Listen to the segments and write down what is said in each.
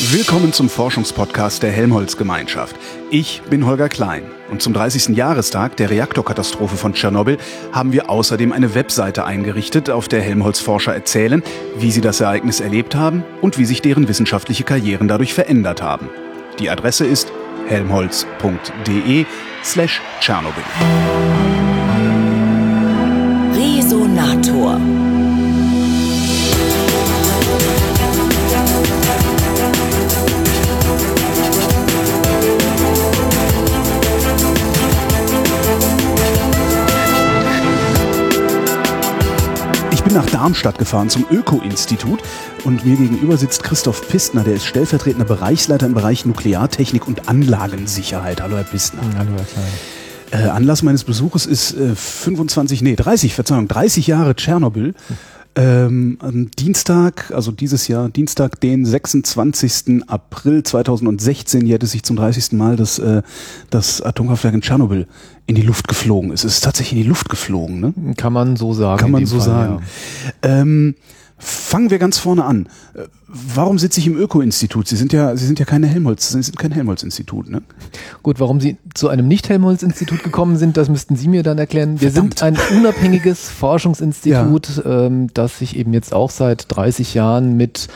Willkommen zum Forschungspodcast der Helmholtz-Gemeinschaft. Ich bin Holger Klein und zum 30. Jahrestag der Reaktorkatastrophe von Tschernobyl haben wir außerdem eine Webseite eingerichtet, auf der Helmholtz-Forscher erzählen, wie sie das Ereignis erlebt haben und wie sich deren wissenschaftliche Karrieren dadurch verändert haben. Die Adresse ist helmholtz.de slash Tschernobyl. Nach Darmstadt gefahren zum Öko-Institut und mir gegenüber sitzt Christoph Pistner, der ist stellvertretender Bereichsleiter im Bereich Nukleartechnik und Anlagensicherheit. Hallo Herr Pistner. Hallo Herr Klein. Äh, Anlass meines Besuches ist äh, 25, nee 30, Verzeihung, 30 Jahre Tschernobyl. Hm. Ähm, am Dienstag, also dieses Jahr, Dienstag, den 26. April 2016, jährt es sich zum 30. Mal, dass äh, das Atomkraftwerk in Tschernobyl in die Luft geflogen ist. Es ist tatsächlich in die Luft geflogen, ne? Kann man so sagen. Kann man so Fall, sagen. Ja. Ähm, Fangen wir ganz vorne an. Äh, warum sitze ich im Öko-Institut? Sie sind ja, Sie sind ja keine Helmholtz, Sie sind kein Helmholtz-Institut, ne? Gut, warum Sie zu einem Nicht-Helmholtz-Institut gekommen sind, das müssten Sie mir dann erklären. Wir Verdammt. sind ein unabhängiges Forschungsinstitut, ja. ähm, das sich eben jetzt auch seit 30 Jahren mit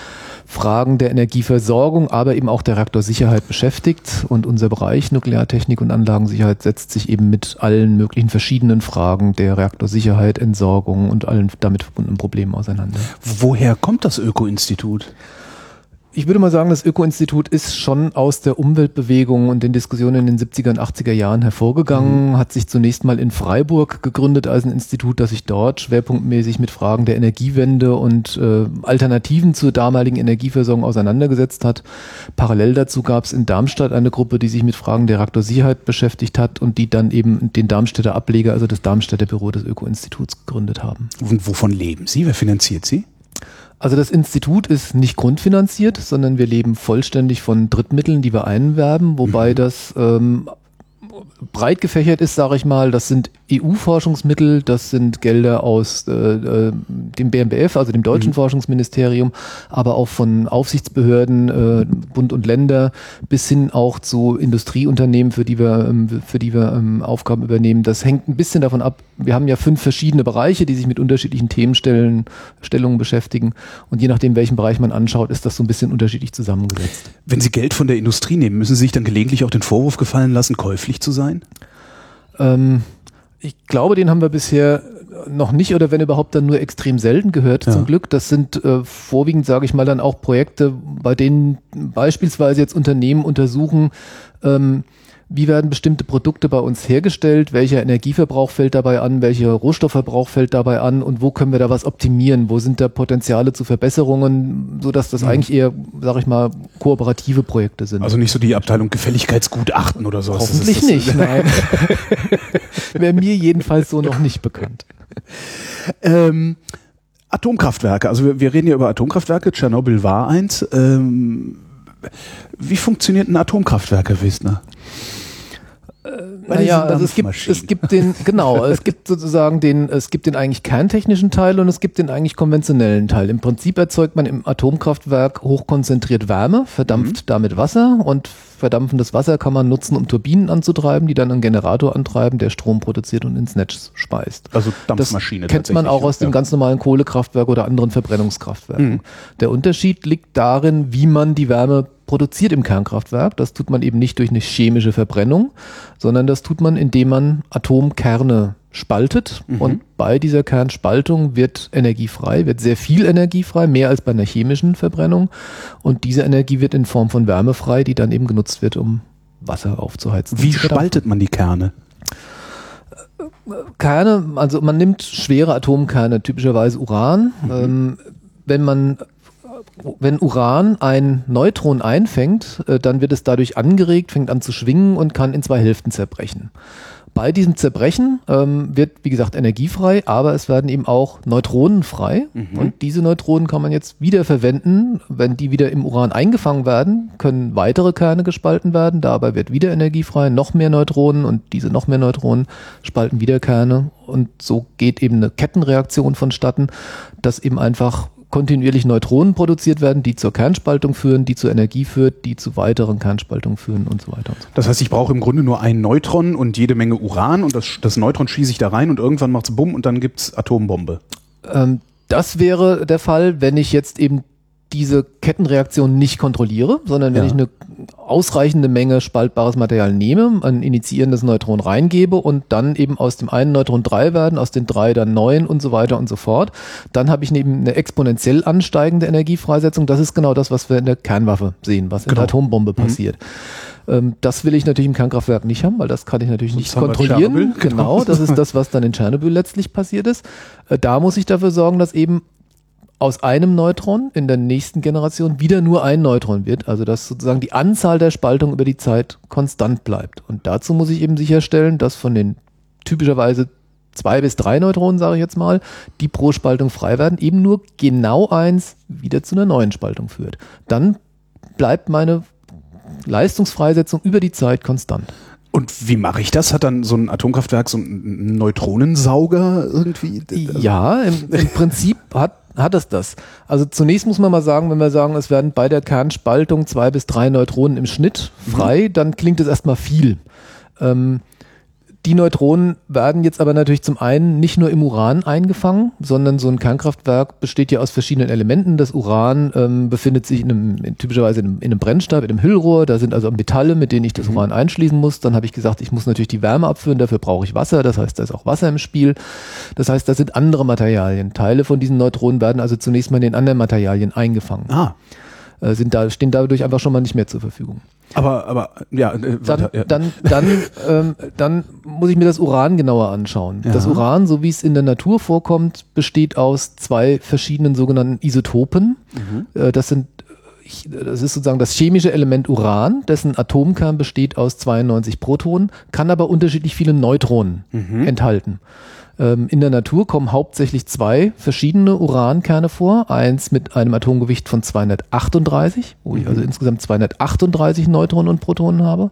Fragen der Energieversorgung, aber eben auch der Reaktorsicherheit beschäftigt. Und unser Bereich Nukleartechnik und Anlagensicherheit setzt sich eben mit allen möglichen verschiedenen Fragen der Reaktorsicherheit, Entsorgung und allen damit verbundenen Problemen auseinander. Woher kommt das Öko-Institut? Ich würde mal sagen, das Öko-Institut ist schon aus der Umweltbewegung und den Diskussionen in den 70er und 80er Jahren hervorgegangen, mhm. hat sich zunächst mal in Freiburg gegründet als ein Institut, das sich dort schwerpunktmäßig mit Fragen der Energiewende und äh, Alternativen zur damaligen Energieversorgung auseinandergesetzt hat. Parallel dazu gab es in Darmstadt eine Gruppe, die sich mit Fragen der Reaktorsicherheit beschäftigt hat und die dann eben den Darmstädter Ableger, also das Darmstädter Büro des Öko-Instituts gegründet haben. Und wovon leben Sie? Wer finanziert Sie? Also das Institut ist nicht grundfinanziert, sondern wir leben vollständig von Drittmitteln, die wir einwerben, wobei mhm. das ähm, breit gefächert ist, sage ich mal. Das sind EU-Forschungsmittel, das sind Gelder aus äh, äh dem BMBF, also dem Deutschen mhm. Forschungsministerium, aber auch von Aufsichtsbehörden, äh, Bund und Länder, bis hin auch zu Industrieunternehmen, für die wir, ähm, für die wir ähm, Aufgaben übernehmen. Das hängt ein bisschen davon ab. Wir haben ja fünf verschiedene Bereiche, die sich mit unterschiedlichen Themenstellungen beschäftigen. Und je nachdem, welchen Bereich man anschaut, ist das so ein bisschen unterschiedlich zusammengesetzt. Wenn Sie Geld von der Industrie nehmen, müssen Sie sich dann gelegentlich auch den Vorwurf gefallen lassen, käuflich zu sein? Ähm, ich glaube, den haben wir bisher noch nicht oder wenn überhaupt dann nur extrem selten gehört ja. zum Glück. Das sind äh, vorwiegend, sage ich mal, dann auch Projekte, bei denen beispielsweise jetzt Unternehmen untersuchen, ähm, wie werden bestimmte Produkte bei uns hergestellt, welcher Energieverbrauch fällt dabei an, welcher Rohstoffverbrauch fällt dabei an und wo können wir da was optimieren, wo sind da Potenziale zu Verbesserungen, so dass das mhm. eigentlich eher, sag ich mal, kooperative Projekte sind. Also nicht so die Abteilung Gefälligkeitsgutachten oder so. Hoffentlich das das nicht, nein. Wäre mir jedenfalls so noch nicht bekannt. Ähm, Atomkraftwerke, also wir, wir, reden ja über Atomkraftwerke, Tschernobyl war eins. Ähm, wie funktioniert ein Atomkraftwerk, Herr Wissner? Naja, also es gibt, es gibt den, genau, es gibt sozusagen den, es gibt den eigentlich kerntechnischen Teil und es gibt den eigentlich konventionellen Teil. Im Prinzip erzeugt man im Atomkraftwerk hochkonzentriert Wärme, verdampft mhm. damit Wasser und verdampfendes Wasser kann man nutzen, um Turbinen anzutreiben, die dann einen Generator antreiben, der Strom produziert und ins Netz speist. Also Dampfmaschine. Das kennt man auch aus ja. dem ganz normalen Kohlekraftwerk oder anderen Verbrennungskraftwerken. Mhm. Der Unterschied liegt darin, wie man die Wärme produziert im Kernkraftwerk. Das tut man eben nicht durch eine chemische Verbrennung, sondern das tut man, indem man Atomkerne spaltet. Mhm. Und bei dieser Kernspaltung wird Energie frei, wird sehr viel Energie frei, mehr als bei einer chemischen Verbrennung. Und diese Energie wird in Form von Wärme frei, die dann eben genutzt wird, um Wasser aufzuheizen. Wie spaltet man die Kerne? Kerne, also man nimmt schwere Atomkerne, typischerweise Uran. Mhm. Ähm, wenn man wenn Uran ein Neutron einfängt, äh, dann wird es dadurch angeregt, fängt an zu schwingen und kann in zwei Hälften zerbrechen. Bei diesem Zerbrechen ähm, wird, wie gesagt, energiefrei, aber es werden eben auch Neutronen frei. Mhm. Und diese Neutronen kann man jetzt wieder verwenden. Wenn die wieder im Uran eingefangen werden, können weitere Kerne gespalten werden. Dabei wird wieder energiefrei, noch mehr Neutronen und diese noch mehr Neutronen spalten wieder Kerne. Und so geht eben eine Kettenreaktion vonstatten, dass eben einfach kontinuierlich Neutronen produziert werden, die zur Kernspaltung führen, die zur Energie führt, die zu weiteren Kernspaltungen führen und so weiter. Und so Das heißt, ich brauche im Grunde nur ein Neutron und jede Menge Uran und das, das Neutron schieße ich da rein und irgendwann macht's Bumm und dann gibt's Atombombe. Ähm, das wäre der Fall, wenn ich jetzt eben diese Kettenreaktion nicht kontrolliere, sondern wenn Ja. ich eine ausreichende Menge spaltbares Material nehme, ein initiierendes Neutron reingebe und dann eben aus dem einen Neutron drei werden, aus den drei dann neun und so weiter und so fort, dann habe ich eben eine exponentiell ansteigende Energiefreisetzung. Das ist genau das, was wir in der Kernwaffe sehen, was in Genau. der Atombombe passiert. Ähm, das will ich natürlich im Kernkraftwerk nicht haben, weil das kann ich natürlich nicht Sonst wir kontrollieren. Genau. Genau, das ist das, was dann in Tschernobyl letztlich passiert ist. Äh, Da muss ich dafür sorgen, dass eben aus einem Neutron in der nächsten Generation wieder nur ein Neutron wird, also dass sozusagen die Anzahl der Spaltungen über die Zeit konstant bleibt. Und dazu muss ich eben sicherstellen, dass von den typischerweise zwei bis drei Neutronen, sage ich jetzt mal, die pro Spaltung frei werden, eben nur genau eins wieder zu einer neuen Spaltung führt. Dann bleibt meine Leistungsfreisetzung über die Zeit konstant. Und wie mache ich das? Hat dann so ein Atomkraftwerk so einen Neutronensauger irgendwie? Ja, im, im Prinzip hat, hat es das. Also zunächst muss man mal sagen, wenn wir sagen, es werden bei der Kernspaltung zwei bis drei Neutronen im Schnitt frei, dann klingt es erstmal viel. Ähm, die Neutronen werden jetzt aber natürlich zum einen nicht nur im Uran eingefangen, sondern so ein Kernkraftwerk besteht ja aus verschiedenen Elementen. Das Uran ähm, befindet sich in einem, in, typischerweise in einem, in einem Brennstab, in einem Hüllrohr. Da sind also Metalle, mit denen ich das Uran einschließen muss. Dann habe ich gesagt, ich muss natürlich die Wärme abführen. Dafür brauche ich Wasser. Das heißt, da ist auch Wasser im Spiel. Das heißt, da sind andere Materialien. Teile von diesen Neutronen werden also zunächst mal in den anderen Materialien eingefangen. Ah, Äh, sind da, stehen dadurch einfach schon mal nicht mehr zur Verfügung. Aber, aber, ja, äh, Dann, ja. dann, dann, ähm, dann muss ich mir das Uran genauer anschauen. Ja. Das Uran, so wie es in der Natur vorkommt, besteht aus zwei verschiedenen sogenannten Isotopen. Äh, das sind das ist sozusagen das chemische Element Uran, dessen Atomkern besteht aus 92 Protonen, kann aber unterschiedlich viele Neutronen enthalten. Ähm, in der Natur kommen hauptsächlich zwei verschiedene Urankerne vor. Eins mit einem Atomgewicht von 238, wo ich also insgesamt 238 Neutronen und Protonen habe.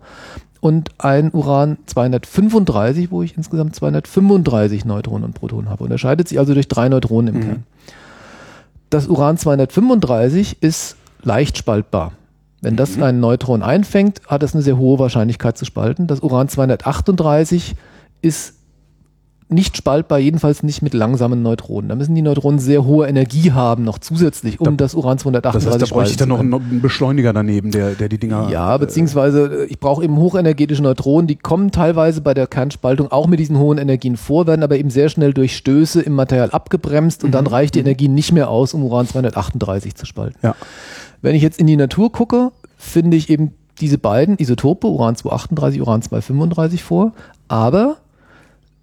Und ein Uran 235, wo ich insgesamt 235 Neutronen und Protonen habe. Unterscheidet sich also durch drei Neutronen im Kern. Das Uran 235 ist leicht spaltbar. Wenn das ein Neutron einfängt, hat es eine sehr hohe Wahrscheinlichkeit zu spalten. Das Uran 238 ist nicht spaltbar, jedenfalls nicht mit langsamen Neutronen. Da müssen die Neutronen sehr hohe Energie haben, noch zusätzlich, um das Uran 238 das heißt, da bräuchte ich dann noch einen, zu Beschleuniger daneben, der, der die Dinger. Ja, beziehungsweise äh, ich brauche eben hochenergetische Neutronen, die kommen teilweise bei der Kernspaltung auch mit diesen hohen Energien vor, werden aber eben sehr schnell durch Stöße im Material abgebremst und dann reicht die Energie nicht mehr aus, um Uran 238 zu spalten. Ja. Wenn ich jetzt in die Natur gucke, finde ich eben diese beiden Isotope, Uran 238, Uran 235 vor, aber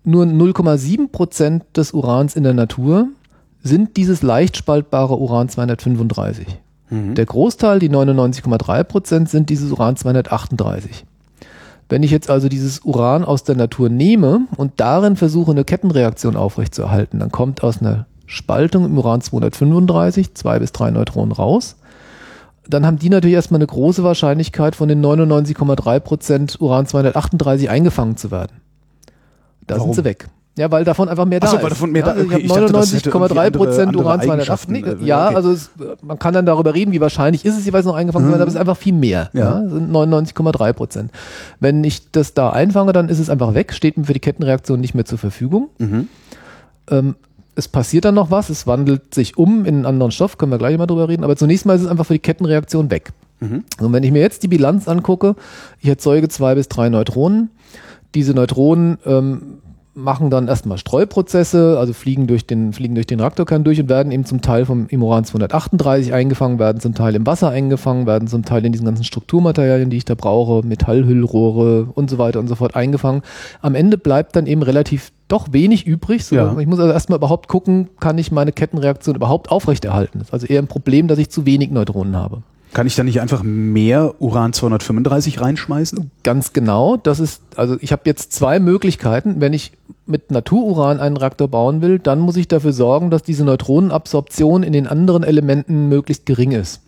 nur 0,7 Prozent des Urans in der Natur sind dieses leicht spaltbare Uran 235. Der Großteil, die 99,3 Prozent, sind dieses Uran 238. Wenn ich jetzt also dieses Uran aus der Natur nehme und darin versuche, eine Kettenreaktion aufrechtzuerhalten, dann kommt aus einer Spaltung im Uran 235 zwei bis drei Neutronen raus. Dann haben die natürlich erstmal eine große Wahrscheinlichkeit, von den 99,3 Prozent Uran 238 eingefangen zu werden. Da Warum? sind sie weg. Ja, weil davon einfach mehr Ach da so, ist. weil davon mehr ja, da- okay, ich ich habe dachte, das hätte irgendwie 99,3 Prozent andere- Uran andere 208. Nee, Eigenschaften. ja, Okay. also es, man kann dann darüber reden, wie wahrscheinlich ist es jeweils noch eingefangen werden, aber es ist einfach viel mehr. Ja. Ja. sind 99,3 Prozent. Wenn ich das da einfange, dann ist es einfach weg, steht mir für die Kettenreaktion nicht mehr zur Verfügung. Ähm, es passiert dann noch was, es wandelt sich um in einen anderen Stoff, können wir gleich mal drüber reden, aber zunächst mal ist es einfach für die Kettenreaktion weg. Und wenn ich mir jetzt die Bilanz angucke, ich erzeuge zwei bis drei Neutronen. Diese Neutronen ähm, machen dann erstmal Streuprozesse, also fliegen durch den, fliegen durch den Reaktorkern durch und werden eben zum Teil vom im Uran 238 eingefangen, werden zum Teil im Wasser eingefangen, werden zum Teil in diesen ganzen Strukturmaterialien, die ich da brauche, Metallhüllrohre und so weiter und so fort eingefangen. Am Ende bleibt dann eben relativ doch wenig übrig. So, Ja. Ich muss also erstmal überhaupt gucken, kann ich meine Kettenreaktion überhaupt aufrechterhalten. Das ist also eher ein Problem, dass ich zu wenig Neutronen habe. Kann ich da nicht einfach mehr Uran 235 reinschmeißen? Ganz genau. Das ist, also ich habe jetzt zwei Möglichkeiten. Wenn ich mit Natururan einen Reaktor bauen will, dann muss ich dafür sorgen, dass diese Neutronenabsorption in den anderen Elementen möglichst gering ist.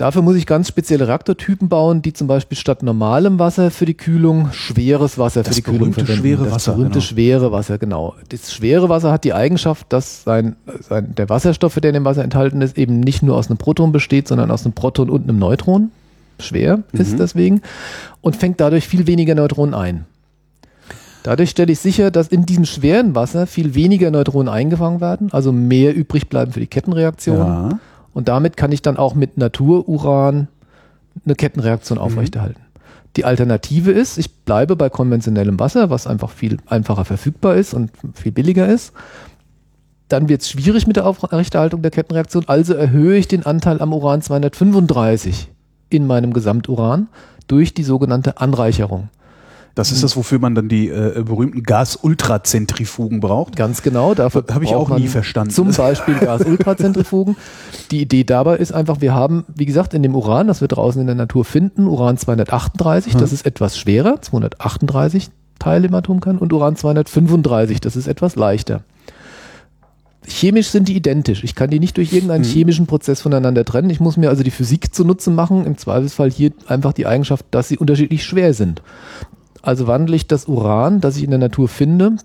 Dafür muss ich ganz spezielle Reaktortypen bauen, die zum Beispiel statt normalem Wasser für die Kühlung schweres Wasser Das für die Kühlung verwenden. schwere das Wasser, berühmte genau. schwere Wasser, genau. Das schwere Wasser hat die Eigenschaft, dass sein, sein, der Wasserstoff, der in dem Wasser enthalten ist, eben nicht nur aus einem Proton besteht, sondern aus einem Proton und einem Neutron. Schwer Mhm. ist deswegen. Und fängt dadurch viel weniger Neutronen ein. Dadurch stelle ich sicher, dass in diesem schweren Wasser viel weniger Neutronen eingefangen werden, also mehr übrig bleiben für die Kettenreaktion. Ja. Und damit kann ich dann auch mit Natururan eine Kettenreaktion aufrechterhalten. Die Alternative ist, ich bleibe bei konventionellem Wasser, was einfach viel einfacher verfügbar ist und viel billiger ist. Dann wird es schwierig mit der Aufrechterhaltung der Kettenreaktion, also erhöhe ich den Anteil am Uran 235 in meinem Gesamturan durch die sogenannte Anreicherung. Das ist das, wofür man dann die äh, berühmten Gas-Ultrazentrifugen braucht. Ganz genau, dafür Hab ich auch nie verstanden. Zum Beispiel Gas-Ultrazentrifugen. Die Idee dabei ist einfach, wir haben, wie gesagt, in dem Uran, das wir draußen in der Natur finden, Uran 238, das ist etwas schwerer, 238 Teile im Atomkern, und Uran 235, das ist etwas leichter. Chemisch sind die identisch. Ich kann die nicht durch irgendeinen chemischen Prozess voneinander trennen. Ich muss mir also die Physik zunutze machen. Im Zweifelsfall hier einfach die Eigenschaft, dass sie unterschiedlich schwer sind. Also wandle ich das Uran, das ich in der Natur finde,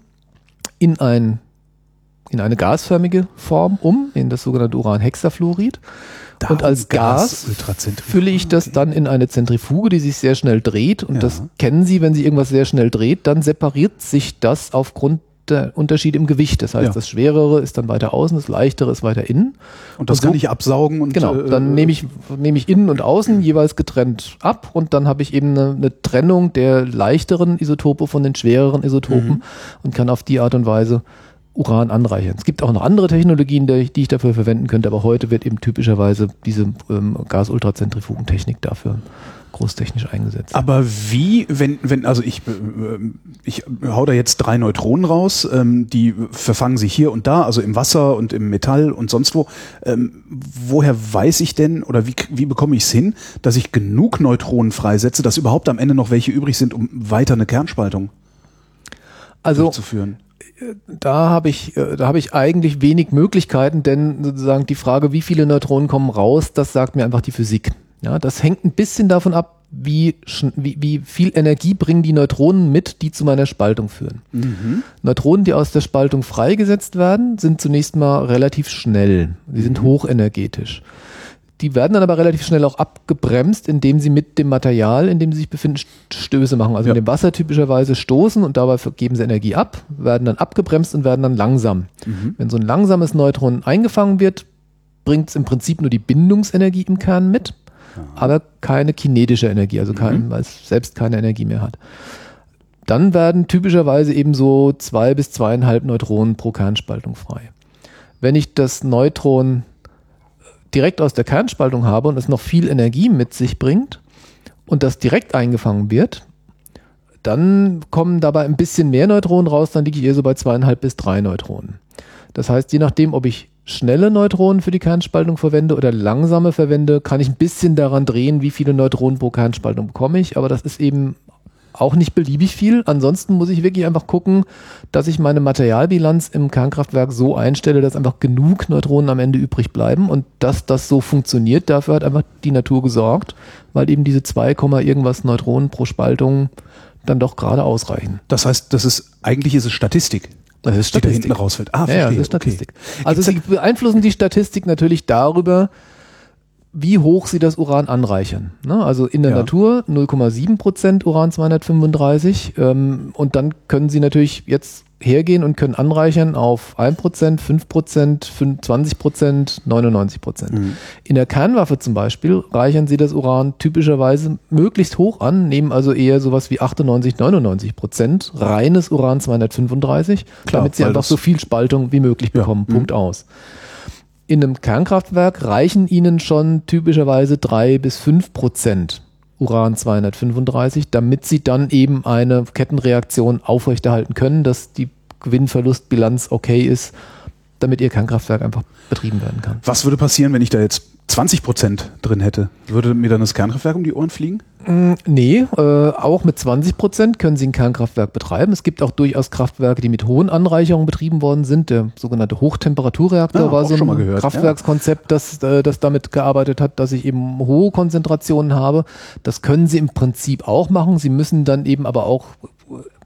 in, ein, in eine gasförmige Form um, in das sogenannte Uranhexafluorid. Und als Gas Ultrazentrifugen. fülle ich das dann in eine Zentrifuge, die sich sehr schnell dreht. Und Ja. das kennen Sie, wenn Sie irgendwas sehr schnell dreht, dann separiert sich das aufgrund der Unterschiede im Gewicht. Das heißt, Ja. das Schwerere ist dann weiter außen, das Leichtere ist weiter innen. Und das Und so- kann ich absaugen und Genau, äh, dann nehme ich, nehme ich innen und außen jeweils getrennt ab und dann habe ich eben eine, eine Trennung der leichteren Isotope von den schwereren Isotopen Mhm. und kann auf die Art und Weise Uran anreichern. Es gibt auch noch andere Technologien, die ich, die ich dafür verwenden könnte, aber heute wird eben typischerweise diese ähm, Gas-Ultrazentrifugentechnik dafür großtechnisch eingesetzt. Aber wie, wenn, wenn, also ich, äh, ich hau da jetzt drei Neutronen raus, ähm, die verfangen sich hier und da, also im Wasser und im Metall und sonst wo. Ähm, woher weiß ich denn oder wie, wie bekomme ich es hin, dass ich genug Neutronen freisetze, dass überhaupt am Ende noch welche übrig sind, um weiter eine Kernspaltung Also durchzuführen? da habe ich, äh, da habe ich eigentlich wenig Möglichkeiten, denn sozusagen die Frage, wie viele Neutronen kommen raus, das sagt mir einfach die Physik. Ja, das hängt ein bisschen davon ab, wie, wie, wie viel Energie bringen die Neutronen mit, die zu meiner Spaltung führen. Neutronen, die aus der Spaltung freigesetzt werden, sind zunächst mal relativ schnell. Sie sind hochenergetisch. Die werden dann aber relativ schnell auch abgebremst, indem sie mit dem Material, in dem sie sich befinden, St- Stöße machen. Also Ja. mit dem Wasser typischerweise stoßen und dabei geben sie Energie ab, werden dann abgebremst und werden dann langsam. Wenn so ein langsames Neutron eingefangen wird, bringt es im Prinzip nur die Bindungsenergie im Kern mit, aber keine kinetische Energie, also kein, weil es selbst keine Energie mehr hat. Dann werden typischerweise eben so zwei bis zweieinhalb Neutronen pro Kernspaltung frei. Wenn ich das Neutron direkt aus der Kernspaltung habe und es noch viel Energie mit sich bringt und das direkt eingefangen wird, dann kommen dabei ein bisschen mehr Neutronen raus, dann liege ich eher so bei zweieinhalb bis drei Neutronen. Das heißt, je nachdem, ob ich schnelle Neutronen für die Kernspaltung verwende oder langsame verwende, kann ich ein bisschen daran drehen, wie viele Neutronen pro Kernspaltung bekomme ich, aber das ist eben auch nicht beliebig viel. Ansonsten muss ich wirklich einfach gucken, dass ich meine Materialbilanz im Kernkraftwerk so einstelle, dass einfach genug Neutronen am Ende übrig bleiben und dass das so funktioniert. Dafür hat einfach die Natur gesorgt, weil eben diese 2, irgendwas Neutronen pro Spaltung dann doch gerade ausreichen. Das heißt, das ist, eigentlich ist es Statistik, Das ist die da hinten rausfällt. Ah, ja, ja, das ist Statistik. Okay. Also Gibt's sie beeinflussen die Statistik natürlich darüber, wie hoch sie das Uran anreichern. Ne? Also in der Ja. Natur 0,7 Prozent Uran 235 ähm, und dann können sie natürlich jetzt hergehen und können anreichern auf 1 Prozent, 5 Prozent, 20 Prozent, 99 Prozent. Mhm. In der Kernwaffe zum Beispiel reichern sie das Uran typischerweise möglichst hoch an, nehmen also eher sowas wie 98, 99 Prozent reines Uran 235, Klar, damit sie einfach so viel Spaltung wie möglich Ja, bekommen. mhm. Punkt aus. In einem Kernkraftwerk reichen ihnen schon typischerweise drei bis fünf Prozent Uran 235, damit sie dann eben eine Kettenreaktion aufrechterhalten können, dass die Gewinnverlustbilanz okay ist, damit ihr Kernkraftwerk einfach betrieben werden kann. Was würde passieren, wenn ich da jetzt 20 Prozent drin hätte, würde mir dann das Kernkraftwerk um die Ohren fliegen? Mm, nee, äh, auch mit 20 Prozent können Sie ein Kernkraftwerk betreiben. Es gibt auch durchaus Kraftwerke, die mit hohen Anreicherungen betrieben worden sind. Der sogenannte Hochtemperaturreaktor Ja, war auch so ein gehört, Kraftwerkskonzept, das, äh, das damit gearbeitet hat, dass ich eben hohe Konzentrationen habe. Das können Sie im Prinzip auch machen. Sie müssen dann eben aber auch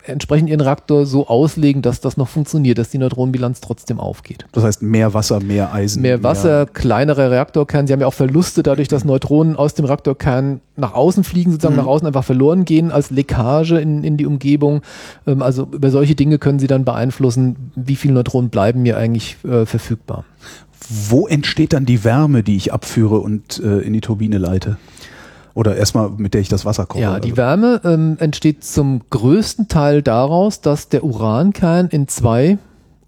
entsprechend Ihren Reaktor so auslegen, dass das noch funktioniert, dass die Neutronenbilanz trotzdem aufgeht. Das heißt mehr Wasser, mehr Eisen. Mehr Wasser, kleinerer Reaktorkern. Sie haben ja auch Verluste dadurch, dass Neutronen aus dem Reaktorkern nach außen fliegen, sozusagen Mhm. nach außen einfach verloren gehen als Leckage in, in die Umgebung. Ähm, also über solche Dinge können Sie dann beeinflussen, wie viele Neutronen bleiben mir eigentlich äh, verfügbar. Wo entsteht dann die Wärme, die ich abführe und äh, in die Turbine leite? Oder erstmal, mit der ich das Wasser koche? Ja, die Wärme ähm, entsteht zum größten Teil daraus, dass der Urankern in zwei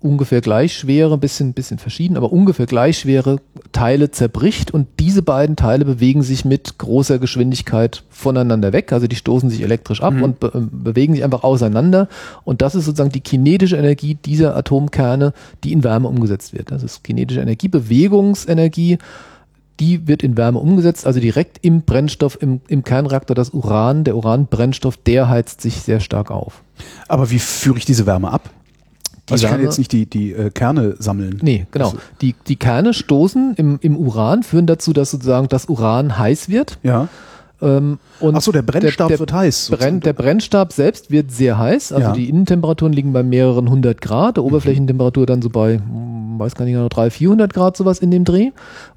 ungefähr gleich schwere, bisschen, bisschen verschieden, aber ungefähr gleich schwere Teile zerbricht und diese beiden Teile bewegen sich mit großer Geschwindigkeit voneinander weg. Also die stoßen sich elektrisch ab Mhm. und be ähm, bewegen sich einfach auseinander. Und das ist sozusagen die kinetische Energie dieser Atomkerne, die in Wärme umgesetzt wird. Das ist kinetische Energie, Bewegungsenergie die wird in Wärme umgesetzt, also direkt im Brennstoff, im, im Kernreaktor, das Uran, der Uranbrennstoff, der heizt sich sehr stark auf. Aber wie führe ich diese Wärme ab? Die also ich kann jetzt nicht die, die äh, Kerne sammeln. Nee, genau. Also- Die, die Kerne stoßen im, im Uran, führen dazu, dass sozusagen das Uran heiß wird. Ja. Ähm, Achso, der Brennstab der, wird heiß. Brenn, der Brennstab selbst wird sehr heiß, also Ja. die Innentemperaturen liegen bei mehreren hundert Grad, der Oberflächentemperatur dann so bei, hm, weiß gar nicht genau, 300, 400 Grad sowas in dem Dreh.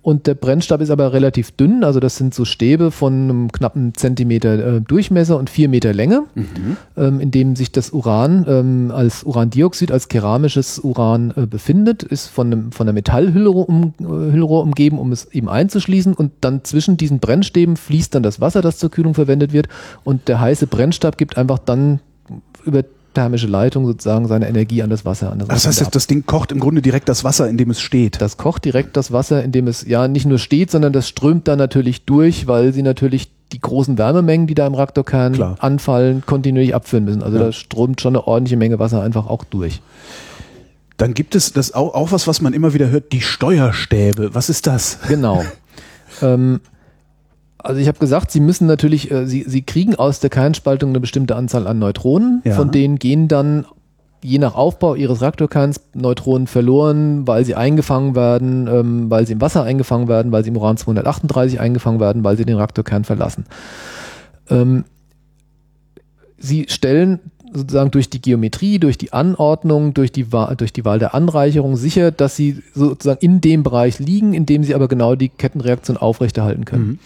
Und der Brennstab ist aber relativ dünn, also das sind so Stäbe von einem knappen Zentimeter äh, Durchmesser und vier Meter Länge, Mhm. ähm, in dem sich das Uran ähm, als Urandioxid, als keramisches Uran äh, befindet, ist von, einem, von einer Metallhüllrohr um, äh, umgeben, um es eben einzuschließen und dann zwischen diesen Brennstäben fließt dann das Wasser, das zur Kühlung verwendet wird und der heiße Brennstab gibt einfach dann über thermische Leitung sozusagen seine Energie an das Wasser. An das, Das Wasser heißt, ab. das, das Ding kocht im Grunde direkt das Wasser, in dem es steht. Das kocht direkt das Wasser, in dem es ja nicht nur steht, sondern das strömt dann natürlich durch, weil sie natürlich die großen Wärmemengen, die da im Reaktorkern Klar. anfallen, kontinuierlich abführen müssen. Also Ja. da strömt schon eine ordentliche Menge Wasser einfach auch durch. Dann gibt es das auch, auch was, was man immer wieder hört, die Steuerstäbe. Was ist das? Genau. ähm, also ich habe gesagt, sie müssen natürlich, äh, sie, sie kriegen aus der Kernspaltung eine bestimmte Anzahl an Neutronen, Ja. von denen gehen dann je nach Aufbau ihres Reaktorkerns Neutronen verloren, weil sie eingefangen werden, ähm, weil sie im Wasser eingefangen werden, weil sie im Uran 238 eingefangen werden, weil sie den Reaktorkern verlassen. Ähm, sie stellen sozusagen durch die Geometrie, durch die Anordnung, durch die, Wa- durch die Wahl der Anreicherung sicher, dass sie sozusagen in dem Bereich liegen, in dem sie aber genau die Kettenreaktion aufrechterhalten können. Mhm.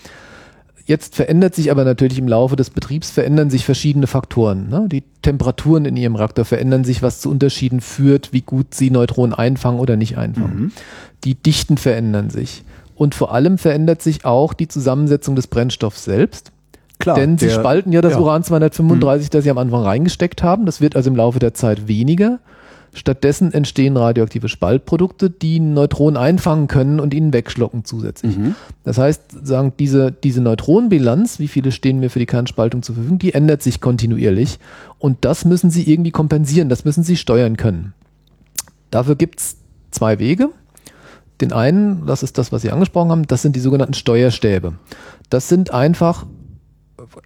Jetzt verändert sich aber natürlich im Laufe des Betriebs verändern sich verschiedene Faktoren. Ne? Die Temperaturen in ihrem Reaktor verändern sich, was zu Unterschieden führt, wie gut sie Neutronen einfangen oder nicht einfangen. Mhm. Die Dichten verändern sich. Und vor allem verändert sich auch die Zusammensetzung des Brennstoffs selbst. Klar. Denn sie der- spalten ja das ja. Uran 235, das sie am Anfang reingesteckt haben. Das wird also im Laufe der Zeit weniger. Stattdessen entstehen radioaktive Spaltprodukte, die Neutronen einfangen können und ihnen wegschlucken zusätzlich. Mhm. Das heißt, sagen diese, diese Neutronenbilanz, wie viele stehen mir für die Kernspaltung zur Verfügung, die ändert sich kontinuierlich. Und das müssen sie irgendwie kompensieren, das müssen sie steuern können. Dafür gibt's zwei Wege. Den einen, das ist das, was Sie angesprochen haben, das sind die sogenannten Steuerstäbe. Das sind einfach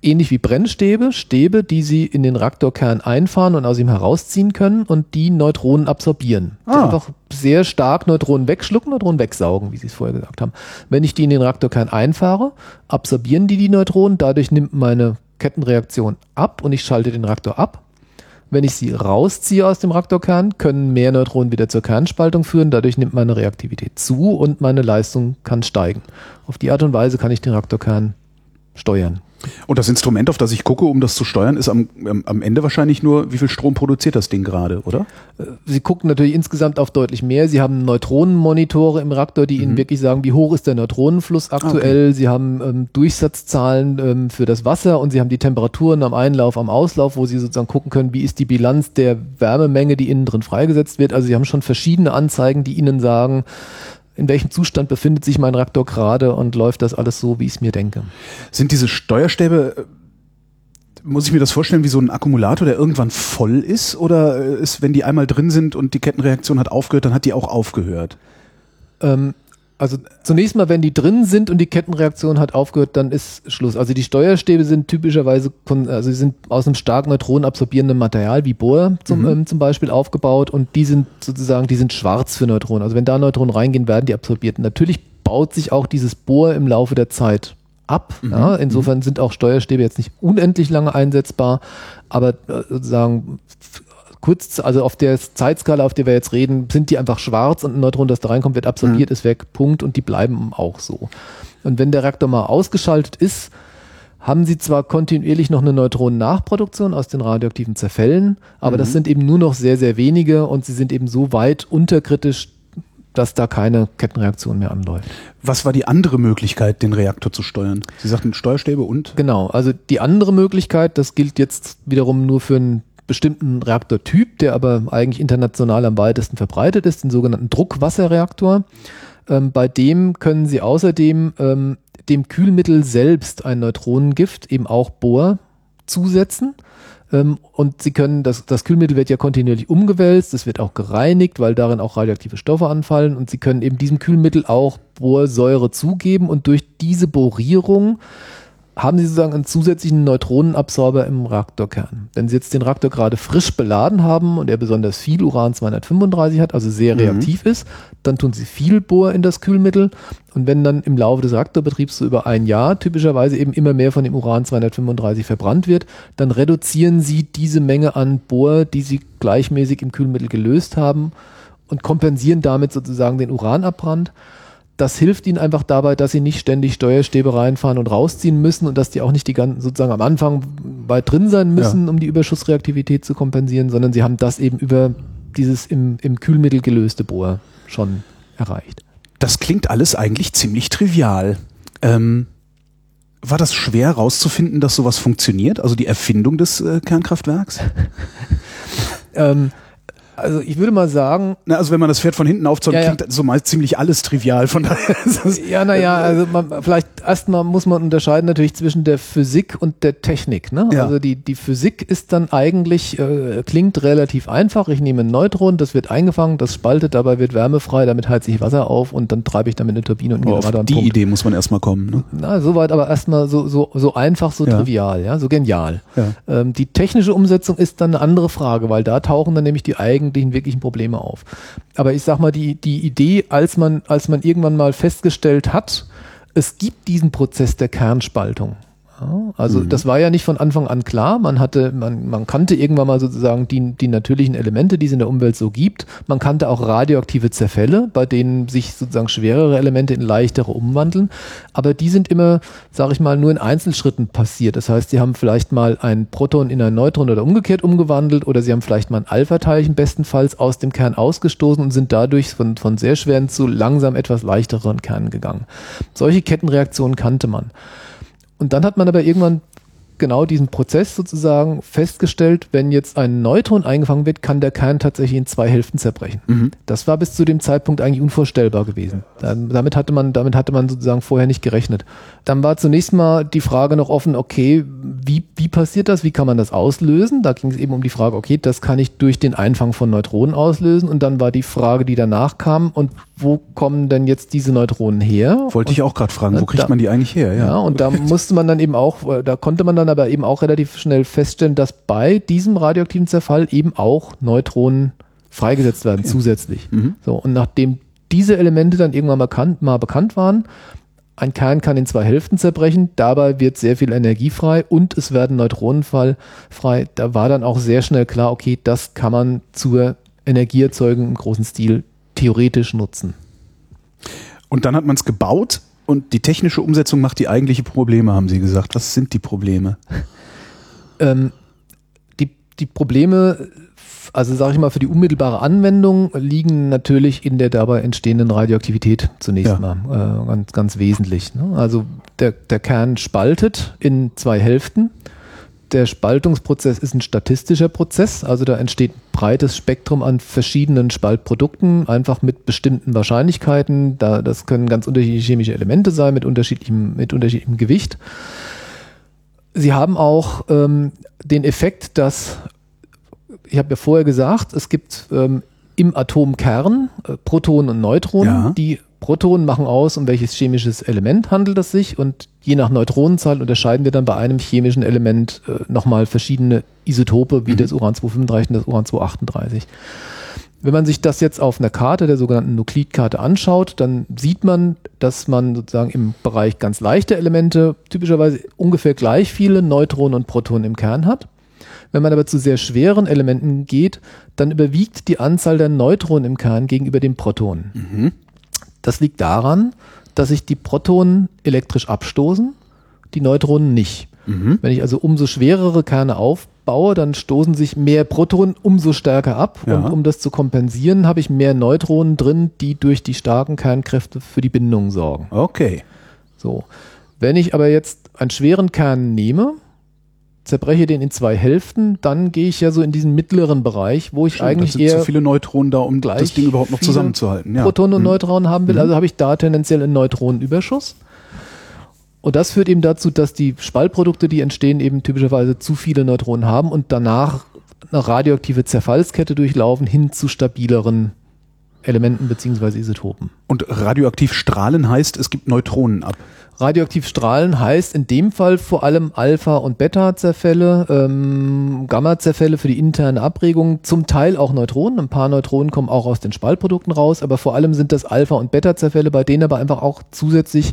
ähnlich wie Brennstäbe, Stäbe, die Sie in den Reaktorkern einfahren und aus ihm herausziehen können und die Neutronen absorbieren. Die Ah. Einfach sehr stark Neutronen wegschlucken, Neutronen wegsaugen, wie Sie es vorher gesagt haben. Wenn ich die in den Reaktorkern einfahre, absorbieren die die Neutronen, dadurch nimmt meine Kettenreaktion ab und ich schalte den Reaktor ab. Wenn ich sie rausziehe aus dem Reaktorkern, können mehr Neutronen wieder zur Kernspaltung führen. Dadurch nimmt meine Reaktivität zu und meine Leistung kann steigen. Auf die Art und Weise kann ich den Reaktorkern steuern. Und das Instrument, auf das ich gucke, um das zu steuern, ist am, am- Ende wahrscheinlich nur, wie viel Strom produziert das Ding gerade, oder? Sie gucken natürlich insgesamt auf deutlich mehr. Sie haben Neutronenmonitore im Reaktor, die Ihnen wirklich sagen, wie hoch ist der Neutronenfluss aktuell. Sie haben ähm, Durchsatzzahlen ähm, für das Wasser und Sie haben die Temperaturen am Einlauf, am Auslauf, wo Sie sozusagen gucken können, wie ist die Bilanz der Wärmemenge, die innen drin freigesetzt wird. Also Sie haben schon verschiedene Anzeigen, die Ihnen sagen, in welchem Zustand befindet sich mein Reaktor gerade und läuft das alles so, wie ich es mir denke. Sind diese Steuerstäbe, äh, muss ich mir das vorstellen, wie so ein Akkumulator, der irgendwann voll ist? Oder äh, ist, wenn die einmal drin sind und die Kettenreaktion hat aufgehört, dann hat die auch aufgehört? Ähm, Also zunächst mal, wenn die drin sind und die Kettenreaktion hat aufgehört, dann ist Schluss. Also die Steuerstäbe sind typischerweise, also sie sind aus einem stark neutronenabsorbierenden Material wie Bohr zum, mhm. ähm, zum Beispiel aufgebaut und die sind sozusagen, die sind schwarz für Neutronen. Also wenn da Neutronen reingehen, werden die absorbiert. Natürlich baut sich auch dieses Bohr im Laufe der Zeit ab. Mhm. Ja, insofern mhm. sind auch Steuerstäbe jetzt nicht unendlich lange einsetzbar, aber äh, sozusagen kurz, also auf der Zeitskala, auf der wir jetzt reden, sind die einfach schwarz und ein Neutron, das da reinkommt, wird absorbiert, mhm. ist weg, Punkt, und die bleiben auch so. Und wenn der Reaktor mal ausgeschaltet ist, haben sie zwar kontinuierlich noch eine Neutronennachproduktion aus den radioaktiven Zerfällen, aber mhm. das sind eben nur noch sehr, sehr wenige und sie sind eben so weit unterkritisch, dass da keine Kettenreaktion mehr anläuft. Was war die andere Möglichkeit, den Reaktor zu steuern? Sie sagten Steuerstäbe und? Genau, also die andere Möglichkeit, das gilt jetzt wiederum nur für einen bestimmten Reaktortyp, der aber eigentlich international am weitesten verbreitet ist, den sogenannten Druckwasserreaktor. Ähm, bei dem können Sie außerdem ähm, dem Kühlmittel selbst ein Neutronengift, eben auch Bohr, zusetzen. Ähm, und Sie können, das, das Kühlmittel wird ja kontinuierlich umgewälzt, es wird auch gereinigt, weil darin auch radioaktive Stoffe anfallen und Sie können eben diesem Kühlmittel auch Bohrsäure zugeben und durch diese Borierung haben Sie sozusagen einen zusätzlichen Neutronenabsorber im Reaktorkern. Wenn Sie jetzt den Reaktor gerade frisch beladen haben und er besonders viel Uran-235 hat, also sehr mhm. reaktiv ist, dann tun Sie viel Bohr in das Kühlmittel und wenn dann im Laufe des Reaktorbetriebs so über ein Jahr typischerweise eben immer mehr von dem Uran-235 verbrannt wird, dann reduzieren Sie diese Menge an Bohr, die Sie gleichmäßig im Kühlmittel gelöst haben und kompensieren damit sozusagen den Uranabbrand das hilft ihnen einfach dabei, dass sie nicht ständig Steuerstäbe reinfahren und rausziehen müssen und dass die auch nicht die ganzen sozusagen am Anfang weit drin sein müssen, ja. um die Überschussreaktivität zu kompensieren, sondern sie haben das eben über dieses im, im Kühlmittel gelöste Bohr schon erreicht. Das klingt alles eigentlich ziemlich trivial. Ähm, war das schwer herauszufinden, dass sowas funktioniert? Also die Erfindung des äh, Kernkraftwerks? ähm, also ich würde mal sagen. Na, also wenn man das Pferd von hinten aufzäumt, ja, ja. klingt so meist ziemlich alles trivial. Von daher ja, naja, also man, vielleicht erstmal muss man unterscheiden natürlich zwischen der Physik und der Technik. Ne? Ja. Also die, die Physik ist dann eigentlich, äh, klingt relativ einfach. Ich nehme ein Neutron, das wird eingefangen, das spaltet, dabei wird Wärme frei, damit heizt sich Wasser auf und dann treibe ich damit eine Turbine und Generator. Auf die Punkt. Idee muss man erstmal kommen. Ne? Na, soweit aber erstmal so, so, so einfach, so trivial, ja, so genial. Ähm, die technische Umsetzung ist dann eine andere Frage, weil da tauchen dann nämlich die eigenen eigentlichen wirklichen Probleme auf. Aber ich sag mal, die, die Idee, als man, als man irgendwann mal festgestellt hat, es gibt diesen Prozess der Kernspaltung. Also mhm. das war ja nicht von Anfang an klar. Man hatte, man, man kannte irgendwann mal sozusagen die, die natürlichen Elemente, die es in der Umwelt so gibt. Man kannte auch radioaktive Zerfälle, bei denen sich sozusagen schwerere Elemente in leichtere umwandeln. Aber die sind immer, sage ich mal, nur in Einzelschritten passiert. Das heißt, sie haben vielleicht mal ein Proton in ein Neutron oder umgekehrt umgewandelt oder sie haben vielleicht mal ein Alpha-Teilchen bestenfalls aus dem Kern ausgestoßen und sind dadurch von, von sehr schweren zu langsam etwas leichteren Kernen gegangen. Solche Kettenreaktionen kannte man. Und dann hat man aber irgendwann genau diesen Prozess sozusagen festgestellt, wenn jetzt ein Neutron eingefangen wird, kann der Kern tatsächlich in zwei Hälften zerbrechen. Mhm. Das war bis zu dem Zeitpunkt eigentlich unvorstellbar gewesen. Dann, damit hatte man, damit hatte man sozusagen vorher nicht gerechnet. Dann war zunächst mal die Frage noch offen, okay, wie, wie passiert das? Wie kann man das auslösen? Da ging es eben um die Frage, okay, das kann ich durch den Einfang von Neutronen auslösen. Und dann war die Frage, die danach kam, und wo kommen denn jetzt diese Neutronen her? Wollte und, ich auch gerade fragen, wo kriegt da, man die eigentlich her? Ja. ja, und da musste man dann eben auch, da konnte man dann aber eben auch relativ schnell feststellen, dass bei diesem radioaktiven Zerfall eben auch Neutronen freigesetzt werden okay. zusätzlich. Mhm. So, und nachdem diese Elemente dann irgendwann mal, kan mal bekannt waren, ein Kern kann in zwei Hälften zerbrechen, dabei wird sehr viel Energie frei und es werden Neutronen frei. Da war dann auch sehr schnell klar, okay, das kann man zur Energieerzeugung im großen Stil theoretisch nutzen. Und dann hat man es gebaut und die technische Umsetzung macht die eigentliche Probleme, haben Sie gesagt. Was sind die Probleme? ähm, die, die Probleme, also sage ich mal, für die unmittelbare Anwendung liegen natürlich in der dabei entstehenden Radioaktivität zunächst ja. mal äh, ganz, ganz wesentlich. Ne? Also der, der Kern spaltet in zwei Hälften der Spaltungsprozess ist ein statistischer Prozess, also da entsteht ein breites Spektrum an verschiedenen Spaltprodukten, einfach mit bestimmten Wahrscheinlichkeiten. Da, das können ganz unterschiedliche chemische Elemente sein, mit unterschiedlichem, mit unterschiedlichem Gewicht. Sie haben auch ähm, den Effekt, dass, ich habe ja vorher gesagt, es gibt ähm, im Atomkern äh, Protonen und Neutronen, ja. die Protonen machen aus, um welches chemisches Element handelt es sich und je nach Neutronenzahl unterscheiden wir dann bei einem chemischen Element äh, nochmal verschiedene Isotope wie mhm. das Uran-235 und das Uran-238. Wenn man sich das jetzt auf einer Karte, der sogenannten Nuklidkarte anschaut, dann sieht man, dass man sozusagen im Bereich ganz leichte Elemente typischerweise ungefähr gleich viele Neutronen und Protonen im Kern hat. Wenn man aber zu sehr schweren Elementen geht, dann überwiegt die Anzahl der Neutronen im Kern gegenüber den Protonen. Mhm. Das liegt daran, dass sich die Protonen elektrisch abstoßen, die Neutronen nicht. Mhm. Wenn ich also umso schwerere Kerne aufbaue, dann stoßen sich mehr Protonen umso stärker ab. Ja. Und um das zu kompensieren, habe ich mehr Neutronen drin, die durch die starken Kernkräfte für die Bindung sorgen. Okay. So. Wenn ich aber jetzt einen schweren Kern nehme, zerbreche den in zwei Hälften, dann gehe ich ja so in diesen mittleren Bereich, wo ich Stimmt, eigentlich das sind eher zu viele Neutronen da, um das Ding überhaupt noch zusammenzuhalten. Ja. Protonen und mhm. Neutronen haben will, mhm. also habe ich da tendenziell einen Neutronenüberschuss. Und das führt eben dazu, dass die Spaltprodukte, die entstehen, eben typischerweise zu viele Neutronen haben und danach eine radioaktive Zerfallskette durchlaufen hin zu stabileren Elementen beziehungsweise Isotopen. Und radioaktiv strahlen heißt, es gibt Neutronen ab. Radioaktiv strahlen heißt in dem Fall vor allem Alpha- und Beta-Zerfälle, ähm, Gamma-Zerfälle für die interne Abregung, zum Teil auch Neutronen. Ein paar Neutronen kommen auch aus den Spaltprodukten raus, aber vor allem sind das Alpha- und Beta-Zerfälle, bei denen aber einfach auch zusätzlich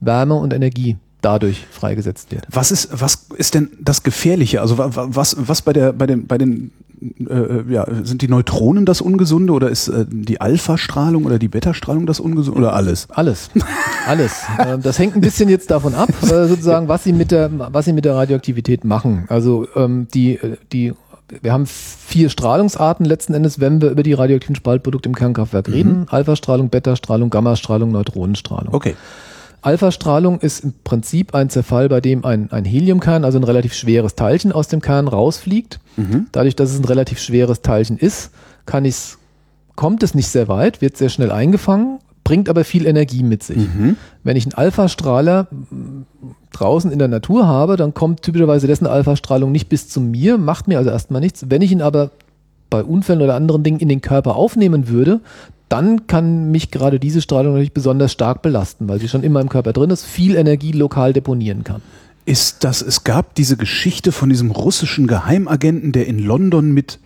Wärme und Energie dadurch freigesetzt wird. Was ist, was ist denn das Gefährliche? Also was, was bei der, bei den, bei den, äh, ja, sind die Neutronen das Ungesunde oder ist äh, die Alpha-Strahlung oder die Beta-Strahlung das Ungesunde oder alles? Alles, alles. Ähm, das hängt ein bisschen jetzt davon ab, äh, sozusagen, was sie mit der, was sie mit der Radioaktivität machen. Also ähm, die, die wir haben vier Strahlungsarten letzten Endes, wenn wir über die radioaktiven Spaltprodukte im Kernkraftwerk mhm. reden. Alpha-Strahlung, Beta-Strahlung, Gamma-Strahlung, Neutronenstrahlung. Okay. Alpha-Strahlung ist im Prinzip ein Zerfall, bei dem ein, ein Heliumkern, also ein relativ schweres Teilchen aus dem Kern rausfliegt. Mhm. Dadurch, dass es ein relativ schweres Teilchen ist, kann ich's, kommt es nicht sehr weit, wird sehr schnell eingefangen, bringt aber viel Energie mit sich. Mhm. Wenn ich einen Alpha-Strahler draußen in der Natur habe, dann kommt typischerweise dessen Alpha-Strahlung nicht bis zu mir, macht mir also erstmal nichts. Wenn ich ihn aber bei Unfällen oder anderen Dingen in den Körper aufnehmen würde, dann kann mich gerade diese Strahlung natürlich besonders stark belasten, weil sie schon immer im Körper drin ist, viel Energie lokal deponieren kann. Ist das, es gab diese Geschichte von diesem russischen Geheimagenten, der in London mit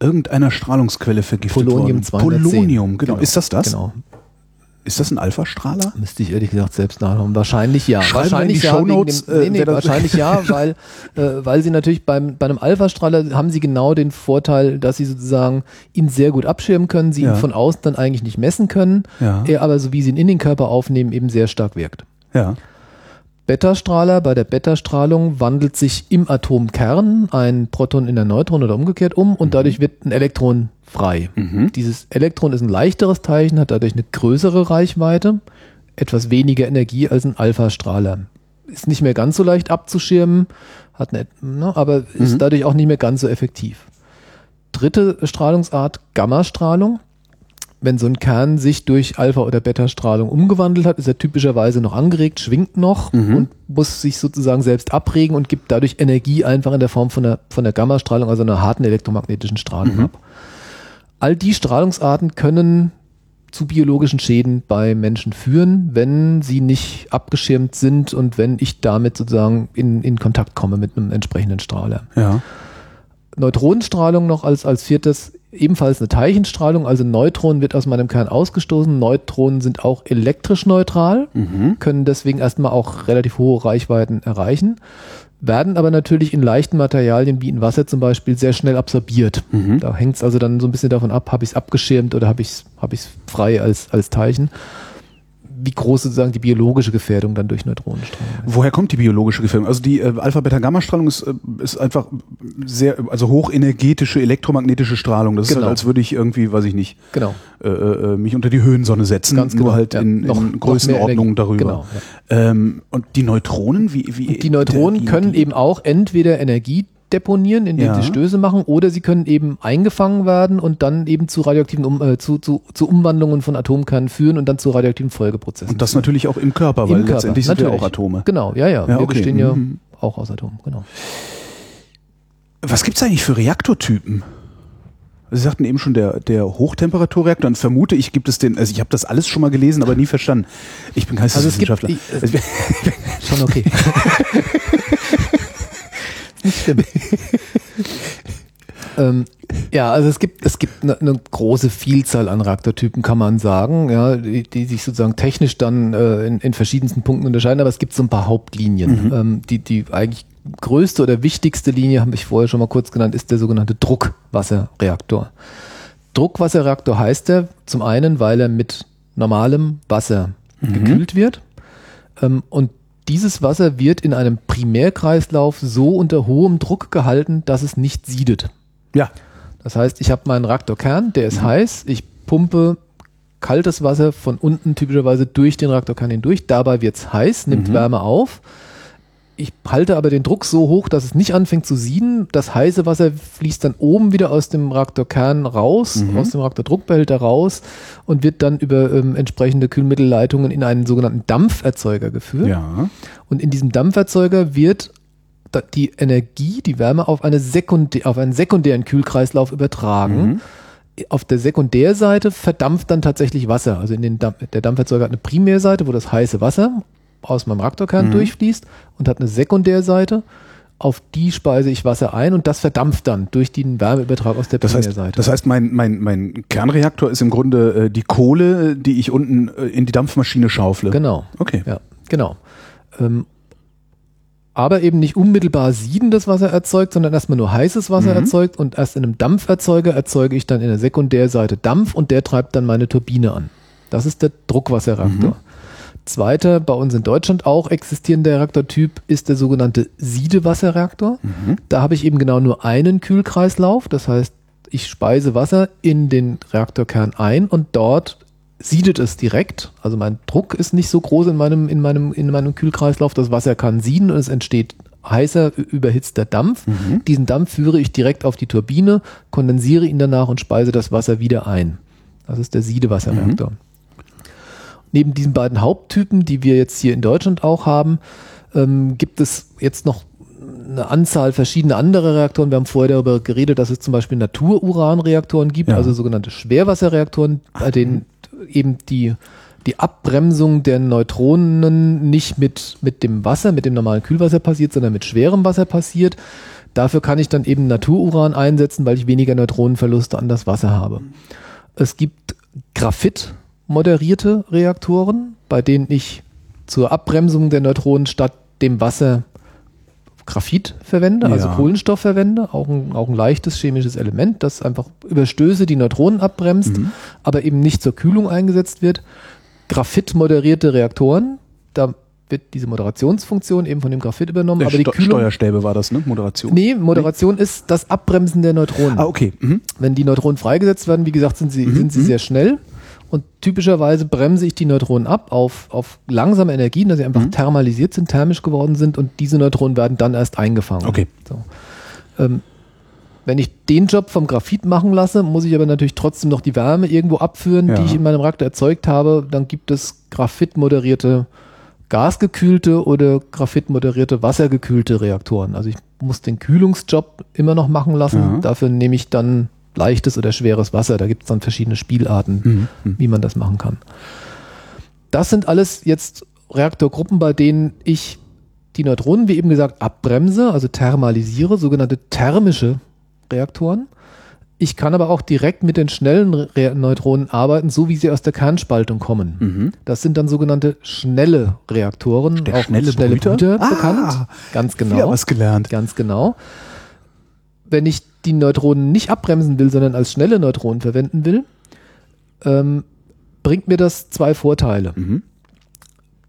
irgendeiner Strahlungsquelle vergiftet Polonium wurde. Polonium, genau. genau. Ist das das? Genau. Ist das ein Alpha-Strahler? Müsste ich ehrlich gesagt selbst nachschauen. Wahrscheinlich ja. Schreiben wahrscheinlich ja. Shownotes, dem, nee, nee, wahrscheinlich ja, weil, äh, weil sie natürlich beim, bei einem Alpha-Strahler haben sie genau den Vorteil, dass sie sozusagen ihn sehr gut abschirmen können, sie ja. ihn von außen dann eigentlich nicht messen können, ja. er aber so wie sie ihn in den Körper aufnehmen, eben sehr stark wirkt. Ja. Beta-Strahler, bei der Beta-Strahlung wandelt sich im Atomkern ein Proton in ein Neutron oder umgekehrt um und mhm. dadurch wird ein Elektron frei. Mhm. Dieses Elektron ist ein leichteres Teilchen, hat dadurch eine größere Reichweite, etwas weniger Energie als ein Alpha-Strahler. Ist nicht mehr ganz so leicht abzuschirmen, hat eine, ne, aber mhm. ist dadurch auch nicht mehr ganz so effektiv. Dritte Strahlungsart, Gammastrahlung. Wenn so ein Kern sich durch Alpha- oder Beta-Strahlung umgewandelt hat, ist er typischerweise noch angeregt, schwingt noch mhm. und muss sich sozusagen selbst abregen und gibt dadurch Energie einfach in der Form von der, von der Gammastrahlung, also einer harten elektromagnetischen Strahlung mhm. ab. All die Strahlungsarten können zu biologischen Schäden bei Menschen führen, wenn sie nicht abgeschirmt sind und wenn ich damit sozusagen in, in Kontakt komme mit einem entsprechenden Strahler. Ja. Neutronenstrahlung noch als, als viertes, ebenfalls eine Teilchenstrahlung, also Neutronen wird aus meinem Kern ausgestoßen. Neutronen sind auch elektrisch neutral, mhm. können deswegen erstmal auch relativ hohe Reichweiten erreichen werden aber natürlich in leichten Materialien wie in Wasser zum Beispiel sehr schnell absorbiert. Mhm. Da hängt es also dann so ein bisschen davon ab, habe ich es abgeschirmt oder habe ich es hab frei als, als Teilchen wie groß sozusagen die biologische Gefährdung dann durch Neutronenstrahlung ist. Woher kommt die biologische Gefährdung? Also die äh, Alpha-Beta-Gamma-Strahlung ist, äh, ist einfach sehr, also hochenergetische elektromagnetische Strahlung. Das genau. ist halt, als würde ich irgendwie, weiß ich nicht, genau. äh, äh, mich unter die Höhensonne setzen, Ganz nur genau. halt ja, in, noch, in Größenordnungen darüber. Genau, ja. ähm, und die Neutronen, wie, wie die Neutronen können eben auch entweder Energie deponieren, indem ja. sie Stöße machen, oder sie können eben eingefangen werden und dann eben zu radioaktiven um, äh, zu, zu, zu Umwandlungen von Atomkernen führen und dann zu radioaktiven Folgeprozessen. Und das führen. natürlich auch im Körper, Im weil Körper. letztendlich sind ja auch Atome. Genau, ja, ja. ja Wir okay. bestehen ja mhm. auch aus Atomen, genau. Was gibt's eigentlich für Reaktortypen? Sie sagten eben schon der, der Hochtemperaturreaktor, dann vermute ich, gibt es den, also ich habe das alles schon mal gelesen, aber nie verstanden. Ich bin Geisteswissenschaftler. Also es gibt, ich, schon okay. Nicht schlimm. ähm, ja, also es gibt, es gibt eine, eine, große Vielzahl an Reaktortypen, kann man sagen, ja, die, die sich sozusagen technisch dann äh, in, in verschiedensten Punkten unterscheiden, aber es gibt so ein paar Hauptlinien, mhm. ähm, die, die eigentlich größte oder wichtigste Linie, habe ich vorher schon mal kurz genannt, ist der sogenannte Druckwasserreaktor. Druckwasserreaktor heißt er zum einen, weil er mit normalem Wasser mhm. gekühlt wird. Ähm, und dieses Wasser wird in einem Primärkreislauf so unter hohem Druck gehalten, dass es nicht siedet. Ja. Das heißt, ich habe meinen Reaktorkern, der ist mhm. heiß, ich pumpe kaltes Wasser von unten typischerweise durch den Reaktorkern hindurch, dabei wird es heiß, nimmt mhm. Wärme auf ich halte aber den Druck so hoch, dass es nicht anfängt zu sieden. Das heiße Wasser fließt dann oben wieder aus dem Reaktorkern raus, mhm. aus dem Reaktordruckbehälter raus und wird dann über ähm, entsprechende Kühlmittelleitungen in einen sogenannten Dampferzeuger geführt. Ja. Und in diesem Dampferzeuger wird die Energie, die Wärme auf, eine Sekundä auf einen sekundären Kühlkreislauf übertragen. Mhm. Auf der Sekundärseite verdampft dann tatsächlich Wasser. Also in den Dampf der Dampferzeuger hat eine Primärseite, wo das heiße Wasser aus meinem Reaktorkern mhm. durchfließt und hat eine Sekundärseite. Auf die speise ich Wasser ein und das verdampft dann durch den Wärmeübertrag aus der das Primärseite. Heißt, das heißt, mein, mein, mein Kernreaktor ist im Grunde äh, die Kohle, die ich unten äh, in die Dampfmaschine schaufle. Genau. Okay. Ja, genau. Ähm, aber eben nicht unmittelbar siedendes Wasser erzeugt, sondern erstmal nur heißes Wasser mhm. erzeugt und erst in einem Dampferzeuger erzeuge ich dann in der Sekundärseite Dampf und der treibt dann meine Turbine an. Das ist der Druckwasserreaktor. Mhm. Zweiter, bei uns in Deutschland auch existierender Reaktortyp ist der sogenannte Siedewasserreaktor. Mhm. Da habe ich eben genau nur einen Kühlkreislauf. Das heißt, ich speise Wasser in den Reaktorkern ein und dort siedet es direkt. Also mein Druck ist nicht so groß in meinem, in meinem, in meinem Kühlkreislauf. Das Wasser kann sieden und es entsteht heißer, überhitzter Dampf. Mhm. Diesen Dampf führe ich direkt auf die Turbine, kondensiere ihn danach und speise das Wasser wieder ein. Das ist der Siedewasserreaktor. Mhm. Neben diesen beiden Haupttypen, die wir jetzt hier in Deutschland auch haben, ähm, gibt es jetzt noch eine Anzahl verschiedener andere Reaktoren. Wir haben vorher darüber geredet, dass es zum Beispiel Natururanreaktoren gibt, ja. also sogenannte Schwerwasserreaktoren, bei denen eben die, die Abbremsung der Neutronen nicht mit, mit dem Wasser, mit dem normalen Kühlwasser passiert, sondern mit schwerem Wasser passiert. Dafür kann ich dann eben Natururan einsetzen, weil ich weniger Neutronenverluste an das Wasser habe. Es gibt Graphit moderierte Reaktoren, bei denen ich zur Abbremsung der Neutronen statt dem Wasser Graphit verwende, also ja. also Kohlenstoff verwende, auch ein, auch ein leichtes chemisches Element, das einfach über Stöße die Neutronen abbremst, mhm. aber eben nicht zur Kühlung eingesetzt wird. Graphit moderierte Reaktoren, da wird diese Moderationsfunktion eben von dem Graphit übernommen, der aber die Sto Kühlung, Steuerstäbe war das, ne? Moderation? Nee, Moderation nee. ist das Abbremsen der Neutronen. Ah, okay. Mhm. Wenn die Neutronen freigesetzt werden, wie gesagt, sind sie, mhm. sind sie mhm. sehr schnell und typischerweise bremse ich die Neutronen ab auf, auf langsame Energien, dass sie einfach mhm. thermalisiert sind, thermisch geworden sind und diese Neutronen werden dann erst eingefangen. Okay. So. Ähm, wenn ich den Job vom Graphit machen lasse, muss ich aber natürlich trotzdem noch die Wärme irgendwo abführen, ja. die ich in meinem Reaktor erzeugt habe. Dann gibt es Graphit-moderierte gasgekühlte oder Graphit-moderierte wassergekühlte Reaktoren. Also ich muss den Kühlungsjob immer noch machen lassen. Ja. Dafür nehme ich dann leichtes oder schweres Wasser. Da gibt es dann verschiedene Spielarten, mhm, mhm. wie man das machen kann. Das sind alles jetzt Reaktorgruppen, bei denen ich die Neutronen, wie eben gesagt, abbremse, also thermalisiere, sogenannte thermische Reaktoren. Ich kann aber auch direkt mit den schnellen Re Neutronen arbeiten, so wie sie aus der Kernspaltung kommen. Mhm. Das sind dann sogenannte schnelle Reaktoren, der auch schnelle, schnelle Brüter, Brüter ah, bekannt. Ganz genau. Was gelernt. Ganz genau. Wenn ich die Neutronen nicht abbremsen will, sondern als schnelle Neutronen verwenden will, ähm, bringt mir das zwei Vorteile. Mhm.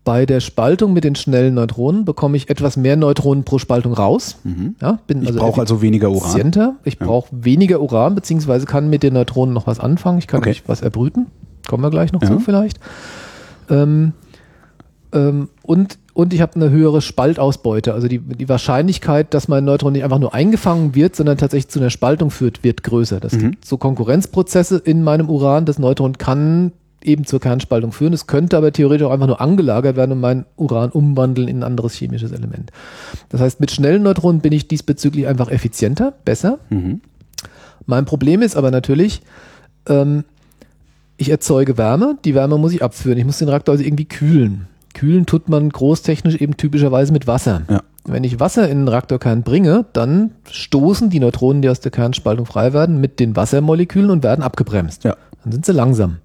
Bei der Spaltung mit den schnellen Neutronen bekomme ich etwas mehr Neutronen pro Spaltung raus. Mhm. Ja, bin ich also brauche also weniger Uran. Ich ja. brauche weniger Uran, beziehungsweise kann mit den Neutronen noch was anfangen. Ich kann okay. was erbrüten. Kommen wir gleich noch ja. zu vielleicht. Ähm, ähm, und, und ich habe eine höhere Spaltausbeute. Also die, die Wahrscheinlichkeit, dass mein Neutron nicht einfach nur eingefangen wird, sondern tatsächlich zu einer Spaltung führt, wird größer. Das mhm. gibt so Konkurrenzprozesse in meinem Uran. Das Neutron kann eben zur Kernspaltung führen. Es könnte aber theoretisch auch einfach nur angelagert werden und mein Uran umwandeln in ein anderes chemisches Element. Das heißt, mit schnellen Neutronen bin ich diesbezüglich einfach effizienter, besser. Mhm. Mein Problem ist aber natürlich, ähm, ich erzeuge Wärme, die Wärme muss ich abführen. Ich muss den Reaktor also irgendwie kühlen. Kühlen tut man großtechnisch eben typischerweise mit Wasser. Ja. Wenn ich Wasser in den Reaktorkern bringe, dann stoßen die Neutronen, die aus der Kernspaltung frei werden, mit den Wassermolekülen und werden abgebremst. Ja. Dann sind sie langsam.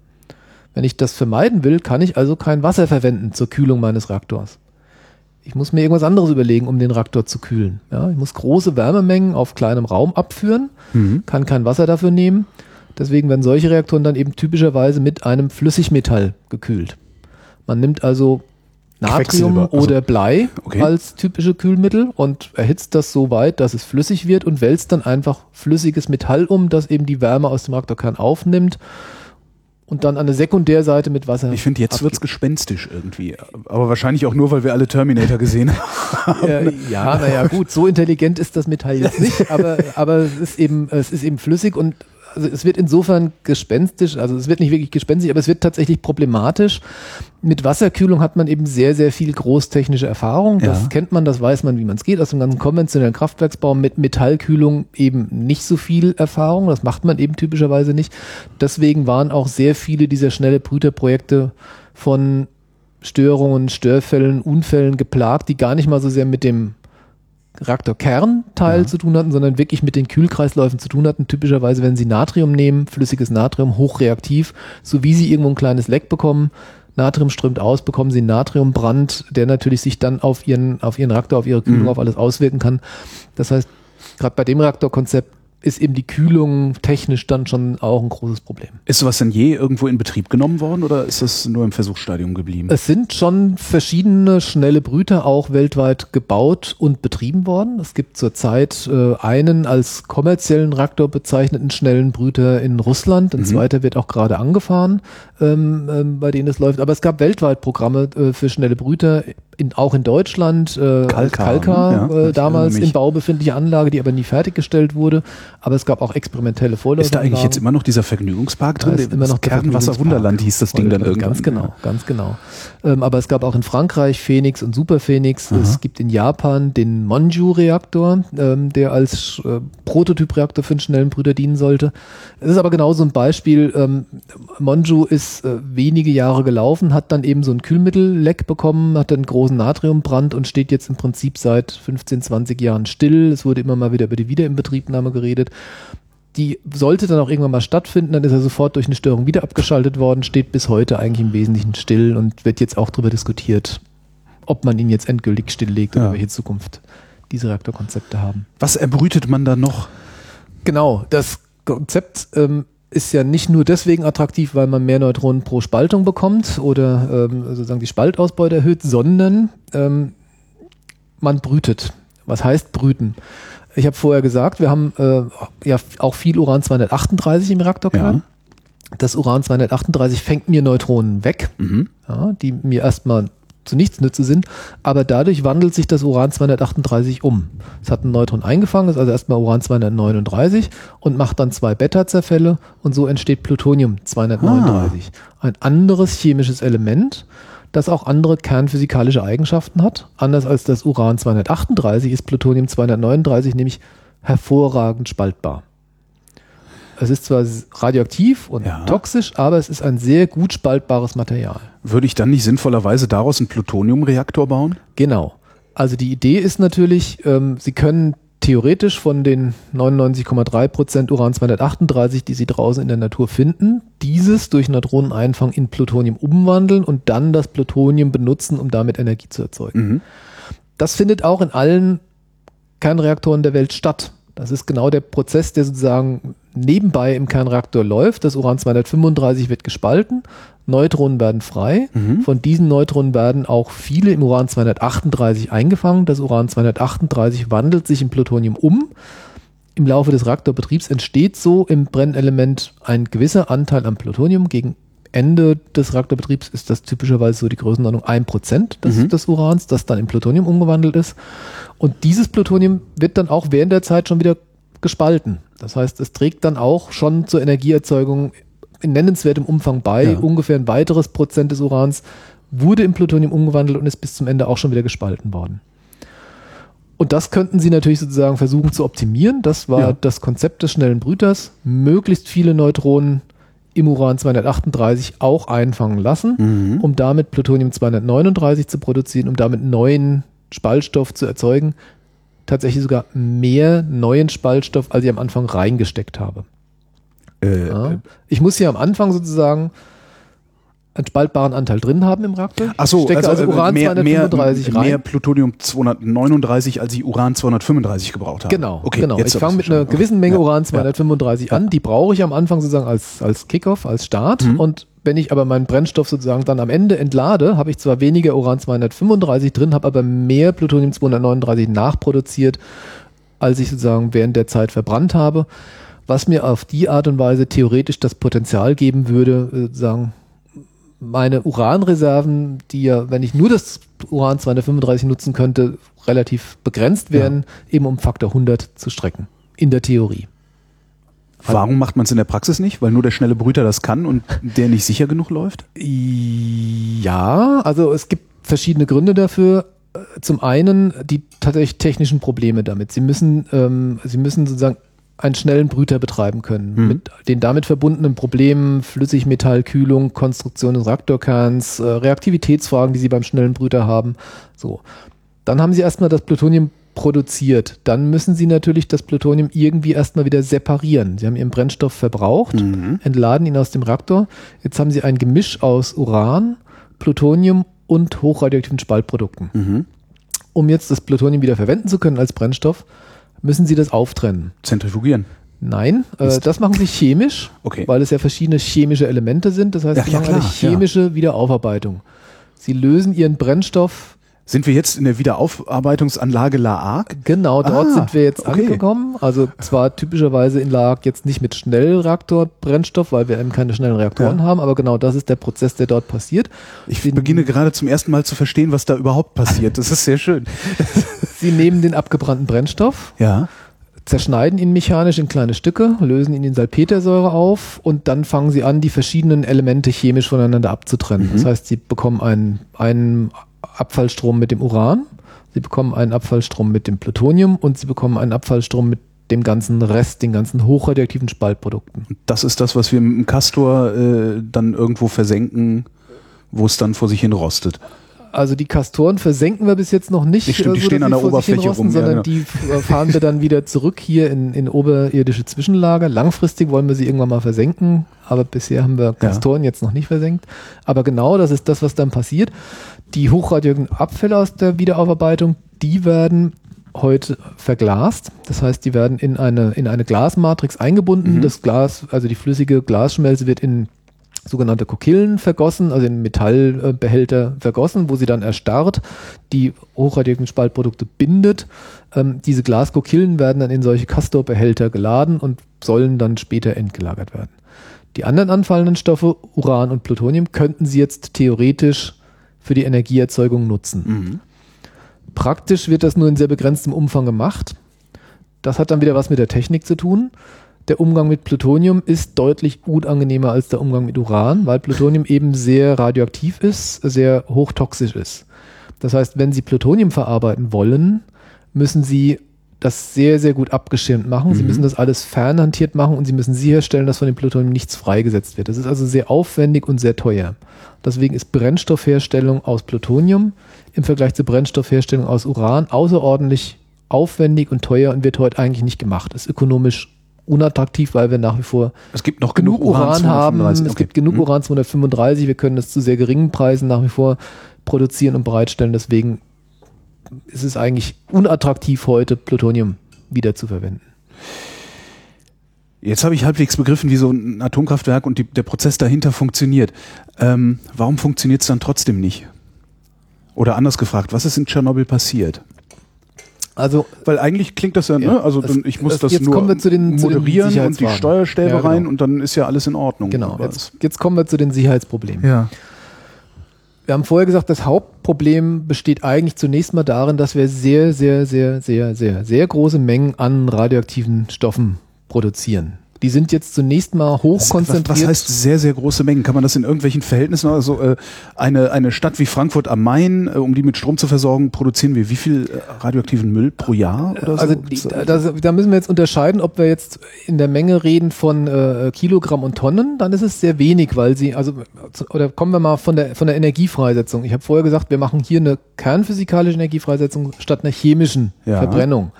Wenn ich das vermeiden will, kann ich also kein Wasser verwenden zur Kühlung meines Reaktors. Ich muss mir irgendwas anderes überlegen, um den Reaktor zu kühlen. Ja, ich muss große Wärmemengen auf kleinem Raum abführen, Mhm. kann kein Wasser dafür nehmen. Deswegen werden solche Reaktoren dann eben typischerweise mit einem Flüssigmetall gekühlt. Man nimmt also Natrium also- oder Blei Okay. als typische Kühlmittel und erhitzt das so weit, dass es flüssig wird und wälzt dann einfach flüssiges Metall um, das eben die Wärme aus dem Reaktorkern aufnimmt und dann an der Sekundärseite mit Wasser. Ich finde, jetzt abgibt. wird's gespenstisch irgendwie. Aber wahrscheinlich auch nur, weil wir alle Terminator gesehen haben. Ja, ja, naja, gut, so intelligent ist das Metall jetzt nicht, aber, aber es ist eben, es ist eben flüssig und also es wird insofern gespenstisch, also es wird nicht wirklich gespenstisch, aber es wird tatsächlich problematisch. Mit Wasserkühlung hat man eben sehr, sehr viel großtechnische Erfahrung. Das Ja. kennt man, das weiß man, wie man es geht aus dem ganzen konventionellen Kraftwerksbau. Mit Metallkühlung eben nicht so viel Erfahrung. Das macht man eben typischerweise nicht. Deswegen waren auch sehr viele dieser schnelle Brüterprojekte von Störungen, Störfällen, Unfällen geplagt, die gar nicht mal so sehr mit dem Reaktorkernteil Ja. zu tun hatten, sondern wirklich mit den Kühlkreisläufen zu tun hatten. Typischerweise, wenn Sie Natrium nehmen, flüssiges Natrium, hochreaktiv, so wie Sie irgendwo ein kleines Leck bekommen, Natrium strömt aus, bekommen Sie einen Natriumbrand, der natürlich sich dann auf Ihren, auf Ihren Reaktor, auf Ihre Kühlung, Mhm. auf alles auswirken kann. Das heißt, gerade bei dem Reaktorkonzept ist eben die Kühlung technisch dann schon auch ein großes Problem. Ist sowas denn je irgendwo in Betrieb genommen worden oder ist das nur im Versuchsstadium geblieben? Es sind schon verschiedene schnelle Brüter auch weltweit gebaut und betrieben worden. Es gibt zurzeit äh, einen als kommerziellen Reaktor bezeichneten schnellen Brüter in Russland. Ein Mhm. zweiter wird auch gerade angefahren, ähm, ähm, bei denen es läuft. Aber es gab weltweit Programme äh, für schnelle Brüter, in, auch in Deutschland. Äh, Kalkar ne? Ja, äh, damals in Bau befindliche Anlage, die aber nie fertiggestellt wurde. Aber es gab auch experimentelle Vorläufer. Ist da eigentlich jetzt immer noch dieser Vergnügungspark da drin? ist immer noch der Kernwasser Wunderland hieß das Ding dann irgendwann. Ganz genau, ganz genau. Ähm, aber es gab auch in Frankreich Phoenix und Super Phoenix. Aha. Es gibt in Japan den Monju-Reaktor, ähm, der als äh, Prototypreaktor für einen schnellen Brüder dienen sollte. Es ist aber genau so ein Beispiel. Ähm, Monju ist äh, wenige Jahre gelaufen, hat dann eben so ein Kühlmittelleck bekommen, hat dann einen großen Natriumbrand und steht jetzt im Prinzip seit 15, 20 Jahren still. Es wurde immer mal wieder über die Wiederinbetriebnahme geredet die sollte dann auch irgendwann mal stattfinden, dann ist er sofort durch eine Störung wieder abgeschaltet worden, steht bis heute eigentlich im Wesentlichen still und wird jetzt auch darüber diskutiert, ob man ihn jetzt endgültig stilllegt Ja. oder welche Zukunft diese Reaktorkonzepte haben. Was erbrütet man da noch? Genau, das Konzept ähm, ist ja nicht nur deswegen attraktiv, weil man mehr Neutronen pro Spaltung bekommt oder ähm, sozusagen die Spaltausbeute erhöht, sondern ähm, man brütet. Was heißt brüten? Ich habe vorher gesagt, wir haben äh, ja auch viel Uran-238 im Reaktorkern. Das Uran-238 fängt mir Neutronen weg, Mhm. ja, die mir erstmal zu nichts nütze sind, aber dadurch wandelt sich das Uran-238 um. Es hat ein Neutron eingefangen, ist also erstmal Uran-239 und macht dann zwei Beta-Zerfälle und so entsteht Plutonium-239. Ein anderes chemisches Element, das auch andere kernphysikalische Eigenschaften hat. Anders als das Uran-238 ist Plutonium-239 nämlich hervorragend spaltbar. Es ist zwar radioaktiv und Ja. toxisch, aber es ist ein sehr gut spaltbares Material. Würde ich dann nicht sinnvollerweise daraus einen Plutoniumreaktor bauen? Genau. Also die Idee ist natürlich, ähm, Sie können theoretisch von den 99,3% Uran-238, die Sie draußen in der Natur finden, dieses durch Neutroneneinfang in Plutonium umwandeln und dann das Plutonium benutzen, um damit Energie zu erzeugen. Mhm. Das findet auch in allen Kernreaktoren der Welt statt. Das ist genau der Prozess, der sozusagen nebenbei im Kernreaktor läuft. Das Uran-235 wird gespalten, Neutronen werden frei. Mhm. Von diesen Neutronen werden auch viele im Uran-238 eingefangen. Das Uran-238 wandelt sich in Plutonium um. Im Laufe des Reaktorbetriebs entsteht so im Brennelement ein gewisser Anteil an Plutonium. Gegen Ende des Reaktorbetriebs ist das typischerweise so die Größenordnung 1% des, Mhm. des Urans, das dann in Plutonium umgewandelt ist. Und dieses Plutonium wird dann auch während der Zeit schon wieder gespalten. Das heißt, es trägt dann auch schon zur Energieerzeugung in nennenswertem Umfang bei. Ja. Ungefähr ein weiteres Prozent des Urans wurde in Plutonium umgewandelt und ist bis zum Ende auch schon wieder gespalten worden. Und das könnten sie natürlich sozusagen versuchen zu optimieren. Das war Ja. das Konzept des schnellen Brüters. Möglichst viele Neutronen im Uran 238 auch einfangen lassen, Mhm. um damit Plutonium 239 zu produzieren, um damit neuen Spaltstoff zu erzeugen. Tatsächlich sogar mehr neuen Spaltstoff, als ich am Anfang reingesteckt habe. Äh, Ja. Ich muss hier am Anfang sozusagen einen spaltbaren Anteil drin haben im Reaktor. Ach so, Stecke also, äh, Uran mehr, 235 mehr, rein. mehr Plutonium 239, als ich Uran 235 gebraucht habe. Genau, okay, genau. Ich fange mit einer gewissen Menge Ja. Uran 235 an. Die brauche ich am Anfang sozusagen als, als Kickoff, als Start. Mhm. Und wenn ich aber meinen Brennstoff sozusagen dann am Ende entlade, habe ich zwar weniger Uran 235 drin, habe aber mehr Plutonium 239 nachproduziert, als ich sozusagen während der Zeit verbrannt habe. Was mir auf die Art und Weise theoretisch das Potenzial geben würde, äh, sozusagen meine Uranreserven, die ja, wenn ich nur das Uran 235 nutzen könnte, relativ begrenzt wären, eben um Faktor 100 zu strecken. In der Theorie. Warum macht man es in der Praxis nicht? Weil nur der schnelle Brüter das kann und der nicht sicher genug läuft? Ja, also es gibt verschiedene Gründe dafür. Äh, Zum einen die tatsächlich technischen Probleme damit. Sie müssen, ähm, Sie müssen sozusagen einen schnellen Brüter betreiben können. Mhm. Mit den damit verbundenen Problemen, Flüssigmetallkühlung, Konstruktion des Reaktorkerns, äh, Reaktivitätsfragen, die Sie beim schnellen Brüter haben. So. Dann haben Sie erstmal das Plutonium produziert. Dann müssen Sie natürlich das Plutonium irgendwie erstmal wieder separieren. Sie haben Ihren Brennstoff verbraucht, Mhm. entladen ihn aus dem Reaktor. Jetzt haben Sie ein Gemisch aus Uran, Plutonium und hochradioaktiven Spaltprodukten. Mhm. Um jetzt das Plutonium wieder verwenden zu können als Brennstoff, müssen Sie das auftrennen. Zentrifugieren. Nein, äh, das machen Sie chemisch, Okay. weil es ja verschiedene chemische Elemente sind. Das heißt, Ja, Sie ja, machen eine klar, ja. chemische Wiederaufarbeitung. Sie lösen Ihren Brennstoff Sind wir jetzt in der Wiederaufarbeitungsanlage La Hague? Genau, dort Ah, sind wir jetzt okay. angekommen. Also zwar typischerweise in Lag jetzt nicht mit Schnellreaktorbrennstoff, weil wir eben keine schnellen Reaktoren Ja. haben, aber genau das ist der Prozess, der dort passiert. Ich Sie- beginne gerade zum ersten Mal zu verstehen, was da überhaupt passiert. Das ist sehr schön. Sie nehmen den abgebrannten Brennstoff, Ja. zerschneiden ihn mechanisch in kleine Stücke, lösen ihn in Salpetersäure auf und dann fangen sie an, die verschiedenen Elemente chemisch voneinander abzutrennen. Das heißt, sie bekommen einen, einen Abfallstrom mit dem Uran, sie bekommen einen Abfallstrom mit dem Plutonium und sie bekommen einen Abfallstrom mit dem ganzen Rest, den ganzen hochradioaktiven Spaltprodukten. Das ist das, was wir mit dem Castor äh, dann irgendwo versenken, wo es dann vor sich hin rostet. Also die Castoren versenken wir bis jetzt noch nicht, Nicht stimmt, die so, stehen an der Oberfläche rosten, rum, ja, sondern genau. die äh, fahren wir dann wieder zurück hier in, in oberirdische Zwischenlager. Langfristig wollen wir sie irgendwann mal versenken, aber bisher haben wir Castoren jetzt noch nicht versenkt. Aber genau das ist das, was dann passiert. Die hochradioaktiven Abfälle aus der Wiederaufarbeitung, die werden heute verglast. Das heißt, die werden in eine, in eine Glasmatrix eingebunden. Mhm. Das Glas, also die flüssige Glasschmelze wird in sogenannte Kokillen vergossen, also in Metallbehälter vergossen, wo sie dann erstarrt, die hochradioaktiven Spaltprodukte bindet. Ähm, diese Glaskokillen werden dann in solche Castor-Behälter geladen und sollen dann später entgelagert werden. Die anderen anfallenden Stoffe, Uran und Plutonium, könnten sie jetzt theoretisch für die Energieerzeugung nutzen. Mhm. Praktisch wird das nur in sehr begrenztem Umfang gemacht. Das hat dann wieder was mit der Technik zu tun. Der Umgang mit Plutonium ist deutlich unangenehmer als der Umgang mit Uran, weil Plutonium eben sehr radioaktiv ist, sehr hochtoxisch ist. Das heißt, wenn Sie Plutonium verarbeiten wollen, müssen Sie das sehr, sehr gut abgeschirmt machen. Sie Mhm. müssen das alles fernhantiert machen und Sie müssen sicherstellen, dass von dem Plutonium nichts freigesetzt wird. Das ist also sehr aufwendig und sehr teuer. Deswegen ist Brennstoffherstellung aus Plutonium im Vergleich zur Brennstoffherstellung aus Uran außerordentlich aufwendig und teuer und wird heute eigentlich nicht gemacht. Ist ökonomisch unattraktiv, weil wir nach wie vor Es gibt noch genug Uran, haben. 235. Es Okay. gibt genug Mhm. Uran 235. Wir können das zu sehr geringen Preisen nach wie vor produzieren und bereitstellen. Deswegen ist es eigentlich unattraktiv heute, Plutonium wieder zu verwenden. Jetzt habe ich halbwegs begriffen, wie so ein Atomkraftwerk und die, der Prozess dahinter funktioniert. Ähm, warum funktioniert es dann trotzdem nicht? Oder anders gefragt, was ist in Tschernobyl passiert? Also Weil eigentlich klingt das ja, Ja, ne? also es- dann, ich muss es- das jetzt nur kommen wir zu den- zu den moderieren und die. Steuerstäbe Ja, genau. rein und dann ist ja alles in Ordnung. genau, jetzt, jetzt kommen wir zu den Sicherheitsproblemen. Ja. Wir haben vorher gesagt, das Hauptproblem besteht eigentlich zunächst mal darin, dass wir sehr, sehr, sehr, sehr, sehr, sehr große Mengen an radioaktiven Stoffen produzieren. Die sind jetzt zunächst mal hochkonzentriert. Was, was heißt sehr, sehr große Mengen? Kann man das in irgendwelchen Verhältnissen, also äh, eine, eine Stadt wie Frankfurt am Main, äh, um die mit Strom zu versorgen, produzieren wir wie viel äh, radioaktiven Müll pro Jahr oder also so? Die, da, da, müssen wir jetzt unterscheiden, ob wir jetzt in der Menge reden von äh, Kilogramm und Tonnen, dann ist es sehr wenig, weil sie, also, oder kommen wir mal von der, von der Energiefreisetzung. Ich habe vorher gesagt, wir machen hier eine kernphysikalische Energiefreisetzung statt einer chemischen ja. Verbrennung.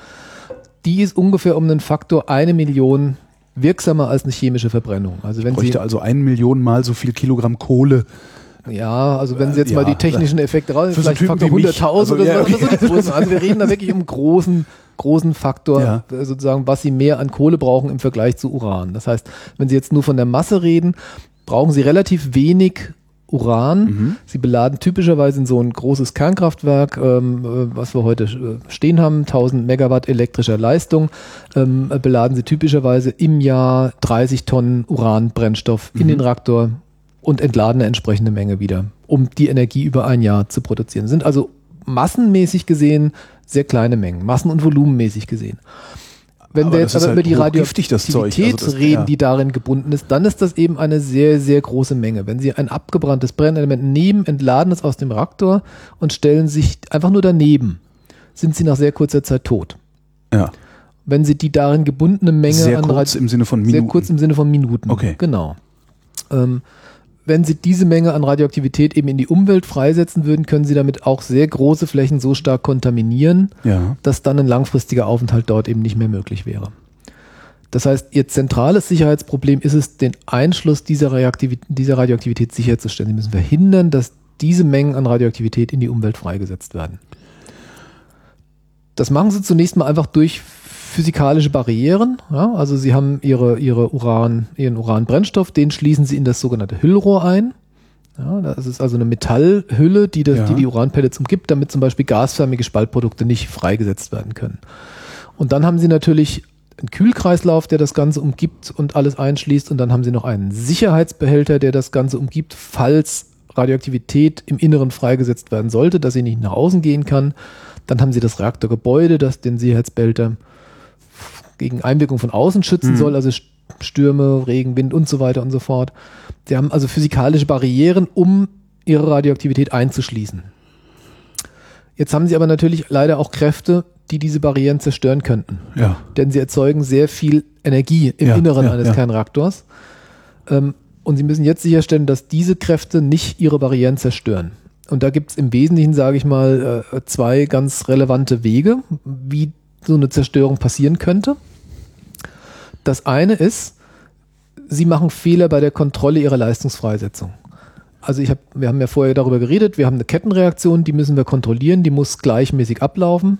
Die ist ungefähr um einen Faktor eine Million wirksamer als eine chemische Verbrennung. Also wenn ich bräuchte Sie also ein Million Mal so viel Kilogramm Kohle. Ja, also wenn Sie jetzt ja, mal die technischen Effekte raus, vielleicht so Faktor 100.000 also, oder, ja, okay. oder so. Also wir reden da wirklich um großen, großen Faktor, ja. sozusagen, was Sie mehr an Kohle brauchen im Vergleich zu Uran. Das heißt, wenn Sie jetzt nur von der Masse reden, brauchen Sie relativ wenig Uran. Mhm. Sie beladen typischerweise in so ein großes Kernkraftwerk, ähm, äh, was wir heute äh, stehen haben, 1000 Megawatt elektrischer Leistung, ähm, beladen sie typischerweise im Jahr 30 Tonnen Uranbrennstoff mhm. in den Reaktor und entladen eine entsprechende Menge wieder, um die Energie über ein Jahr zu produzieren. Das sind also massenmäßig gesehen sehr kleine Mengen, massen- und volumenmäßig gesehen. Wenn aber wir jetzt aber halt über die Radioaktivität also reden, ja. die darin gebunden ist, dann ist das eben eine sehr, sehr große Menge. Wenn Sie ein abgebranntes Brennelement nehmen, entladen es aus dem Reaktor und stellen sich einfach nur daneben, sind Sie nach sehr kurzer Zeit tot. Ja. Wenn Sie die darin gebundene Menge sehr an kurz im Sinne von Minuten. Sehr kurz im Sinne von Minuten. Okay. Genau. Ähm, wenn Sie diese Menge an Radioaktivität eben in die Umwelt freisetzen würden, können Sie damit auch sehr große Flächen so stark kontaminieren, ja. dass dann ein langfristiger Aufenthalt dort eben nicht mehr möglich wäre. Das heißt, Ihr zentrales Sicherheitsproblem ist es, den Einschluss dieser, Radioaktivität, dieser Radioaktivität sicherzustellen. Sie müssen verhindern, dass diese Mengen an Radioaktivität in die Umwelt freigesetzt werden. Das machen Sie zunächst mal einfach durch physikalische Barrieren. Ja? Also sie haben ihre, ihre Uran, ihren Uranbrennstoff, den schließen sie in das sogenannte Hüllrohr ein. Ja, das ist also eine Metallhülle, die, das, ja. die die Uranpellets umgibt, damit zum Beispiel gasförmige Spaltprodukte nicht freigesetzt werden können. Und dann haben sie natürlich einen Kühlkreislauf, der das Ganze umgibt und alles einschließt. Und dann haben sie noch einen Sicherheitsbehälter, der das Ganze umgibt, falls Radioaktivität im Inneren freigesetzt werden sollte, dass sie nicht nach außen gehen kann. Dann haben sie das Reaktorgebäude, das den Sicherheitsbehälter gegen Einwirkung von außen schützen mhm. soll, also Stürme, Regen, Wind und so weiter und so fort. Sie haben also physikalische Barrieren, um ihre Radioaktivität einzuschließen. Jetzt haben sie aber natürlich leider auch Kräfte, die diese Barrieren zerstören könnten. Ja. Denn sie erzeugen sehr viel Energie im ja, Inneren ja, eines ja. Kernreaktors. Ähm, und sie müssen jetzt sicherstellen, dass diese Kräfte nicht ihre Barrieren zerstören. Und da gibt es im Wesentlichen, sage ich mal, äh, zwei ganz relevante Wege, wie so eine Zerstörung passieren könnte. Das eine ist, sie machen Fehler bei der Kontrolle ihrer Leistungsfreisetzung. Also ich hab, wir haben ja vorher darüber geredet, wir haben eine Kettenreaktion, die müssen wir kontrollieren, die muss gleichmäßig ablaufen.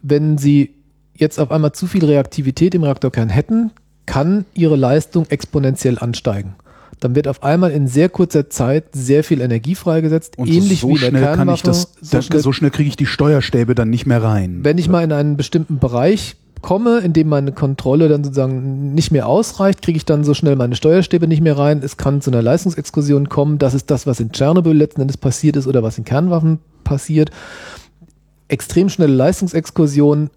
Wenn Sie jetzt auf einmal zu viel Reaktivität im Reaktorkern hätten, kann Ihre Leistung exponentiell ansteigen dann wird auf einmal in sehr kurzer Zeit sehr viel Energie freigesetzt, und ähnlich so wie in der Kernwaffe. Kann ich das, so schnell, so schnell kriege ich die Steuerstäbe dann nicht mehr rein. Wenn ich mal in einen bestimmten Bereich komme, in dem meine Kontrolle dann sozusagen nicht mehr ausreicht, kriege ich dann so schnell meine Steuerstäbe nicht mehr rein. Es kann zu einer Leistungsexkursion kommen. Das ist das, was in Tschernobyl letzten Endes passiert ist oder was in Kernwaffen passiert. Extrem schnelle Leistungsexkursion,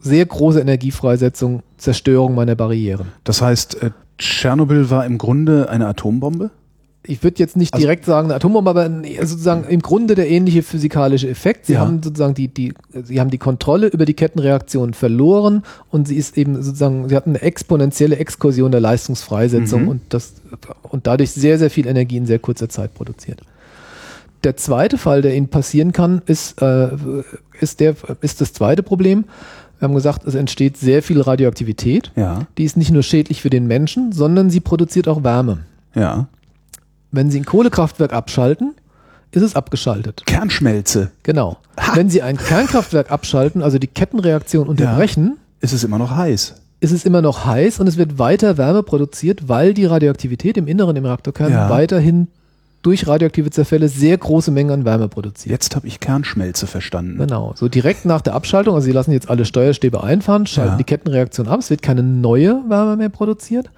sehr große Energiefreisetzung, Zerstörung meiner Barrieren. Das heißt, äh, Tschernobyl war im Grunde eine Atombombe? Ich würde jetzt nicht also, direkt sagen eine Atombombe, aber sozusagen im Grunde der ähnliche physikalische Effekt. Sie ja. haben sozusagen die, die, sie haben die Kontrolle über die Kettenreaktion verloren und sie ist eben sozusagen, sie hatten eine exponentielle Exkursion der Leistungsfreisetzung mhm. und das und dadurch sehr, sehr viel Energie in sehr kurzer Zeit produziert. Der zweite Fall, der Ihnen passieren kann, ist, äh, ist, der, ist das zweite Problem. Wir haben gesagt, es entsteht sehr viel Radioaktivität. Ja. Die ist nicht nur schädlich für den Menschen, sondern sie produziert auch Wärme. Ja. Wenn Sie ein Kohlekraftwerk abschalten, ist es abgeschaltet. Kernschmelze. Genau. Ha. Wenn Sie ein Kernkraftwerk abschalten, also die Kettenreaktion unterbrechen, ja. ist es immer noch heiß. Ist es immer noch heiß und es wird weiter Wärme produziert, weil die Radioaktivität im Inneren im Reaktorkern ja. weiterhin durch radioaktive Zerfälle sehr große Mengen an Wärme produziert. Jetzt habe ich Kernschmelze verstanden. Genau. So direkt nach der Abschaltung, also Sie lassen jetzt alle Steuerstäbe einfahren, schalten ja. die Kettenreaktion ab, es wird keine neue Wärme mehr produziert,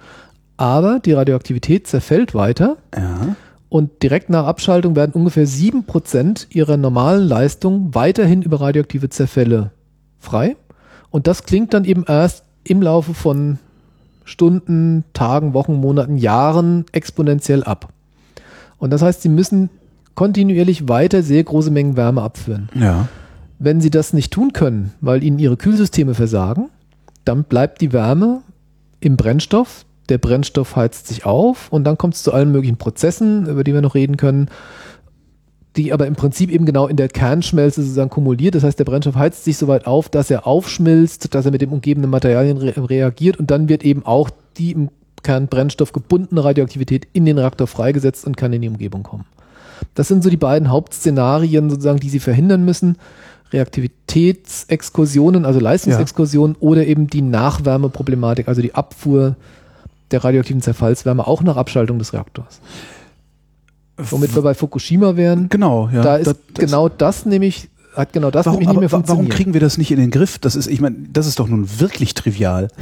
aber die Radioaktivität zerfällt weiter. Ja. Und direkt nach Abschaltung werden ungefähr 7% ihrer normalen Leistung weiterhin über radioaktive Zerfälle frei. Und das klingt dann eben erst im Laufe von Stunden, Tagen, Wochen, Monaten, Jahren exponentiell ab. Und das heißt, sie müssen kontinuierlich weiter sehr große Mengen Wärme abführen. Ja. Wenn sie das nicht tun können, weil ihnen ihre Kühlsysteme versagen, dann bleibt die Wärme im Brennstoff. Der Brennstoff heizt sich auf und dann kommt es zu allen möglichen Prozessen, über die wir noch reden können, die aber im Prinzip eben genau in der Kernschmelze sozusagen kumuliert. Das heißt, der Brennstoff heizt sich so weit auf, dass er aufschmilzt, dass er mit dem umgebenden Materialien re reagiert und dann wird eben auch die im Kernbrennstoff gebundene Radioaktivität in den Reaktor freigesetzt und kann in die Umgebung kommen. Das sind so die beiden Hauptszenarien sozusagen, die sie verhindern müssen. Reaktivitätsexkursionen, also Leistungsexkursionen ja. oder eben die Nachwärmeproblematik, also die Abfuhr der radioaktiven Zerfallswärme auch nach Abschaltung des Reaktors. Womit wir bei Fukushima wären. Genau, ja. Da ist das, genau das nämlich hat genau das warum, nämlich nicht mehr funktioniert. Warum kriegen wir das nicht in den Griff? Das ist, ich meine, das ist doch nun wirklich trivial.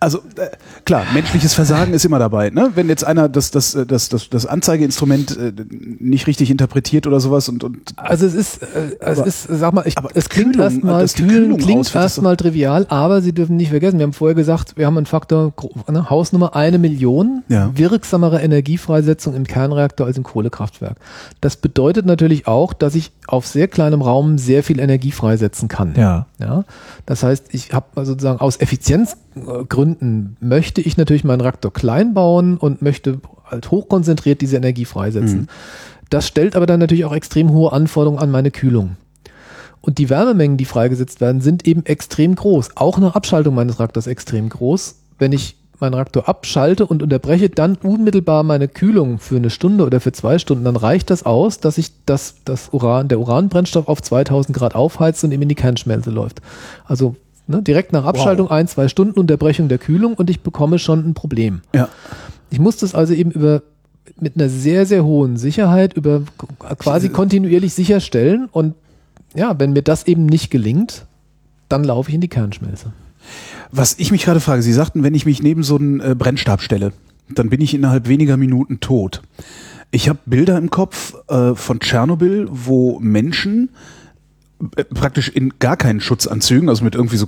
Also äh, klar, menschliches Versagen ist immer dabei. Ne? Wenn jetzt einer das, das, äh, das, das, das Anzeigeinstrument äh, nicht richtig interpretiert oder sowas und, und also es ist, äh, es ist, sag mal, ich, es klingt erstmal klingt erstmal trivial, aber Sie dürfen nicht vergessen, wir haben vorher gesagt, wir haben einen Faktor ne, Hausnummer eine Million ja. wirksamere Energiefreisetzung im Kernreaktor als im Kohlekraftwerk. Das bedeutet natürlich auch, dass ich auf sehr kleinem Raum sehr viel Energie freisetzen kann. Ja. Ja. Das heißt, ich habe sozusagen aus Effizienzgründen Gründen möchte ich natürlich meinen Reaktor klein bauen und möchte halt hochkonzentriert diese Energie freisetzen. Mhm. Das stellt aber dann natürlich auch extrem hohe Anforderungen an meine Kühlung. Und die Wärmemengen, die freigesetzt werden, sind eben extrem groß. Auch nach Abschaltung meines Reaktors extrem groß. Wenn ich meinen Reaktor abschalte und unterbreche dann unmittelbar meine Kühlung für eine Stunde oder für zwei Stunden, dann reicht das aus, dass ich das, das Uran, der Uranbrennstoff auf 2000 Grad aufheizt und eben in die Kernschmelze läuft. Also Ne? Direkt nach Abschaltung wow. ein, zwei Stunden Unterbrechung der Kühlung und ich bekomme schon ein Problem. Ja. Ich muss das also eben über mit einer sehr, sehr hohen Sicherheit über quasi kontinuierlich sicherstellen und ja, wenn mir das eben nicht gelingt, dann laufe ich in die Kernschmelze. Was ich mich gerade frage, Sie sagten, wenn ich mich neben so einen äh, Brennstab stelle, dann bin ich innerhalb weniger Minuten tot. Ich habe Bilder im Kopf äh, von Tschernobyl, wo Menschen äh, praktisch in gar keinen Schutzanzügen, also mit irgendwie so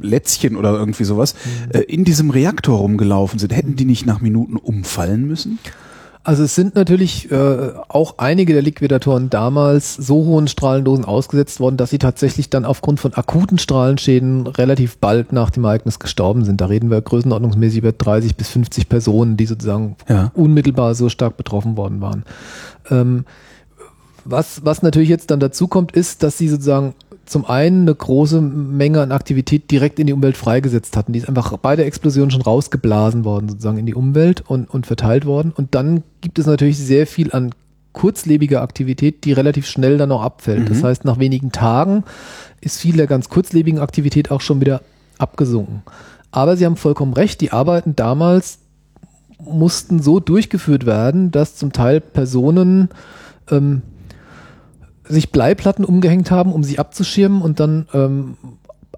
Lätzchen oder irgendwie sowas, mhm. äh, in diesem Reaktor rumgelaufen sind. Hätten die nicht nach Minuten umfallen müssen? Also es sind natürlich äh, auch einige der Liquidatoren damals so hohen Strahlendosen ausgesetzt worden, dass sie tatsächlich dann aufgrund von akuten Strahlenschäden relativ bald nach dem Ereignis gestorben sind. Da reden wir größenordnungsmäßig über 30 bis 50 Personen, die sozusagen ja. unmittelbar so stark betroffen worden waren. Ähm, was, was natürlich jetzt dann dazu kommt, ist, dass sie sozusagen zum einen eine große Menge an Aktivität direkt in die Umwelt freigesetzt hatten. Die ist einfach bei der Explosion schon rausgeblasen worden, sozusagen in die Umwelt und, und verteilt worden. Und dann gibt es natürlich sehr viel an kurzlebiger Aktivität, die relativ schnell dann auch abfällt. Mhm. Das heißt, nach wenigen Tagen ist viel der ganz kurzlebigen Aktivität auch schon wieder abgesunken. Aber Sie haben vollkommen recht, die Arbeiten damals mussten so durchgeführt werden, dass zum Teil Personen ähm, sich Bleiplatten umgehängt haben, um sie abzuschirmen und dann ähm,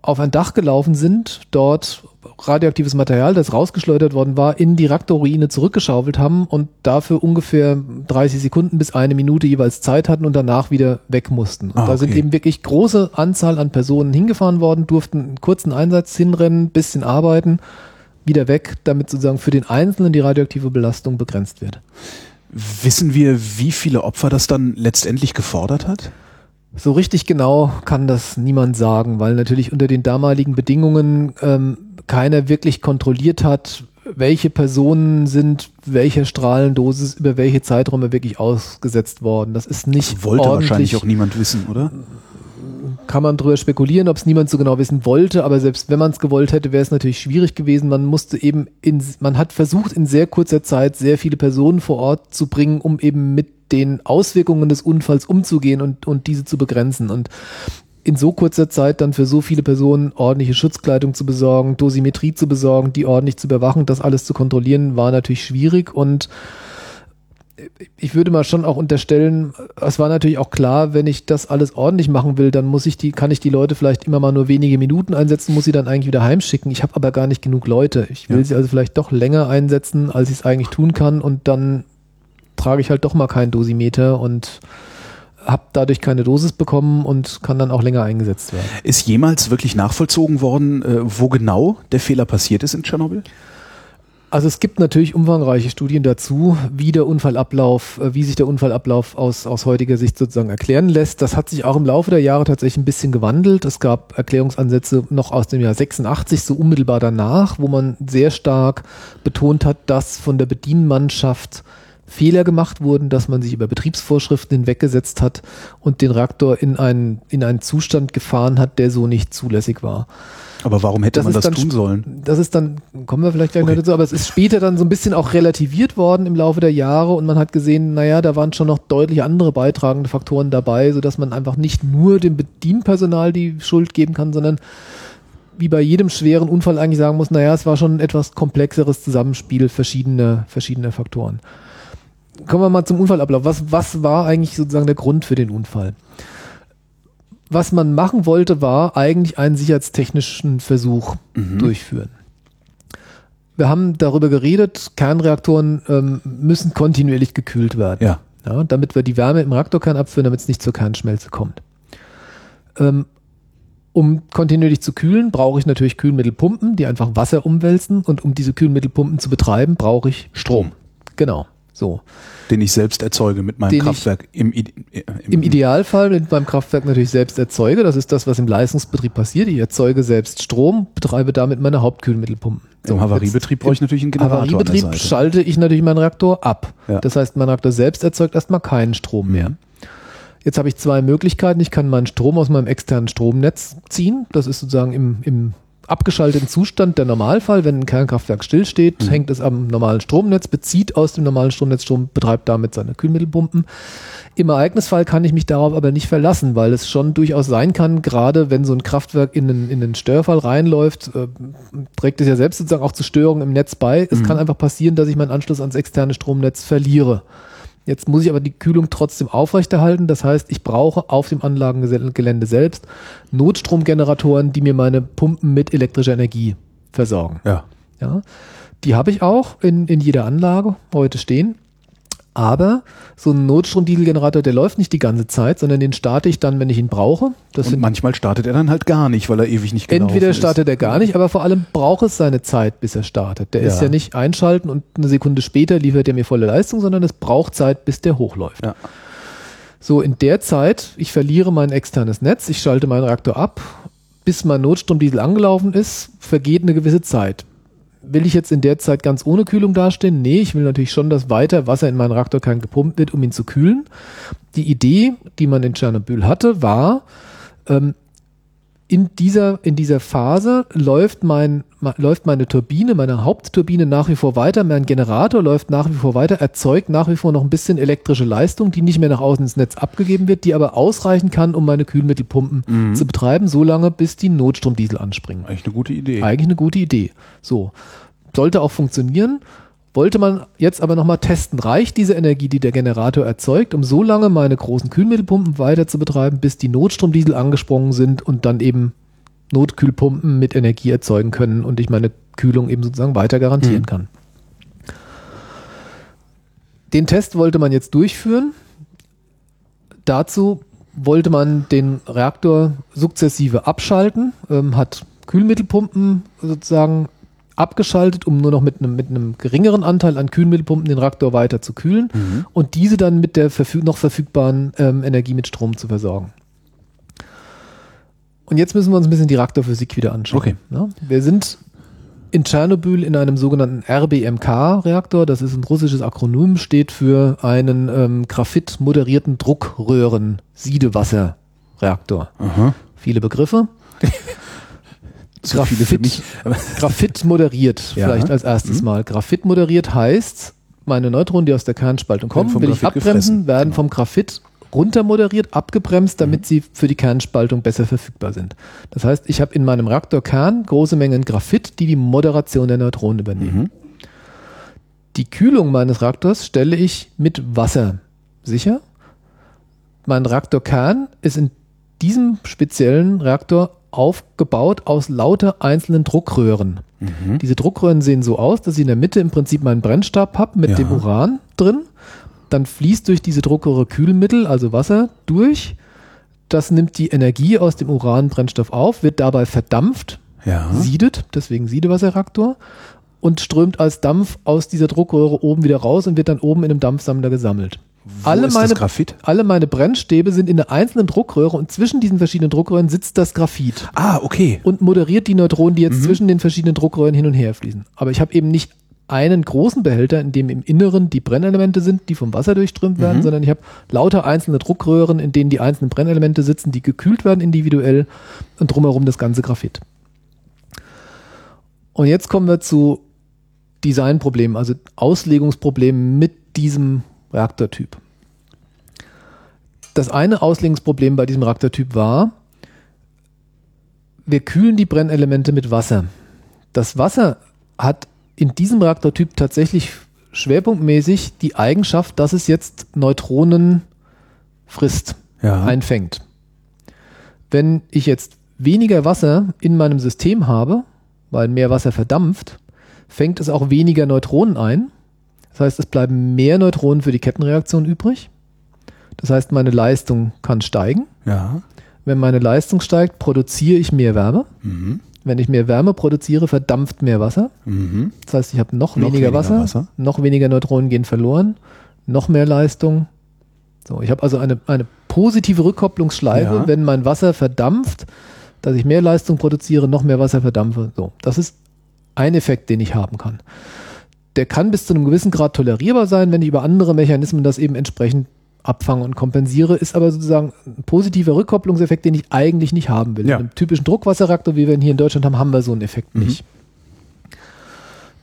auf ein Dach gelaufen sind, dort radioaktives Material, das rausgeschleudert worden war, in die Reaktorruine zurückgeschaufelt haben und dafür ungefähr 30 Sekunden bis eine Minute jeweils Zeit hatten und danach wieder weg mussten. Und ah, okay. da sind eben wirklich große Anzahl an Personen hingefahren worden, durften einen kurzen Einsatz hinrennen, bisschen arbeiten, wieder weg, damit sozusagen für den Einzelnen die radioaktive Belastung begrenzt wird. Wissen wir, wie viele Opfer das dann letztendlich gefordert hat? So richtig genau kann das niemand sagen, weil natürlich unter den damaligen Bedingungen ähm, keiner wirklich kontrolliert hat, welche Personen sind welcher Strahlendosis über welche Zeiträume wirklich ausgesetzt worden. Das ist nicht. Das wollte wahrscheinlich auch niemand wissen, oder? Kann man drüber spekulieren, ob es niemand so genau wissen wollte, aber selbst wenn man es gewollt hätte, wäre es natürlich schwierig gewesen. Man musste eben in, man hat versucht, in sehr kurzer Zeit sehr viele Personen vor Ort zu bringen, um eben mit den Auswirkungen des Unfalls umzugehen und, und diese zu begrenzen. Und in so kurzer Zeit dann für so viele Personen ordentliche Schutzkleidung zu besorgen, Dosimetrie zu besorgen, die ordentlich zu überwachen, das alles zu kontrollieren, war natürlich schwierig und ich würde mal schon auch unterstellen, es war natürlich auch klar, wenn ich das alles ordentlich machen will, dann muss ich die, kann ich die Leute vielleicht immer mal nur wenige Minuten einsetzen, muss sie dann eigentlich wieder heimschicken. Ich habe aber gar nicht genug Leute. Ich will ja. sie also vielleicht doch länger einsetzen, als ich es eigentlich tun kann und dann trage ich halt doch mal keinen Dosimeter und habe dadurch keine Dosis bekommen und kann dann auch länger eingesetzt werden. Ist jemals wirklich nachvollzogen worden, äh, wo genau der Fehler passiert ist in Tschernobyl? Also es gibt natürlich umfangreiche Studien dazu, wie der Unfallablauf, äh, wie sich der Unfallablauf aus, aus heutiger Sicht sozusagen erklären lässt. Das hat sich auch im Laufe der Jahre tatsächlich ein bisschen gewandelt. Es gab Erklärungsansätze noch aus dem Jahr 86, so unmittelbar danach, wo man sehr stark betont hat, dass von der Bedienmannschaft Fehler gemacht wurden, dass man sich über Betriebsvorschriften hinweggesetzt hat und den Reaktor in einen, in einen Zustand gefahren hat, der so nicht zulässig war. Aber warum hätte Das man das dann tun sollen? Das ist dann, kommen wir vielleicht gleich Okay. noch dazu, aber es ist später dann so ein bisschen auch relativiert worden im Laufe der Jahre und man hat gesehen, naja, da waren schon noch deutlich andere beitragende Faktoren dabei, sodass man einfach nicht nur dem Bedienpersonal die Schuld geben kann, sondern wie bei jedem schweren Unfall eigentlich sagen muss, naja, es war schon ein etwas komplexeres Zusammenspiel verschiedener, verschiedener Faktoren. Kommen wir mal zum Unfallablauf. Was, was war eigentlich sozusagen der Grund für den Unfall? Was man machen wollte, war eigentlich einen sicherheitstechnischen Versuch durchführen. Wir haben darüber geredet, Kernreaktoren ähm, müssen kontinuierlich gekühlt werden. Ja. Ja, damit wir die Wärme im Reaktorkern abführen, damit es nicht zur Kernschmelze kommt. Ähm, um kontinuierlich zu kühlen, brauche ich natürlich Kühlmittelpumpen, die einfach Wasser umwälzen. Und um diese Kühlmittelpumpen zu betreiben, brauche ich Strom, Genau. So. den ich selbst erzeuge mit meinem Den Kraftwerk im, Ide- äh, Im Idealfall mit meinem Kraftwerk natürlich selbst erzeuge. Das ist das, was im Leistungsbetrieb passiert. Ich erzeuge selbst Strom, betreibe damit meine Hauptkühlmittelpumpen. Im Havariebetrieb brauche ich natürlich einen Generator der Havariebetrieb schalte ich natürlich meinen Reaktor ab. Ja. Das heißt, mein Reaktor selbst erzeugt erstmal keinen Strom mehr. Mhm. Jetzt habe ich zwei Möglichkeiten. Ich kann meinen Strom aus meinem externen Stromnetz ziehen. Das ist sozusagen im, im abgeschalteten Zustand der Normalfall. Wenn ein Kernkraftwerk stillsteht, Mhm. hängt es am normalen Stromnetz, bezieht aus dem normalen Stromnetz Strom, betreibt damit seine Kühlmittelpumpen. Im Ereignisfall kann ich mich darauf aber nicht verlassen, weil es schon durchaus sein kann, gerade wenn so ein Kraftwerk in einen, in einen Störfall reinläuft, äh, trägt es ja selbst sozusagen auch zu Störungen im Netz bei. Es kann einfach passieren, dass ich meinen Anschluss ans externe Stromnetz verliere. Jetzt muss ich aber die Kühlung trotzdem aufrechterhalten. Das heißt, ich brauche auf dem Anlagengelände selbst Notstromgeneratoren, die mir meine Pumpen mit elektrischer Energie versorgen. Ja. Ja, die habe ich auch in, in jeder Anlage heute stehen. Aber so ein Notstromdieselgenerator, der läuft nicht die ganze Zeit, sondern den starte ich dann, wenn ich ihn brauche. Das Und manchmal startet er dann halt gar nicht, weil er ewig nicht gelaufen Entweder ist. startet er gar nicht, aber vor allem braucht es seine Zeit, bis er startet. Der Ja. ist ja nicht einschalten und eine Sekunde später liefert er mir volle Leistung, sondern es braucht Zeit, bis der hochläuft. Ja. So, in der Zeit, ich verliere mein externes Netz, ich schalte meinen Reaktor ab, bis mein Notstromdiesel angelaufen ist, vergeht eine gewisse Zeit. Will ich jetzt in der Zeit ganz ohne Kühlung dastehen? Nee, ich will natürlich schon, dass weiter Wasser in meinen Reaktorkern gepumpt wird, um ihn zu kühlen. Die Idee, die man in Tschernobyl hatte, war, ähm, in dieser, in dieser Phase läuft, mein, läuft meine Turbine, meine Hauptturbine nach wie vor weiter, mein Generator läuft nach wie vor weiter, erzeugt nach wie vor noch ein bisschen elektrische Leistung, die nicht mehr nach außen ins Netz abgegeben wird, die aber ausreichen kann, um meine Kühlmittelpumpen zu betreiben, solange bis die Notstromdiesel anspringen. Eigentlich eine gute Idee. Eigentlich eine gute Idee. So. Sollte auch funktionieren. Wollte man jetzt aber nochmal testen, reicht diese Energie, die der Generator erzeugt, um so lange meine großen Kühlmittelpumpen weiter zu betreiben, bis die Notstromdiesel angesprungen sind und dann eben Notkühlpumpen mit Energie erzeugen können und ich meine Kühlung eben sozusagen weiter garantieren Mhm. kann. Den Test wollte man jetzt durchführen. Dazu wollte man den Reaktor sukzessive abschalten, ähm, hat Kühlmittelpumpen sozusagen abgeschaltet, um nur noch mit einem, mit einem geringeren Anteil an Kühlmittelpumpen den Reaktor weiter zu kühlen Mhm. und diese dann mit der verfüg noch verfügbaren ähm, Energie mit Strom zu versorgen. Und jetzt müssen wir uns ein bisschen die Reaktorphysik wieder anschauen. Okay. Ja, wir sind in Tschernobyl in einem sogenannten RBMK-Reaktor. Das ist ein russisches Akronym, steht für einen ähm, Graphit-moderierten Druckröhren-Siedewasserreaktor. Viele Begriffe. Zu viele für mich. Graphit moderiert, Ja. vielleicht als erstes Mal. Graphit moderiert heißt, meine Neutronen, die aus der Kernspaltung kommen, will ich Graphit abbremsen, gefressen. werden Genau. vom Graphit runtermoderiert, abgebremst, damit sie für die Kernspaltung besser verfügbar sind. Das heißt, ich habe in meinem Reaktorkern große Mengen Graphit, die die Moderation der Neutronen übernehmen. Mhm. Die Kühlung meines Reaktors stelle ich mit Wasser sicher. Mein Reaktorkern ist in diesem speziellen Reaktor aufgebaut aus lauter einzelnen Druckröhren. Mhm. Diese Druckröhren sehen so aus, dass ich in der Mitte im Prinzip meinen Brennstab habe mit Ja. dem Uran drin Dann fließt durch diese Druckröhre Kühlmittel, also Wasser, durch. Das nimmt die Energie aus dem Uranbrennstoff auf, wird dabei verdampft, Ja. siedet, deswegen Siedewasserreaktor, und strömt als Dampf aus dieser Druckröhre oben wieder raus und wird dann oben in einem Dampfsammler gesammelt. Wo alle, ist meine, alle meine Brennstäbe sind in einer einzelnen Druckröhre und zwischen diesen verschiedenen Druckröhren sitzt das Graphit Ah, okay. und moderiert die Neutronen, die jetzt Mhm. zwischen den verschiedenen Druckröhren hin und her fließen. Aber ich habe eben nicht einen großen Behälter, in dem im Inneren die Brennelemente sind, die vom Wasser durchströmt werden, Mhm. sondern ich habe lauter einzelne Druckröhren, in denen die einzelnen Brennelemente sitzen, die gekühlt werden individuell und drumherum das ganze Graphit. Und jetzt kommen wir zu Designproblemen, also Auslegungsproblemen mit diesem Reaktortyp. Das eine Auslegungsproblem bei diesem Reaktortyp war, wir kühlen die Brennelemente mit Wasser. Das Wasser hat in diesem Reaktortyp tatsächlich schwerpunktmäßig die Eigenschaft, dass es jetzt Neutronen frisst, Ja. einfängt. Wenn ich jetzt weniger Wasser in meinem System habe, weil mehr Wasser verdampft, fängt es auch weniger Neutronen ein. Das heißt, es bleiben mehr Neutronen für die Kettenreaktion übrig. Das heißt, meine Leistung kann steigen. ja. Wenn meine Leistung steigt, produziere ich mehr Wärme. Mhm. Wenn ich mehr Wärme produziere, verdampft mehr Wasser. Mhm. Das heißt, ich habe noch, Noch weniger, weniger Wasser, Wasser. noch weniger Neutronen gehen verloren, noch mehr Leistung. So, ich habe also eine, eine positive Rückkopplungsschleife, Ja. wenn mein Wasser verdampft, dass ich mehr Leistung produziere, noch mehr Wasser verdampfe. So, das ist ein Effekt, den ich haben kann. Der kann bis zu einem gewissen Grad tolerierbar sein, wenn ich über andere Mechanismen das eben entsprechend abfange und kompensiere, ist aber sozusagen ein positiver Rückkopplungseffekt, den ich eigentlich nicht haben will. Ja. Einem typischen Druckwasserreaktor, wie wir ihn hier in Deutschland haben, haben wir so einen Effekt Mhm. nicht.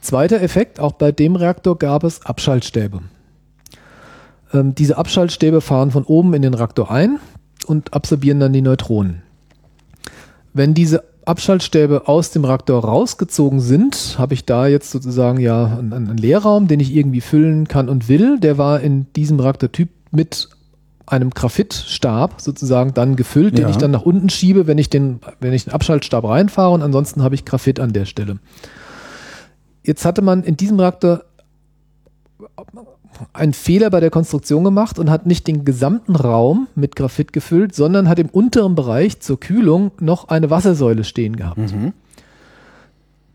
Zweiter Effekt, auch bei dem Reaktor gab es Abschaltstäbe. Ähm, diese Abschaltstäbe fahren von oben in den Reaktor ein und absorbieren dann die Neutronen. Wenn diese Abschaltstäbe aus dem Reaktor rausgezogen sind, habe ich da jetzt sozusagen ja einen, einen Leerraum, den ich irgendwie füllen kann und will. Der war in diesem Reaktortyp mit einem Graphitstab sozusagen dann gefüllt, den Ja. ich dann nach unten schiebe, wenn ich den, wenn ich den Abschaltstab reinfahre und ansonsten habe ich Graphit an der Stelle. Jetzt hatte man in diesem Reaktor einen Fehler bei der Konstruktion gemacht und hat nicht den gesamten Raum mit Graphit gefüllt, sondern hat im unteren Bereich zur Kühlung noch eine Wassersäule stehen gehabt. Mhm.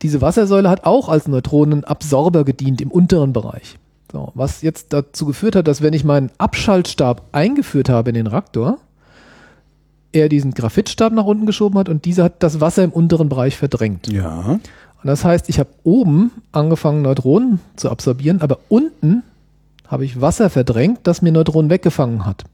Diese Wassersäule hat auch als Neutronenabsorber gedient im unteren Bereich. So, was jetzt dazu geführt hat, dass wenn ich meinen Abschaltstab eingeführt habe in den Reaktor, er diesen Graphitstab nach unten geschoben hat und dieser hat das Wasser im unteren Bereich verdrängt. Ja. Und das heißt, ich habe oben angefangen, Neutronen zu absorbieren, aber unten habe ich Wasser verdrängt, das mir Neutronen weggefangen hat.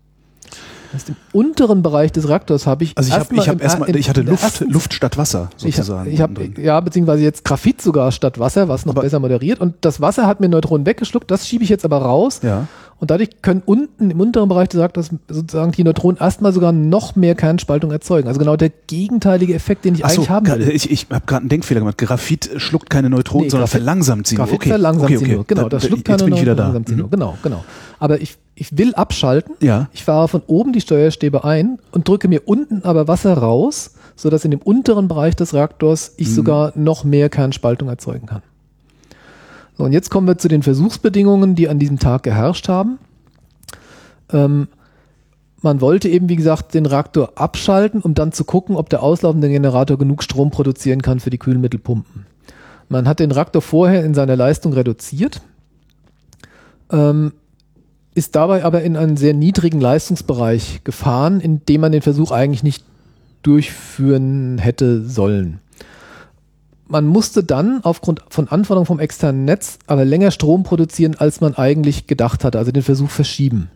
Das heißt, im unteren Bereich des Reaktors habe ich Also ich habe ich hab im- erstmal, in- ich hatte Luft, ersten- Luft statt Wasser ich sozusagen. habe, ich hab, unten drin. ja, beziehungsweise jetzt Graphit sogar statt Wasser, was noch Aber- besser moderiert. Und das Wasser hat mir Neutronen weggeschluckt, das schiebe ich jetzt aber raus. ja. Und dadurch können unten im unteren Bereich gesagt, dass sozusagen die Neutronen erstmal sogar noch mehr Kernspaltung erzeugen. Also genau der gegenteilige Effekt, den ich Achso, eigentlich haben will. ich, ich habe gerade einen Denkfehler gemacht. Graphit schluckt keine Neutronen, Nee, sondern Graphit- verlangsamt sie. nur. Graphit okay. verlangsamt okay, sie okay. nur. Genau, Da- das da- schluckt Jetzt keine bin ich wieder da. sie Mhm. Genau, genau. Aber ich, ich will abschalten. Ja. Ich fahre von oben die Steuerstäbe ein und drücke mir unten aber Wasser raus, sodass in dem unteren Bereich des Reaktors ich Mhm. sogar noch mehr Kernspaltung erzeugen kann. So, und jetzt kommen wir zu den Versuchsbedingungen, die an diesem Tag geherrscht haben. Ähm, man wollte eben, wie gesagt, den Reaktor abschalten, um dann zu gucken, ob der auslaufende Generator genug Strom produzieren kann für die Kühlmittelpumpen. Man hat den Reaktor vorher in seiner Leistung reduziert, ähm, ist dabei aber in einen sehr niedrigen Leistungsbereich gefahren, in dem man den Versuch eigentlich nicht durchführen hätte sollen. Man musste dann aufgrund von Anforderungen vom externen Netz aber länger Strom produzieren, als man eigentlich gedacht hatte, also den Versuch verschieben.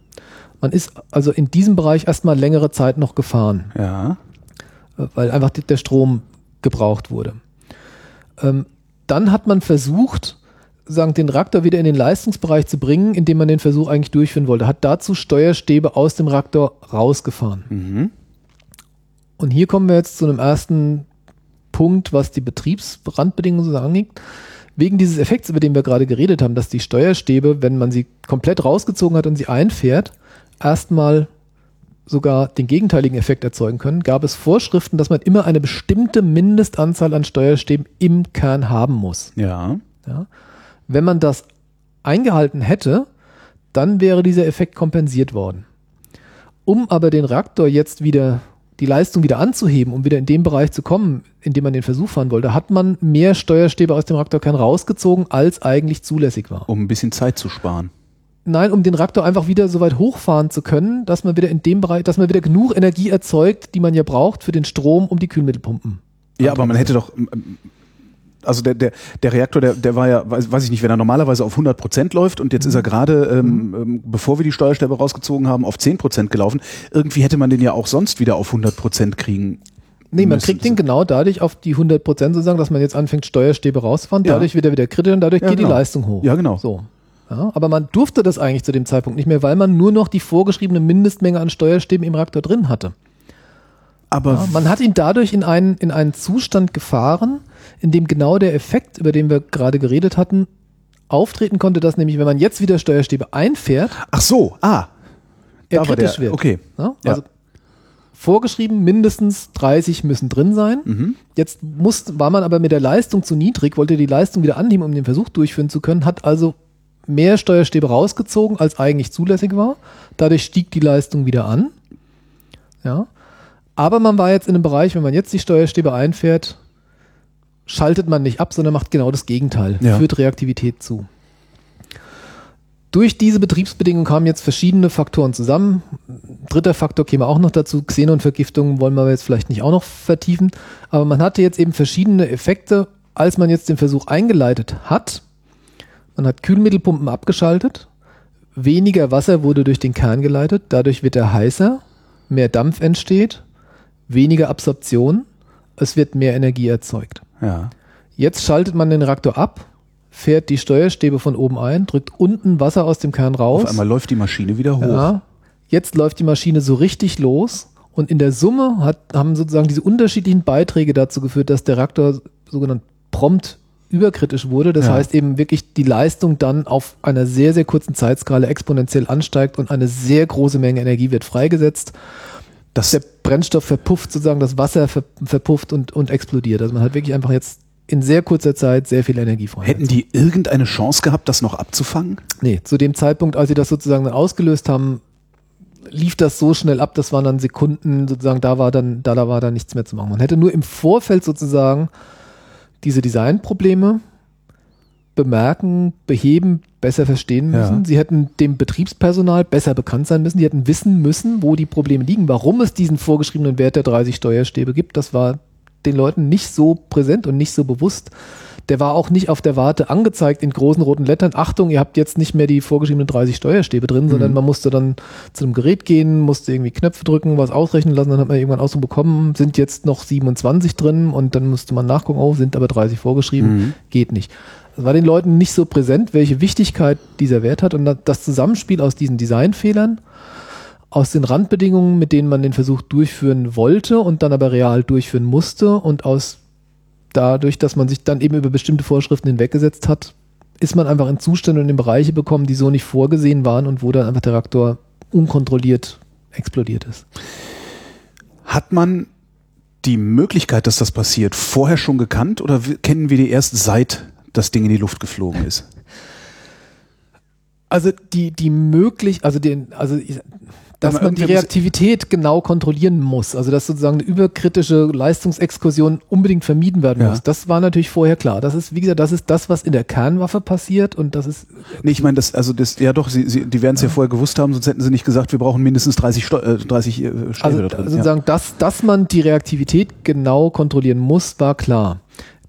Man ist also in diesem Bereich erstmal längere Zeit noch gefahren Ja. äh, weil einfach der Strom gebraucht wurde. Ähm, dann hat man versucht, sagen, den Reaktor wieder in den Leistungsbereich zu bringen, indem man den Versuch eigentlich durchführen wollte. Hat dazu Steuerstäbe aus dem Reaktor rausgefahren. Mhm. Und hier kommen wir jetzt zu einem ersten Punkt, was die Betriebsrandbedingungen so angeht. Wegen dieses Effekts, über den wir gerade geredet haben, dass die Steuerstäbe, wenn man sie komplett rausgezogen hat und sie einfährt, erstmal sogar den gegenteiligen Effekt erzeugen können, gab es Vorschriften, dass man immer eine bestimmte Mindestanzahl an Steuerstäben im Kern haben muss. Ja. Ja. Wenn man das eingehalten hätte, dann wäre dieser Effekt kompensiert worden. Um aber den Reaktor jetzt wieder die Leistung wieder anzuheben, um wieder in den Bereich zu kommen, in dem man den Versuch fahren wollte, hat man mehr Steuerstäbe aus dem Reaktorkern rausgezogen, als eigentlich zulässig war. Um ein bisschen Zeit zu sparen. Nein, um den Reaktor einfach wieder so weit hochfahren zu können, dass man wieder in dem Bereich, dass man wieder genug Energie erzeugt, die man ja braucht für den Strom, um die Kühlmittelpumpen. Ja, aber man hätte doch, also der, der, der Reaktor, der, der war ja, weiß, weiß ich nicht, wenn er normalerweise auf 100 Prozent läuft und jetzt ist er gerade, ähm, ähm, bevor wir die Steuerstäbe rausgezogen haben, auf 10 Prozent gelaufen. Irgendwie hätte man den ja auch sonst wieder auf 100 Prozent kriegen Nee, man kriegt den genau dadurch auf die 100 Prozent sozusagen, dass man jetzt anfängt, Steuerstäbe rauszufahren. Dadurch ja. wird er wieder kritisch und dadurch ja, geht genau. die Leistung hoch. Ja, genau. So. Ja, aber man durfte das eigentlich zu dem Zeitpunkt nicht mehr, weil man nur noch die vorgeschriebene Mindestmenge an Steuerstäben im Reaktor drin hatte. Aber ja, man hat ihn dadurch in einen, in einen Zustand gefahren, in dem genau der Effekt, über den wir gerade geredet hatten, auftreten konnte, dass nämlich, wenn man jetzt wieder Steuerstäbe einfährt, ach so, ah, er kritisch der, wird. okay. Ja, also vorgeschrieben, mindestens 30 müssen drin sein. Mhm. Jetzt muss, war man aber mit der Leistung zu niedrig, wollte die Leistung wieder annehmen, um den Versuch durchführen zu können, hat also mehr Steuerstäbe rausgezogen, als eigentlich zulässig war. Dadurch stieg die Leistung wieder an. Ja. Aber man war jetzt in einem Bereich, wenn man jetzt die Steuerstäbe einfährt, schaltet man nicht ab, sondern macht genau das Gegenteil, Ja. führt Reaktivität zu. Durch diese Betriebsbedingungen kamen jetzt verschiedene Faktoren zusammen. Dritter Faktor käme auch noch dazu. Xenonvergiftung wollen wir jetzt vielleicht nicht auch noch vertiefen. Aber man hatte jetzt eben verschiedene Effekte, als man jetzt den Versuch eingeleitet hat. Man hat Kühlmittelpumpen abgeschaltet. Weniger Wasser wurde durch den Kern geleitet. Dadurch wird er heißer. Mehr Dampf entsteht. Weniger Absorption. Es wird mehr Energie erzeugt. Ja. Jetzt schaltet man den Reaktor ab, fährt die Steuerstäbe von oben ein, drückt unten Wasser aus dem Kern raus. Auf einmal läuft die Maschine wieder hoch. Ja, jetzt läuft die Maschine so richtig los und in der Summe hat, haben sozusagen diese unterschiedlichen Beiträge dazu geführt, dass der Reaktor sogenannt prompt überkritisch wurde. Das Ja. heißt eben wirklich die Leistung dann auf einer sehr, sehr kurzen Zeitskala exponentiell ansteigt und eine sehr große Menge Energie wird freigesetzt. Das, Der Brennstoff verpufft sozusagen, das Wasser ver, verpufft und, und explodiert. Also man hat wirklich einfach jetzt in sehr kurzer Zeit sehr viel Energie frei. hätten die irgendeine Chance gehabt, das noch abzufangen? Nee, zu dem Zeitpunkt, als sie das sozusagen dann ausgelöst haben, lief das so schnell ab, das waren dann Sekunden, sozusagen, da war dann, da, da war dann nichts mehr zu machen. Man hätte nur im Vorfeld sozusagen diese Designprobleme bemerken, beheben, besser verstehen Ja. müssen. Sie hätten dem Betriebspersonal besser bekannt sein müssen. Die hätten wissen müssen, wo die Probleme liegen, warum es diesen vorgeschriebenen Wert der 30 Steuerstäbe gibt. Das war den Leuten nicht so präsent und nicht so bewusst. Der war auch nicht auf der Warte angezeigt in großen roten Lettern. Achtung, ihr habt jetzt nicht mehr die vorgeschriebenen 30 Steuerstäbe drin, sondern man musste dann zu einem Gerät gehen, musste irgendwie Knöpfe drücken, was ausrechnen lassen, dann hat man irgendwann Ausdruck bekommen, sind jetzt noch 27 drin und dann musste man nachgucken, oh, sind aber 30 vorgeschrieben, Mhm. geht nicht. Es war den Leuten nicht so präsent, welche Wichtigkeit dieser Wert hat und das Zusammenspiel aus diesen Designfehlern, aus den Randbedingungen, mit denen man den Versuch durchführen wollte und dann aber real durchführen musste und aus dadurch, dass man sich dann eben über bestimmte Vorschriften hinweggesetzt hat, ist man einfach in Zustände und in Bereiche bekommen, die so nicht vorgesehen waren und wo dann einfach der Reaktor unkontrolliert explodiert ist. Hat man die Möglichkeit, dass das passiert, vorher schon gekannt oder kennen wir die erst seit das Ding in die Luft geflogen ist? Also die, die möglich, also den, also dass man die Reaktivität genau kontrollieren muss, also dass sozusagen eine überkritische Leistungsexkursion unbedingt vermieden werden Ja. muss. Das war natürlich vorher klar. Das ist, wie gesagt, das ist das, was in der Kernwaffe passiert und das ist Nee, ich meine, das, also das, ja doch, sie, sie, die werden es ja. vorher gewusst haben, sonst hätten sie nicht gesagt, wir brauchen mindestens 30, Steu äh, 30 äh, Stäbe Also da drin. ja. sozusagen, dass, dass man die Reaktivität genau kontrollieren muss, war klar.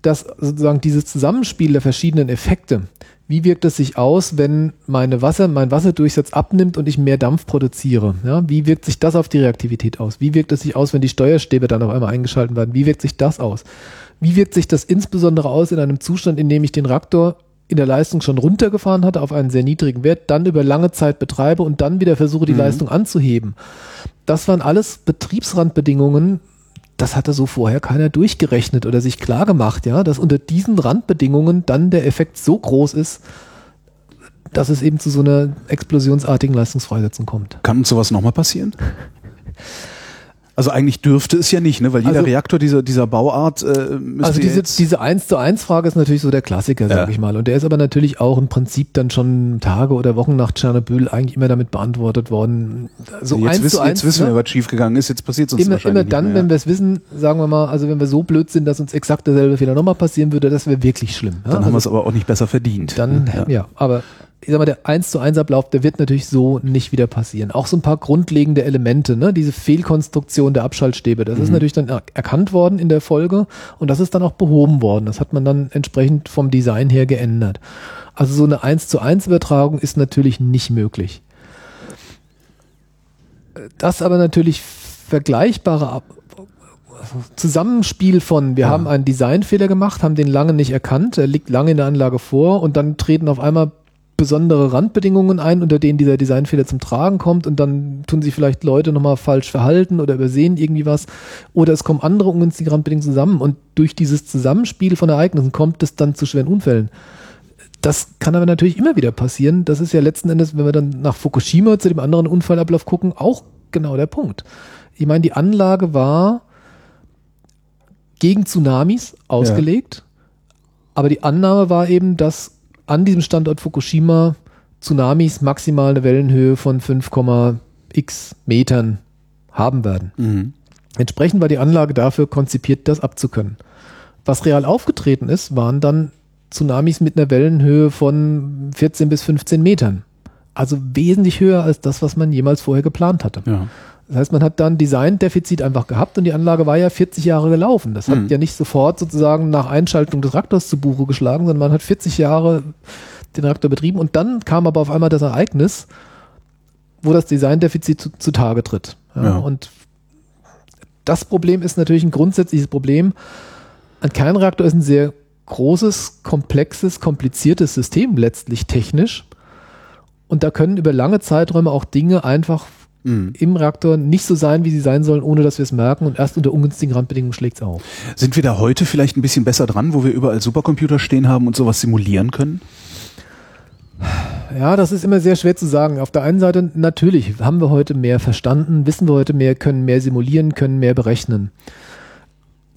Dass sozusagen dieses Zusammenspiel der verschiedenen Effekte, wie wirkt es sich aus, wenn meine Wasser, mein Wasserdurchsatz abnimmt und ich mehr Dampf produziere? Ja, wie wirkt sich das auf die Reaktivität aus? Wie wirkt es sich aus, wenn die Steuerstäbe dann auf einmal eingeschaltet werden? Wie wirkt sich das aus? Wie wirkt sich das insbesondere aus in einem Zustand, in dem ich den Reaktor in der Leistung schon runtergefahren hatte auf einen sehr niedrigen Wert, dann über lange Zeit betreibe und dann wieder versuche, die Mhm. Leistung anzuheben? Das waren alles Betriebsrandbedingungen, das hatte so vorher keiner durchgerechnet oder sich klar gemacht, ja, dass unter diesen Randbedingungen dann der Effekt so groß ist, dass es eben zu so einer explosionsartigen Leistungsfreisetzung kommt. Kann uns sowas nochmal passieren? Also eigentlich dürfte es ja nicht, ne? weil jeder Also- Reaktor dieser, dieser Bauart äh, Also diese, diese 1 zu 1 Frage ist natürlich so der Klassiker, sag Ja. ich mal. Und der ist aber natürlich auch im Prinzip dann schon Tage oder Wochen nach Tschernobyl eigentlich immer damit beantwortet worden. So jetzt, 1 wissen, zu 1, jetzt wissen ne? wir, was schiefgegangen ist, jetzt passiert es uns immer, wahrscheinlich immer dann, mehr. wenn wir es wissen, sagen wir mal, also wenn wir so blöd sind, dass uns exakt derselbe Fehler nochmal passieren würde, das wäre wirklich schlimm. Ja? Dann haben wir also, es aber auch nicht besser verdient. dann, ja. ja. aber ich sag mal, der 1 zu 1 Ablauf, der wird natürlich so nicht wieder passieren. Auch so ein paar grundlegende Elemente, ne? diese Fehlkonstruktion der Abschaltstäbe, das ist natürlich dann er erkannt worden in der Folge und das ist dann auch behoben worden. Das hat man dann entsprechend vom Design her geändert. Also so eine 1 zu 1 Übertragung ist natürlich nicht möglich. Das aber natürlich vergleichbare Ab Zusammenspiel von, wir Ja. haben einen Designfehler gemacht, haben den lange nicht erkannt, er liegt lange in der Anlage vor und dann treten auf einmal besondere Randbedingungen ein, unter denen dieser Designfehler zum Tragen kommt und dann tun sich vielleicht Leute nochmal falsch verhalten oder übersehen irgendwie was oder es kommen andere ungünstige Randbedingungen zusammen und durch dieses Zusammenspiel von Ereignissen kommt es dann zu schweren Unfällen. Das kann aber natürlich immer wieder passieren. Das ist ja letzten Endes, wenn wir dann nach Fukushima zu dem anderen Unfallablauf gucken, auch genau der Punkt. Ich meine, die Anlage war gegen Tsunamis ausgelegt, aber die Annahme war eben, dass an diesem Standort Fukushima Tsunamis maximal eine Wellenhöhe von 5,x Metern haben werden. Mhm. Entsprechend war die Anlage dafür konzipiert, das abzukönnen. Was real aufgetreten ist, waren dann Tsunamis mit einer Wellenhöhe von 14 bis 15 Metern. Also wesentlich höher als das, was man jemals vorher geplant hatte. Ja. Das heißt, man hat dann Designdefizit einfach gehabt und die Anlage war ja 40 Jahre gelaufen. Das hat Mhm. ja nicht sofort sozusagen nach Einschaltung des Reaktors zu Buche geschlagen, sondern man hat 40 Jahre den Reaktor betrieben und dann kam aber auf einmal das Ereignis, wo das Designdefizit zu, zutage tritt. Ja, Ja. Und das Problem ist natürlich ein grundsätzliches Problem. Ein Kernreaktor ist ein sehr großes, komplexes, kompliziertes System letztlich technisch. Und da können über lange Zeiträume auch Dinge einfach Mhm. im Reaktor nicht so sein, wie sie sein sollen, ohne dass wir es merken. Und erst unter ungünstigen Randbedingungen schlägt es auf. Sind wir da heute vielleicht ein bisschen besser dran, wo wir überall Supercomputer stehen haben und sowas simulieren können? Ja, das ist immer sehr schwer zu sagen. Auf der einen Seite natürlich haben wir heute mehr verstanden, wissen wir heute mehr, können mehr simulieren, können mehr berechnen.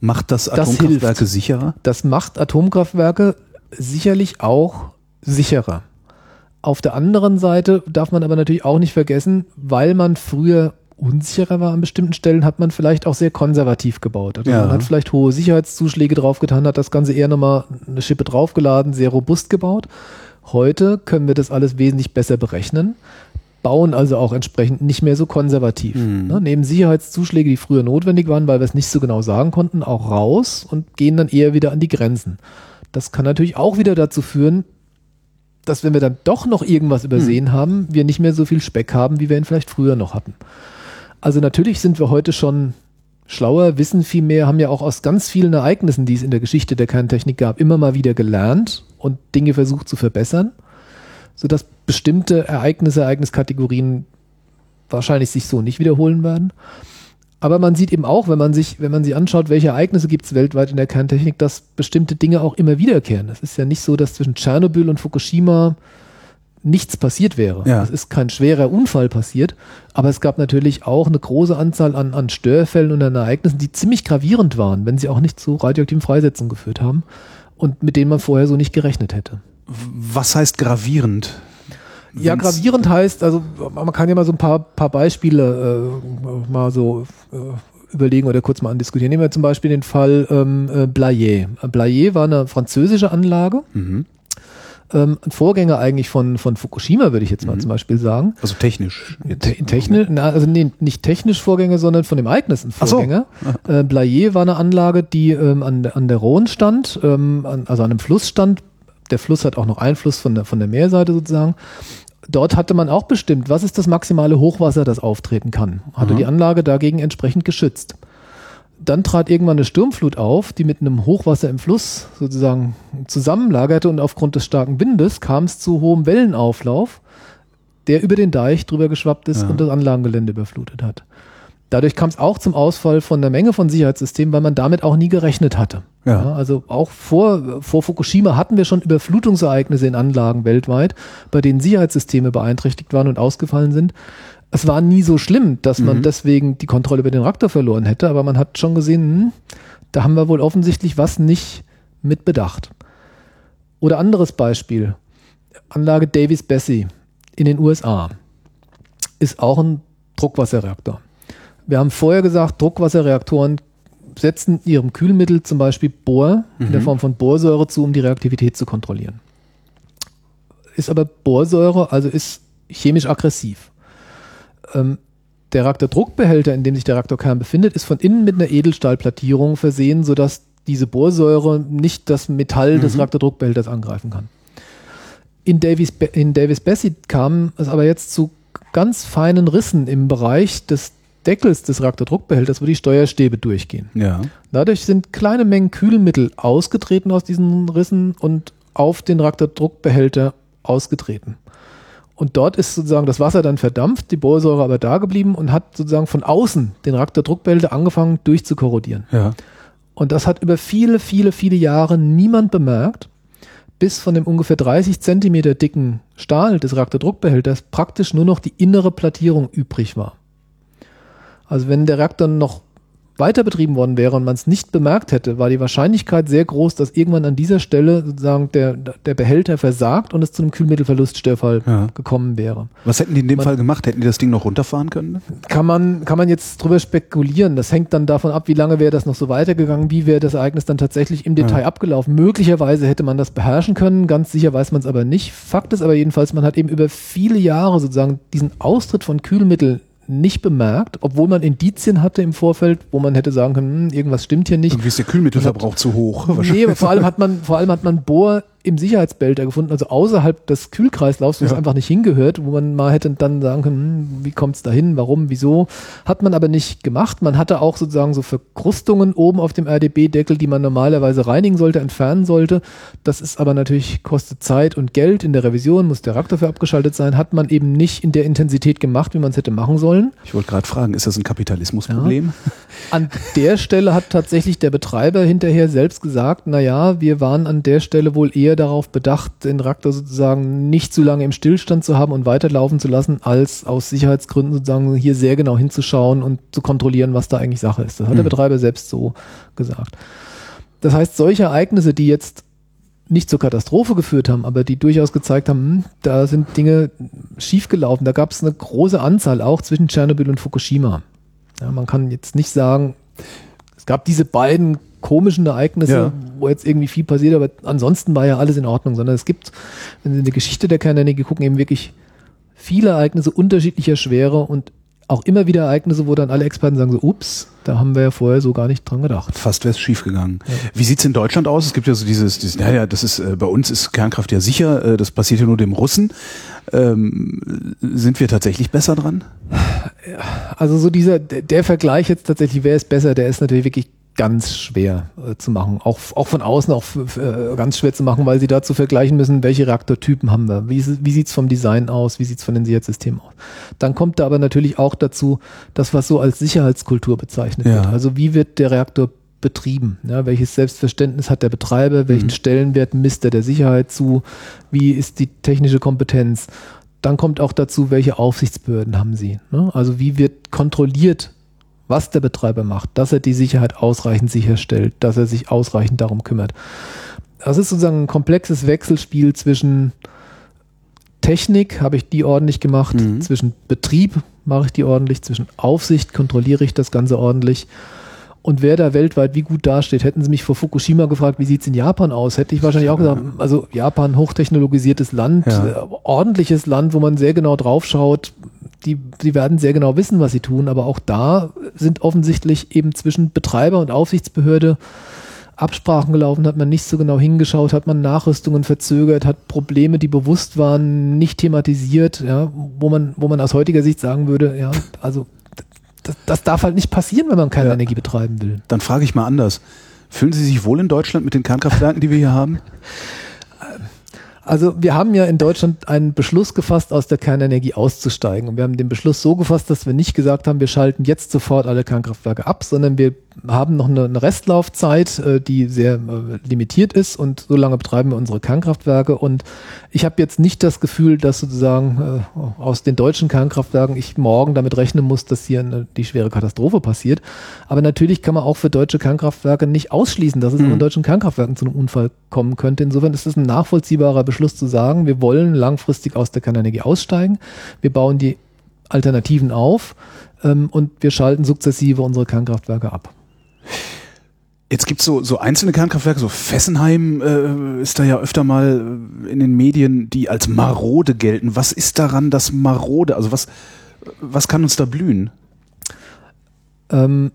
Macht das Das Atomkraftwerke hilft. sicherer? Das macht Atomkraftwerke sicherlich auch sicherer. Auf der anderen Seite darf man aber natürlich auch nicht vergessen, weil man früher unsicherer war an bestimmten Stellen, hat man vielleicht auch sehr konservativ gebaut. Also Ja. Man hat vielleicht hohe Sicherheitszuschläge draufgetan, hat das Ganze eher nochmal eine Schippe draufgeladen, sehr robust gebaut. Heute können wir das alles wesentlich besser berechnen, bauen also auch entsprechend nicht mehr so konservativ. Mhm. Ne, nehmen Sicherheitszuschläge, die früher notwendig waren, weil wir es nicht so genau sagen konnten, auch raus und gehen dann eher wieder an die Grenzen. Das kann natürlich auch wieder dazu führen, dass wenn wir dann doch noch irgendwas übersehen haben, wir nicht mehr so viel Speck haben, wie wir ihn vielleicht früher noch hatten. Also natürlich sind wir heute schon schlauer, wissen viel mehr, haben ja auch aus ganz vielen Ereignissen, die es in der Geschichte der Kerntechnik gab, immer mal wieder gelernt und Dinge versucht zu verbessern, sodass bestimmte Ereignisse, Ereigniskategorien wahrscheinlich sich so nicht wiederholen werden. Aber man sieht eben auch, wenn man sich, wenn man sich anschaut, welche Ereignisse gibt es weltweit in der Kerntechnik, dass bestimmte Dinge auch immer wiederkehren. Es ist ja nicht so, dass zwischen Tschernobyl und Fukushima nichts passiert wäre. Ja. Es ist kein schwerer Unfall passiert, aber es gab natürlich auch eine große Anzahl an, an Störfällen und an Ereignissen, die ziemlich gravierend waren, wenn sie auch nicht zu radioaktiven Freisetzungen geführt haben und mit denen man vorher so nicht gerechnet hätte. Was heißt gravierend? Ja, gravierend heißt, also man kann ja mal so ein paar, paar Beispiele äh, mal so äh, überlegen oder kurz mal andiskutieren. Nehmen wir zum Beispiel den Fall ähm, äh, Blayet. Blayet war eine französische Anlage, Mhm. ähm, ein Vorgänger eigentlich von, von Fukushima, würde ich jetzt mal zum Beispiel sagen. Also technisch. Te technisch, na, also nee, nicht technisch Vorgänger, sondern von dem Ereignis ein Ach so. Vorgänger. Äh, Blayet war eine Anlage, die ähm, an, der- an der Rhone stand, ähm, an, also an einem Fluss stand. Der Fluss hat auch noch Einfluss von der, von der Meerseite sozusagen. Dort hatte man auch bestimmt, was ist das maximale Hochwasser, das auftreten kann. Hatte Aha. die Anlage dagegen entsprechend geschützt. Dann trat irgendwann eine Sturmflut auf, die mit einem Hochwasser im Fluss sozusagen zusammenlagerte und aufgrund des starken Windes kam es zu hohem Wellenauflauf, der über den Deich drüber geschwappt ist Ja. und das Anlagengelände überflutet hat. Dadurch kam es auch zum Ausfall von der Menge von Sicherheitssystemen, weil man damit auch nie gerechnet hatte. Ja. also auch vor, vor Fukushima hatten wir schon Überflutungsereignisse in Anlagen weltweit, bei denen Sicherheitssysteme beeinträchtigt waren und ausgefallen sind. Es war nie so schlimm, dass man Mhm. deswegen die Kontrolle über den Reaktor verloren hätte, aber man hat schon gesehen, hm, da haben wir wohl offensichtlich was nicht mit bedacht. Oder anderes Beispiel. Anlage Davis-Bessie in den USA ist auch ein Druckwasserreaktor. Wir haben vorher gesagt, Druckwasserreaktoren setzen ihrem Kühlmittel zum Beispiel Bohr in der Mhm. Form von Borsäure zu, um die Reaktivität zu kontrollieren. Ist aber Borsäure, also ist chemisch aggressiv. Ähm, der Reaktordruckbehälter, in dem sich der Reaktorkern befindet, ist von innen mit einer Edelstahlplattierung versehen, sodass diese Borsäure nicht das Metall des Mhm. Reaktordruckbehälters angreifen kann. In Davis, in Davis Bessie kam es aber jetzt zu ganz feinen Rissen im Bereich des Deckels des Reaktordruckbehälters, wo die Steuerstäbe durchgehen. Ja. Dadurch sind kleine Mengen Kühlmittel ausgetreten aus diesen Rissen und auf den Reaktordruckbehälter ausgetreten. Und dort ist sozusagen das Wasser dann verdampft, die Bohrsäure aber da geblieben und hat sozusagen von außen den Reaktordruckbehälter angefangen durchzukorrodieren. Ja. Und das hat über viele, viele, viele Jahre niemand bemerkt, bis von dem ungefähr 30 Zentimeter dicken Stahl des Reaktordruckbehälters praktisch nur noch die innere Plattierung übrig war. Also wenn der Reaktor noch weiter betrieben worden wäre und man es nicht bemerkt hätte, war die Wahrscheinlichkeit sehr groß, dass irgendwann an dieser Stelle sozusagen der, der Behälter versagt und es zu einem Kühlmittelverluststörfall Ja. gekommen wäre. Was hätten die in dem Man- Fall gemacht? Hätten die das Ding noch runterfahren können? Kann man, kann man jetzt drüber spekulieren. Das hängt dann davon ab, wie lange wäre das noch so weitergegangen, wie wäre das Ereignis dann tatsächlich im Detail Ja. abgelaufen. Möglicherweise hätte man das beherrschen können, ganz sicher weiß man es aber nicht. Fakt ist aber jedenfalls, man hat eben über viele Jahre sozusagen diesen Austritt von Kühlmittel nicht bemerkt, obwohl man Indizien hatte im Vorfeld, wo man hätte sagen können, hm, irgendwas stimmt hier nicht. Irgendwie ist der Kühlmittelverbrauch zu hoch. Nee, vor allem hat man, vor allem hat man Bohr im Sicherheitsbehälter gefunden, also außerhalb des Kühlkreislaufs, wo es Ja. einfach nicht hingehört, wo man mal hätte dann sagen können, hm, wie kommt es dahin, warum, wieso, hat man aber nicht gemacht. Man hatte auch sozusagen so Verkrustungen oben auf dem RDB-Deckel, die man normalerweise reinigen sollte, entfernen sollte. Das ist aber natürlich, kostet Zeit und Geld. In der Revision muss der Reaktor für abgeschaltet sein, hat man eben nicht in der Intensität gemacht, wie man es hätte machen sollen. Ich wollte gerade fragen, ist das ein Kapitalismusproblem? An der Stelle hat tatsächlich der Betreiber hinterher selbst gesagt, na ja, wir waren an der Stelle wohl eher darauf bedacht, den Reaktor sozusagen nicht zu lange im Stillstand zu haben und weiterlaufen zu lassen, als aus Sicherheitsgründen sozusagen hier sehr genau hinzuschauen und zu kontrollieren, was da eigentlich Sache ist. Das hat der Mhm. Betreiber selbst so gesagt. Das heißt, solche Ereignisse, die jetzt nicht zur Katastrophe geführt haben, aber die durchaus gezeigt haben, hm, da sind Dinge schiefgelaufen. Da gab es eine große Anzahl auch zwischen Tschernobyl und Fukushima. Ja, man kann jetzt nicht sagen, es gab diese beiden komischen Ereignisse, Ja. wo jetzt irgendwie viel passiert, aber ansonsten war ja alles in Ordnung, sondern es gibt, wenn Sie in die Geschichte der Kernenergie gucken, eben wirklich viele Ereignisse unterschiedlicher Schwere und auch immer wieder Ereignisse, wo dann alle Experten sagen so, ups, da haben wir ja vorher so gar nicht dran gedacht. Fast wäre es schiefgegangen. Wie sieht's in Deutschland aus? Es gibt ja so dieses, dieses naja, das ist, äh, bei uns ist Kernkraft ja sicher, äh, das passiert ja nur dem Russen. Ähm, sind wir tatsächlich besser dran? Also so dieser, der, Vergleich jetzt tatsächlich, wer ist besser, der ist natürlich wirklich ganz schwer äh, zu machen. Auch, auch von außen auch äh, ganz schwer zu machen, weil sie dazu vergleichen müssen, welche Reaktortypen haben wir, wie, es- wie sieht's vom Design aus, wie sieht's von den Sicherheitssystemen aus. Dann kommt da aber natürlich auch dazu, das, was so als Sicherheitskultur bezeichnet Ja. wird. Also wie wird der Reaktor betrieben? Ja, welches Selbstverständnis hat der Betreiber? Welchen Mhm. Stellenwert misst er der Sicherheit zu? Wie ist die technische Kompetenz? Dann kommt auch dazu, welche Aufsichtsbehörden haben sie? Ne? Also wie wird kontrolliert, was der Betreiber macht, dass er die Sicherheit ausreichend sicherstellt, dass er sich ausreichend darum kümmert. Das ist sozusagen ein komplexes Wechselspiel zwischen Technik, habe ich die ordentlich gemacht, Mhm. zwischen Betrieb mache ich die ordentlich, zwischen Aufsicht kontrolliere ich das Ganze ordentlich. Und wer da weltweit wie gut dasteht, hätten sie mich vor Fukushima gefragt, wie sieht's in Japan aus, hätte ich wahrscheinlich auch gesagt, also Japan, hochtechnologisiertes Land, Ja. äh, ordentliches Land, wo man sehr genau drauf schaut, die, die werden sehr genau wissen, was sie tun, aber auch da sind offensichtlich eben zwischen Betreiber und Aufsichtsbehörde Absprachen gelaufen, hat man nicht so genau hingeschaut, hat man Nachrüstungen verzögert, hat Probleme, die bewusst waren, nicht thematisiert, ja, wo man, wo man aus heutiger Sicht sagen würde, ja, also das, das darf halt nicht passieren, wenn man keine Ja. Energie betreiben will. Dann frage ich mal anders. Fühlen Sie sich wohl in Deutschland mit den Kernkraftwerken, die wir hier haben? Also wir haben ja in Deutschland einen Beschluss gefasst, aus der Kernenergie auszusteigen. Und wir haben den Beschluss so gefasst, dass wir nicht gesagt haben, wir schalten jetzt sofort alle Kernkraftwerke ab, sondern wir haben noch eine, Restlaufzeit, äh, die sehr äh, limitiert ist und so lange betreiben wir unsere Kernkraftwerke. Und ich habe jetzt nicht das Gefühl, dass sozusagen äh, aus den deutschen Kernkraftwerken ich morgen damit rechnen muss, dass hier eine, die schwere Katastrophe passiert. Aber natürlich kann man auch für deutsche Kernkraftwerke nicht ausschließen, dass es mhm. in deutschen Kernkraftwerken zu einem Unfall kommen könnte. Insofern ist es ein nachvollziehbarer Beschluss zu sagen, wir wollen langfristig aus der Kernenergie aussteigen. Wir bauen die Alternativen auf ähm, und wir schalten sukzessive unsere Kernkraftwerke ab. Jetzt gibt's so, so einzelne Kernkraftwerke, so Fessenheim äh, ist da ja öfter mal äh, in den Medien, die als marode gelten. Was ist daran das marode? Also was, was kann uns da blühen? Ähm,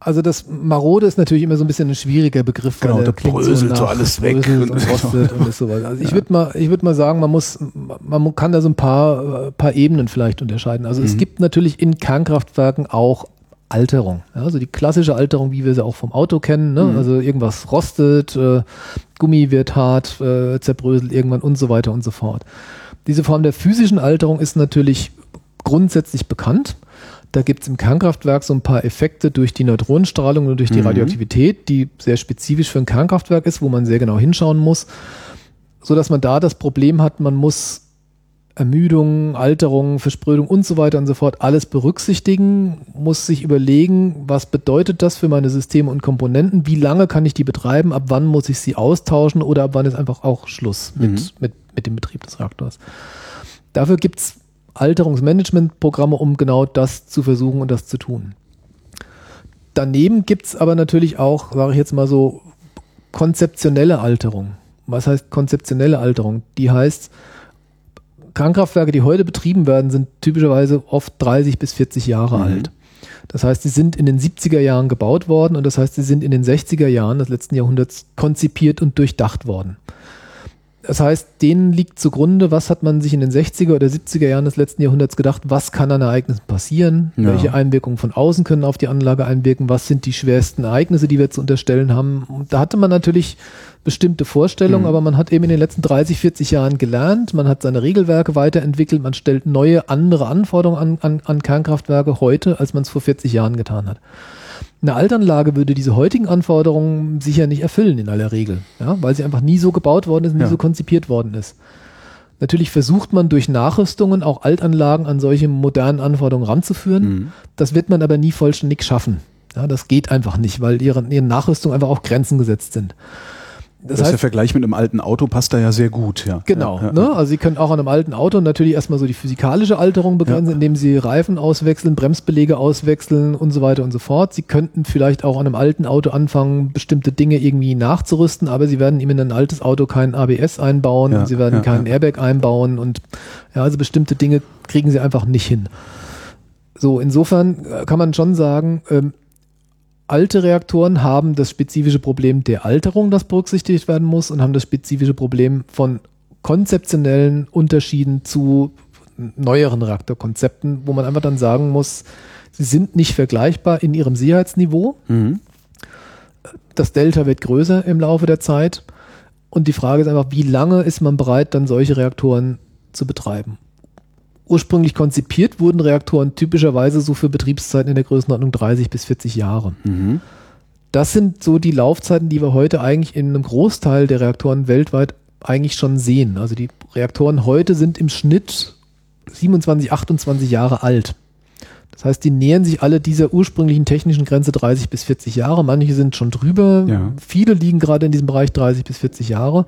also das Marode ist natürlich immer so ein bisschen ein schwieriger Begriff. Genau, der bröselt so, alles weg und, und rostet und ist so weiter. Also ich würde mal, ich würde mal sagen, man muss, man kann da so ein paar, paar Ebenen vielleicht unterscheiden. Also mhm. es gibt natürlich in Kernkraftwerken auch Alterung. Also die klassische Alterung, wie wir sie auch vom Auto kennen. Ne? Mhm. Also irgendwas rostet, äh, Gummi wird hart, äh, zerbröselt irgendwann und so weiter und so fort. Diese Form der physischen Alterung ist natürlich grundsätzlich bekannt. Da gibt es im Kernkraftwerk so ein paar Effekte durch die Neutronenstrahlung und durch die mhm. Radioaktivität, die sehr spezifisch für ein Kernkraftwerk ist, wo man sehr genau hinschauen muss, so dass man da das Problem hat, man muss Ermüdung, Alterung, Versprödung und so weiter und so fort alles berücksichtigen, muss sich überlegen, was bedeutet das für meine Systeme und Komponenten, wie lange kann ich die betreiben, ab wann muss ich sie austauschen oder ab wann ist einfach auch Schluss mit, mhm. mit, mit dem Betrieb des Reaktors. Dafür gibt's Alterungsmanagementprogramme, um genau das zu versuchen und das zu tun. Daneben gibt's aber natürlich auch, sage ich jetzt mal so, konzeptionelle Alterung. Was heißt konzeptionelle Alterung? Die heißt, Kernkraftwerke, die heute betrieben werden, sind typischerweise oft 30 bis 40 Jahre mhm. alt. Das heißt, sie sind in den 70er Jahren gebaut worden und das heißt, sie sind in den 60er Jahren des letzten Jahrhunderts konzipiert und durchdacht worden. Das heißt, denen liegt zugrunde, was hat man sich in den 60er oder 70er Jahren des letzten Jahrhunderts gedacht, was kann an Ereignissen passieren, ja. welche Einwirkungen von außen können auf die Anlage einwirken, was sind die schwersten Ereignisse, die wir zu unterstellen haben. Und da hatte man natürlich bestimmte Vorstellungen, mhm. aber man hat eben in den letzten 30, 40 Jahren gelernt, man hat seine Regelwerke weiterentwickelt, man stellt neue, andere Anforderungen an, an, an Kernkraftwerke heute, als man es vor 40 Jahren getan hat. Eine Altanlage würde diese heutigen Anforderungen sicher nicht erfüllen in aller Regel, ja, weil sie einfach nie so gebaut worden ist, nie ja. so konzipiert worden ist. Natürlich versucht man durch Nachrüstungen auch Altanlagen an solche modernen Anforderungen ranzuführen. Mhm. Das wird man aber nie vollständig schaffen. Ja, das geht einfach nicht, weil ihren, ihren Nachrüstungen einfach auch Grenzen gesetzt sind. Das, das heißt, der Vergleich mit einem alten Auto passt da ja sehr gut, ja. Genau. Ja, ja. Ne? Also Sie können auch an einem alten Auto natürlich erstmal so die physikalische Alterung begrenzen, ja. indem Sie Reifen auswechseln, Bremsbelege auswechseln und so weiter und so fort. Sie könnten vielleicht auch an einem alten Auto anfangen, bestimmte Dinge irgendwie nachzurüsten, aber Sie werden ihm in ein altes Auto kein ABS einbauen und Sie werden keinen Airbag einbauen und ja, also bestimmte Dinge kriegen Sie einfach nicht hin. So, insofern äh, kann man schon sagen, ähm, alte Reaktoren haben das spezifische Problem der Alterung, das berücksichtigt werden muss, und haben das spezifische Problem von konzeptionellen Unterschieden zu neueren Reaktorkonzepten, wo man einfach dann sagen muss, sie sind nicht vergleichbar in ihrem Sicherheitsniveau. Mhm. Das Delta wird größer im Laufe der Zeit. Und die Frage ist einfach, wie lange ist man bereit, dann solche Reaktoren zu betreiben? Ursprünglich konzipiert wurden Reaktoren typischerweise so für Betriebszeiten in der Größenordnung 30 bis 40 Jahre. Mhm. Das sind so die Laufzeiten, die wir heute eigentlich in einem Großteil der Reaktoren weltweit eigentlich schon sehen. Also die Reaktoren heute sind im Schnitt 27, 28 Jahre alt. Das heißt, die nähern sich alle dieser ursprünglichen technischen Grenze 30 bis 40 Jahre. Manche sind schon drüber. Ja. Viele liegen gerade in diesem Bereich 30 bis 40 Jahre.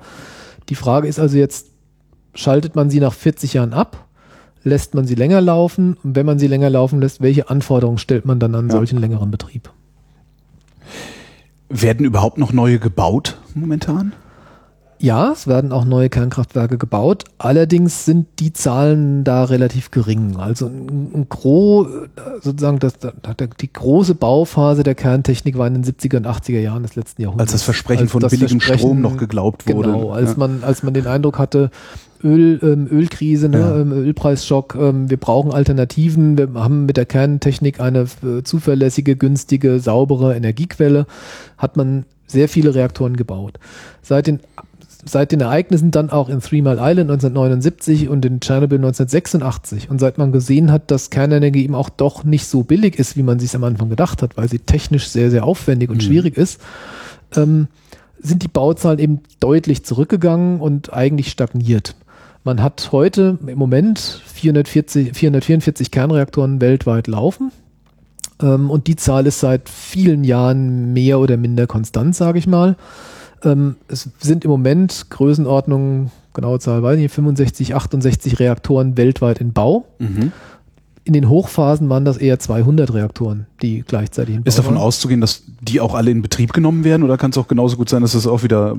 Die Frage ist also jetzt, schaltet man sie nach 40 Jahren ab lässt man sie länger laufen? Und wenn man sie länger laufen lässt, welche Anforderungen stellt man dann an ja. solchen längeren Betrieb? Werden überhaupt noch neue gebaut momentan? Ja, es werden auch neue Kernkraftwerke gebaut. Allerdings sind die Zahlen da relativ gering. Also ein, ein Gros, sozusagen das, die große Bauphase der Kerntechnik war in den 70er und 80er Jahren des letzten Jahrhunderts. Als das Versprechen als von billigem Versprechen, Strom noch geglaubt wurde. Genau, als ja. man, als man den Eindruck hatte, Öl, ähm, Ölkrise, ne, ja. ähm, Ölpreisschock, ähm, wir brauchen Alternativen, wir haben mit der Kerntechnik eine äh, zuverlässige, günstige, saubere Energiequelle, hat man sehr viele Reaktoren gebaut. Seit den seit den Ereignissen dann auch in Three Mile Island 1979 und in Chernobyl 1986. Und seit man gesehen hat, dass Kernenergie eben auch doch nicht so billig ist, wie man sich am Anfang gedacht hat, weil sie technisch sehr, sehr aufwendig und mhm. schwierig ist, ähm, sind die Bauzahlen eben deutlich zurückgegangen und eigentlich stagniert. Man hat heute im Moment 440, 444 Kernreaktoren weltweit laufen. Ähm, und die Zahl ist seit vielen Jahren mehr oder minder konstant, sage ich mal. Ähm, es sind im Moment Größenordnungen, genaue Zahl weiß ich nicht, 65, 68 Reaktoren weltweit in Bau. Mhm in den Hochphasen waren das eher 200 Reaktoren, die gleichzeitig in Bau Ist davon waren. auszugehen, dass die auch alle in Betrieb genommen werden oder kann es auch genauso gut sein, dass das auch wieder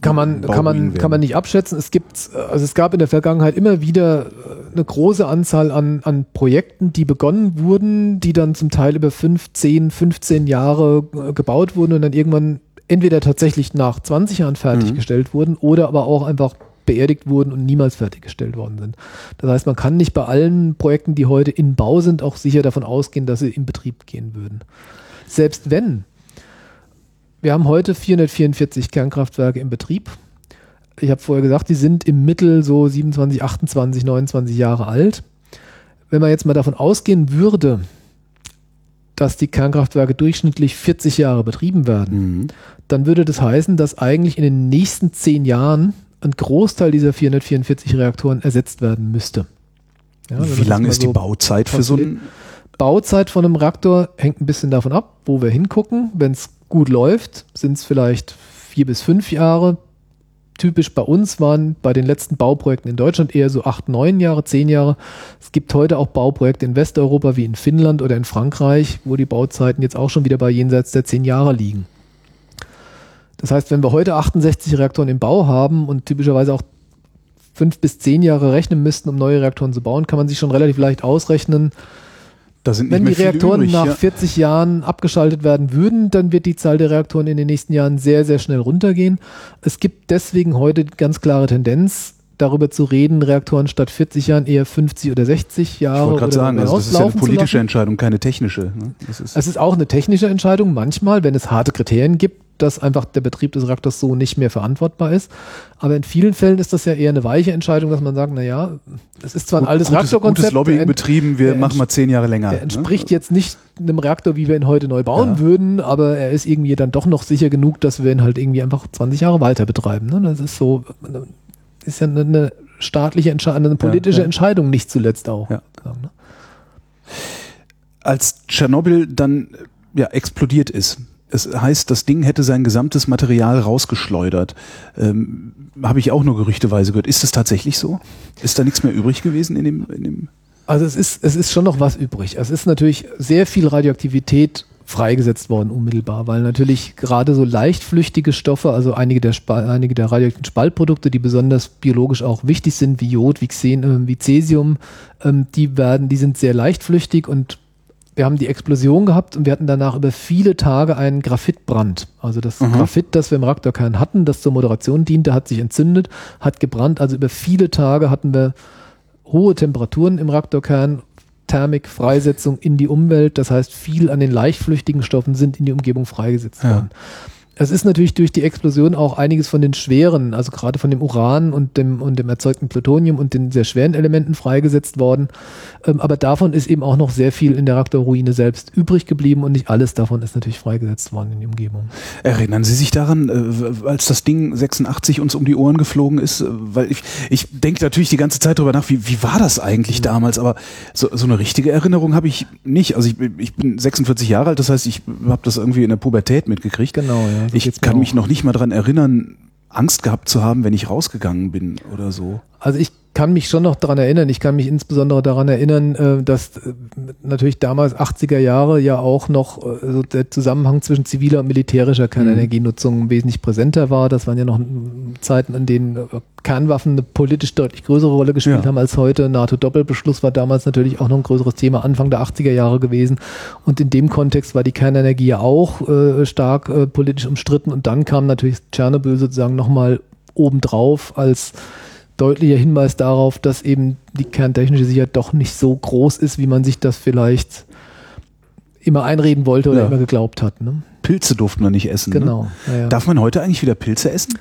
kann man kann man kann man nicht abschätzen. Es gibt also es gab in der Vergangenheit immer wieder eine große Anzahl an an Projekten, die begonnen wurden, die dann zum Teil über 5, 10, 15 Jahre äh, gebaut wurden und dann irgendwann entweder tatsächlich nach 20 Jahren fertiggestellt mhm. wurden oder aber auch einfach beerdigt wurden und niemals fertiggestellt worden sind. Das heißt, man kann nicht bei allen Projekten, die heute in Bau sind, auch sicher davon ausgehen, dass sie in Betrieb gehen würden. Selbst wenn, wir haben heute 444 Kernkraftwerke im Betrieb. Ich habe vorher gesagt, die sind im Mittel so 27, 28, 29 Jahre alt. Wenn man jetzt mal davon ausgehen würde, dass die Kernkraftwerke durchschnittlich 40 Jahre betrieben werden, mhm. dann würde das heißen, dass eigentlich in den nächsten zehn Jahren ein Großteil dieser 444 Reaktoren ersetzt werden müsste. Ja, Wie lange ist so die Bauzeit für so ein? Bauzeit von einem Reaktor hängt ein bisschen davon ab, wo wir hingucken. Wenn es gut läuft, sind es vielleicht vier bis fünf Jahre. Typisch bei uns waren bei den letzten Bauprojekten in Deutschland eher so acht, neun Jahre, zehn Jahre. Es gibt heute auch Bauprojekte in Westeuropa wie in Finnland oder in Frankreich, wo die Bauzeiten jetzt auch schon wieder bei jenseits der zehn Jahre liegen. Das heißt, wenn wir heute 68 Reaktoren im Bau haben und typischerweise auch fünf bis zehn Jahre rechnen müssten, um neue Reaktoren zu bauen, kann man sich schon relativ leicht ausrechnen. wenn die Reaktoren übrig, nach ja. 40 Jahren abgeschaltet werden würden, dann wird die Zahl der Reaktoren in den nächsten Jahren sehr, sehr schnell runtergehen. Es gibt deswegen heute ganz klare Tendenz, darüber zu reden, Reaktoren statt 40 Jahren eher 50 oder 60 Jahre. Ich wollte gerade sagen, also das ist ja eine politische Entscheidung, keine technische. Ne? Ist es ist auch eine technische Entscheidung manchmal, wenn es harte Kriterien gibt, dass einfach der Betrieb des Reaktors so nicht mehr verantwortbar ist. Aber in vielen Fällen ist das ja eher eine weiche Entscheidung, dass man sagt, na ja, es ist zwar ein altes gutes, Reaktorkonzept. Gutes Lobbying betrieben, wir machen mal zehn Jahre länger. Er ne? entspricht ne? jetzt nicht einem Reaktor, wie wir ihn heute neu bauen ja. würden, aber er ist irgendwie dann doch noch sicher genug, dass wir ihn halt irgendwie einfach 20 Jahre weiter betreiben. Ne? Das ist so, ist ja eine, staatliche Entscheidung, eine politische ja, ja. Entscheidung nicht zuletzt auch. Ja. Ne? Als Tschernobyl dann ja, explodiert ist, es heißt, das Ding hätte sein gesamtes Material rausgeschleudert. Ähm, Habe ich auch nur gerüchteweise gehört. Ist es tatsächlich so? Ist da nichts mehr übrig gewesen in dem, in dem also es ist, es ist schon noch was übrig. Es ist natürlich sehr viel Radioaktivität freigesetzt worden unmittelbar, weil natürlich gerade so leichtflüchtige Stoffe, also einige der, Spal einige der radioaktiven Spaltprodukte, die besonders biologisch auch wichtig sind, wie Jod, wie, Xen, äh, wie Cäsium, ähm, die werden, die sind sehr leichtflüchtig und wir haben die Explosion gehabt und wir hatten danach über viele Tage einen Graphitbrand. Also das mhm. Graphit, das wir im Reaktorkern hatten, das zur Moderation diente, hat sich entzündet, hat gebrannt. Also über viele Tage hatten wir hohe Temperaturen im Reaktorkern, Thermik, Freisetzung in die Umwelt. Das heißt, viel an den leichtflüchtigen Stoffen sind in die Umgebung freigesetzt ja. Es ist natürlich durch die Explosion auch einiges von den schweren, also gerade von dem Uran und dem, und dem erzeugten Plutonium und den sehr schweren Elementen freigesetzt worden. Ähm, aber davon ist eben auch noch sehr viel in der Reaktorruine selbst übrig geblieben und nicht alles davon ist natürlich freigesetzt worden in die Umgebung. Erinnern Sie sich daran, äh, als das Ding 86 uns um die Ohren geflogen ist? Äh, weil ich, ich denke natürlich die ganze Zeit darüber nach, wie, wie war das eigentlich mhm. damals? Aber so, so eine richtige Erinnerung habe ich nicht. Also ich, ich bin 46 Jahre alt, das heißt, ich habe das irgendwie in der Pubertät mitgekriegt. Genau, ja ich kann mich noch nicht mal dran erinnern, Angst gehabt zu haben, wenn ich rausgegangen bin oder so. Also ich kann mich schon noch daran erinnern. Ich kann mich insbesondere daran erinnern, äh, dass äh, natürlich damals 80er Jahre ja auch noch äh, der Zusammenhang zwischen ziviler und militärischer Kernenergienutzung mhm. wesentlich präsenter war. Das waren ja noch Zeiten, in denen Kernwaffen eine politisch deutlich größere Rolle gespielt ja. haben als heute. NATO-Doppelbeschluss war damals natürlich auch noch ein größeres Thema Anfang der 80er Jahre gewesen. Und in dem Kontext war die Kernenergie ja auch äh, stark äh, politisch umstritten. Und dann kam natürlich Tschernobyl sozusagen nochmal obendrauf als deutlicher Hinweis darauf, dass eben die kerntechnische Sicherheit doch nicht so groß ist, wie man sich das vielleicht immer einreden wollte oder ja. immer geglaubt hat. Ne? Pilze durften wir nicht essen. Ne? Genau. Ne? Ja, ja. Darf man heute eigentlich wieder Pilze essen?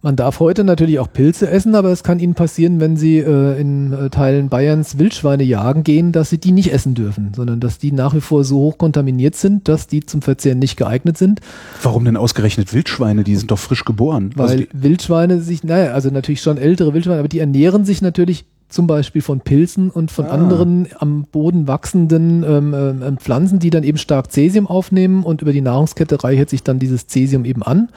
Man darf heute natürlich auch Pilze essen, aber es kann Ihnen passieren, wenn Sie äh, in äh, Teilen Bayerns Wildschweine jagen gehen, dass Sie die nicht essen dürfen, sondern dass die nach wie vor so hoch kontaminiert sind, dass die zum Verzehren nicht geeignet sind. Warum denn ausgerechnet Wildschweine? Die sind doch frisch geboren. Weil also Wildschweine sich, naja, also natürlich schon ältere Wildschweine, aber die ernähren sich natürlich zum Beispiel von Pilzen und von ah. anderen am Boden wachsenden ähm, ähm, Pflanzen, die dann eben stark Cäsium aufnehmen und über die Nahrungskette reichert sich dann dieses Cäsium eben an,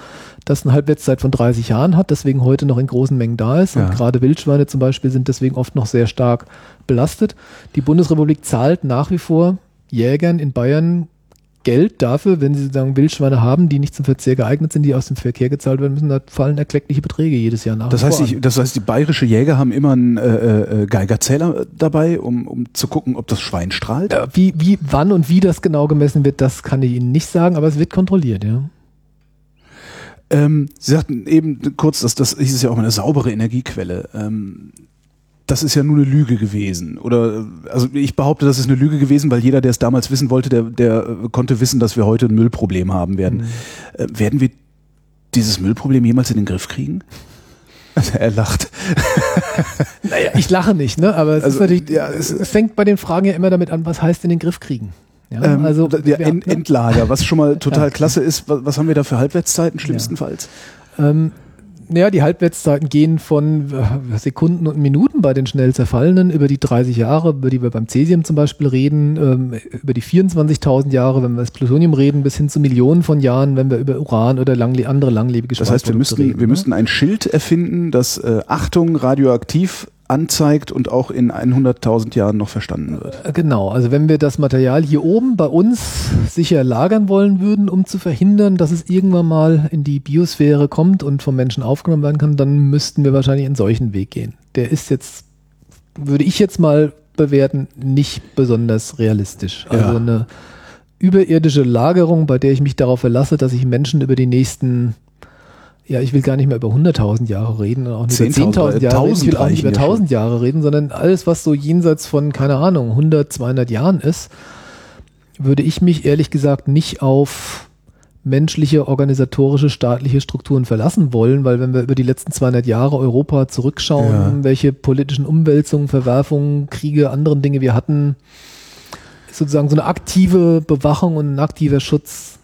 das eine Halbwertszeit von 30 Jahren hat, deswegen heute noch in großen Mengen da ist. Ja. Und gerade Wildschweine zum Beispiel sind deswegen oft noch sehr stark belastet. Die Bundesrepublik zahlt nach wie vor Jägern in Bayern Geld dafür, wenn sie sozusagen Wildschweine haben, die nicht zum Verzehr geeignet sind, die aus dem Verkehr gezahlt werden müssen, da fallen erkleckliche Beträge jedes Jahr nach. Das heißt, ich, das heißt, die bayerische Jäger haben immer einen äh, äh, Geigerzähler dabei, um, um zu gucken, ob das Schwein strahlt? Ja, wie, wie, wann und wie das genau gemessen wird, das kann ich Ihnen nicht sagen, aber es wird kontrolliert, ja. Ähm, Sie sagten eben kurz, dass das ist ja auch eine saubere Energiequelle. Ähm, das ist ja nur eine Lüge gewesen. Oder also ich behaupte, das ist eine Lüge gewesen, weil jeder, der es damals wissen wollte, der, der äh, konnte wissen, dass wir heute ein Müllproblem haben werden. Mhm. Äh, werden wir dieses Müllproblem jemals in den Griff kriegen? er lacht. naja, ich lache nicht, ne? Aber es also, ist natürlich, ja, es, es, fängt bei den Fragen ja immer damit an, was heißt in den Griff kriegen? Ja, ähm, also der End? Endlager, was schon mal total ja. klasse ist. Was, was, haben wir da für Halbwertszeiten schlimmstenfalls? Ja. Ähm, ja, die Halbwertszeiten gehen von äh, Sekunden und Minuten bei den schnell zerfallenen über die 30 Jahre, über die wir beim Cäsium zum Beispiel reden, ähm, über die 24.000 Jahre, wenn wir das Plutonium reden, bis hin zu Millionen von Jahren, wenn wir über Uran oder langle andere langlebige Das heißt, wir müssten, reden, wir ne? müssten ein Schild erfinden, das äh, Achtung radioaktiv anzeigt und auch in 100.000 Jahren noch verstanden wird. Äh, genau, also wenn wir das Material hier oben bei uns sicher lagern wollen würden, um zu verhindern, dass es irgendwann mal in die Biosphäre kommt und vom Menschen aufgenommen werden kann, dann müssten wir wahrscheinlich einen solchen Weg gehen. Der ist jetzt, würde ich jetzt mal bewerten, nicht besonders realistisch. Also ja. eine überirdische Lagerung, bei der ich mich darauf verlasse, dass ich Menschen über die nächsten ja, ich will gar nicht mehr über 100.000 Jahre reden, auch nicht über 10.000 Jahre reden, ich will auch nicht über 1.000 Jahre reden, sondern alles, was so jenseits von, keine Ahnung, 100, 200 Jahren ist, würde ich mich ehrlich gesagt nicht auf menschliche, organisatorische, staatliche Strukturen verlassen wollen, weil wenn wir über die letzten 200 Jahre Europa zurückschauen, ja. welche politischen Umwälzungen, Verwerfungen, Kriege, anderen Dinge wir hatten, ist sozusagen so eine aktive Bewachung und ein aktiver Schutz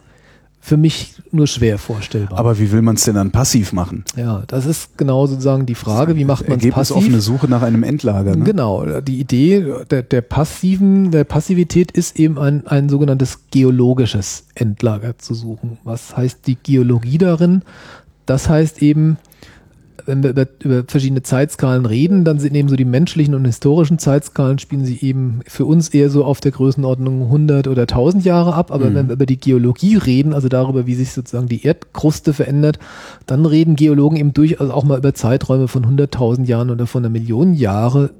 für mich nur schwer vorstellbar. Aber wie will man es denn dann passiv machen? Ja, das ist genau sozusagen die Frage, wie macht man es passiv? offene Suche nach einem Endlager. Ne? Genau, die Idee der, der passiven, der Passivität ist eben ein, ein sogenanntes geologisches Endlager zu suchen. Was heißt die Geologie darin? Das heißt eben, wenn wir über, über verschiedene Zeitskalen reden, dann sind eben so die menschlichen und historischen Zeitskalen spielen sie eben für uns eher so auf der Größenordnung 100 oder 1000 Jahre ab. Aber mhm. wenn wir über die Geologie reden, also darüber, wie sich sozusagen die Erdkruste verändert, dann reden Geologen eben durchaus auch mal über Zeiträume von 100.000 Jahren oder von einer Million Jahre,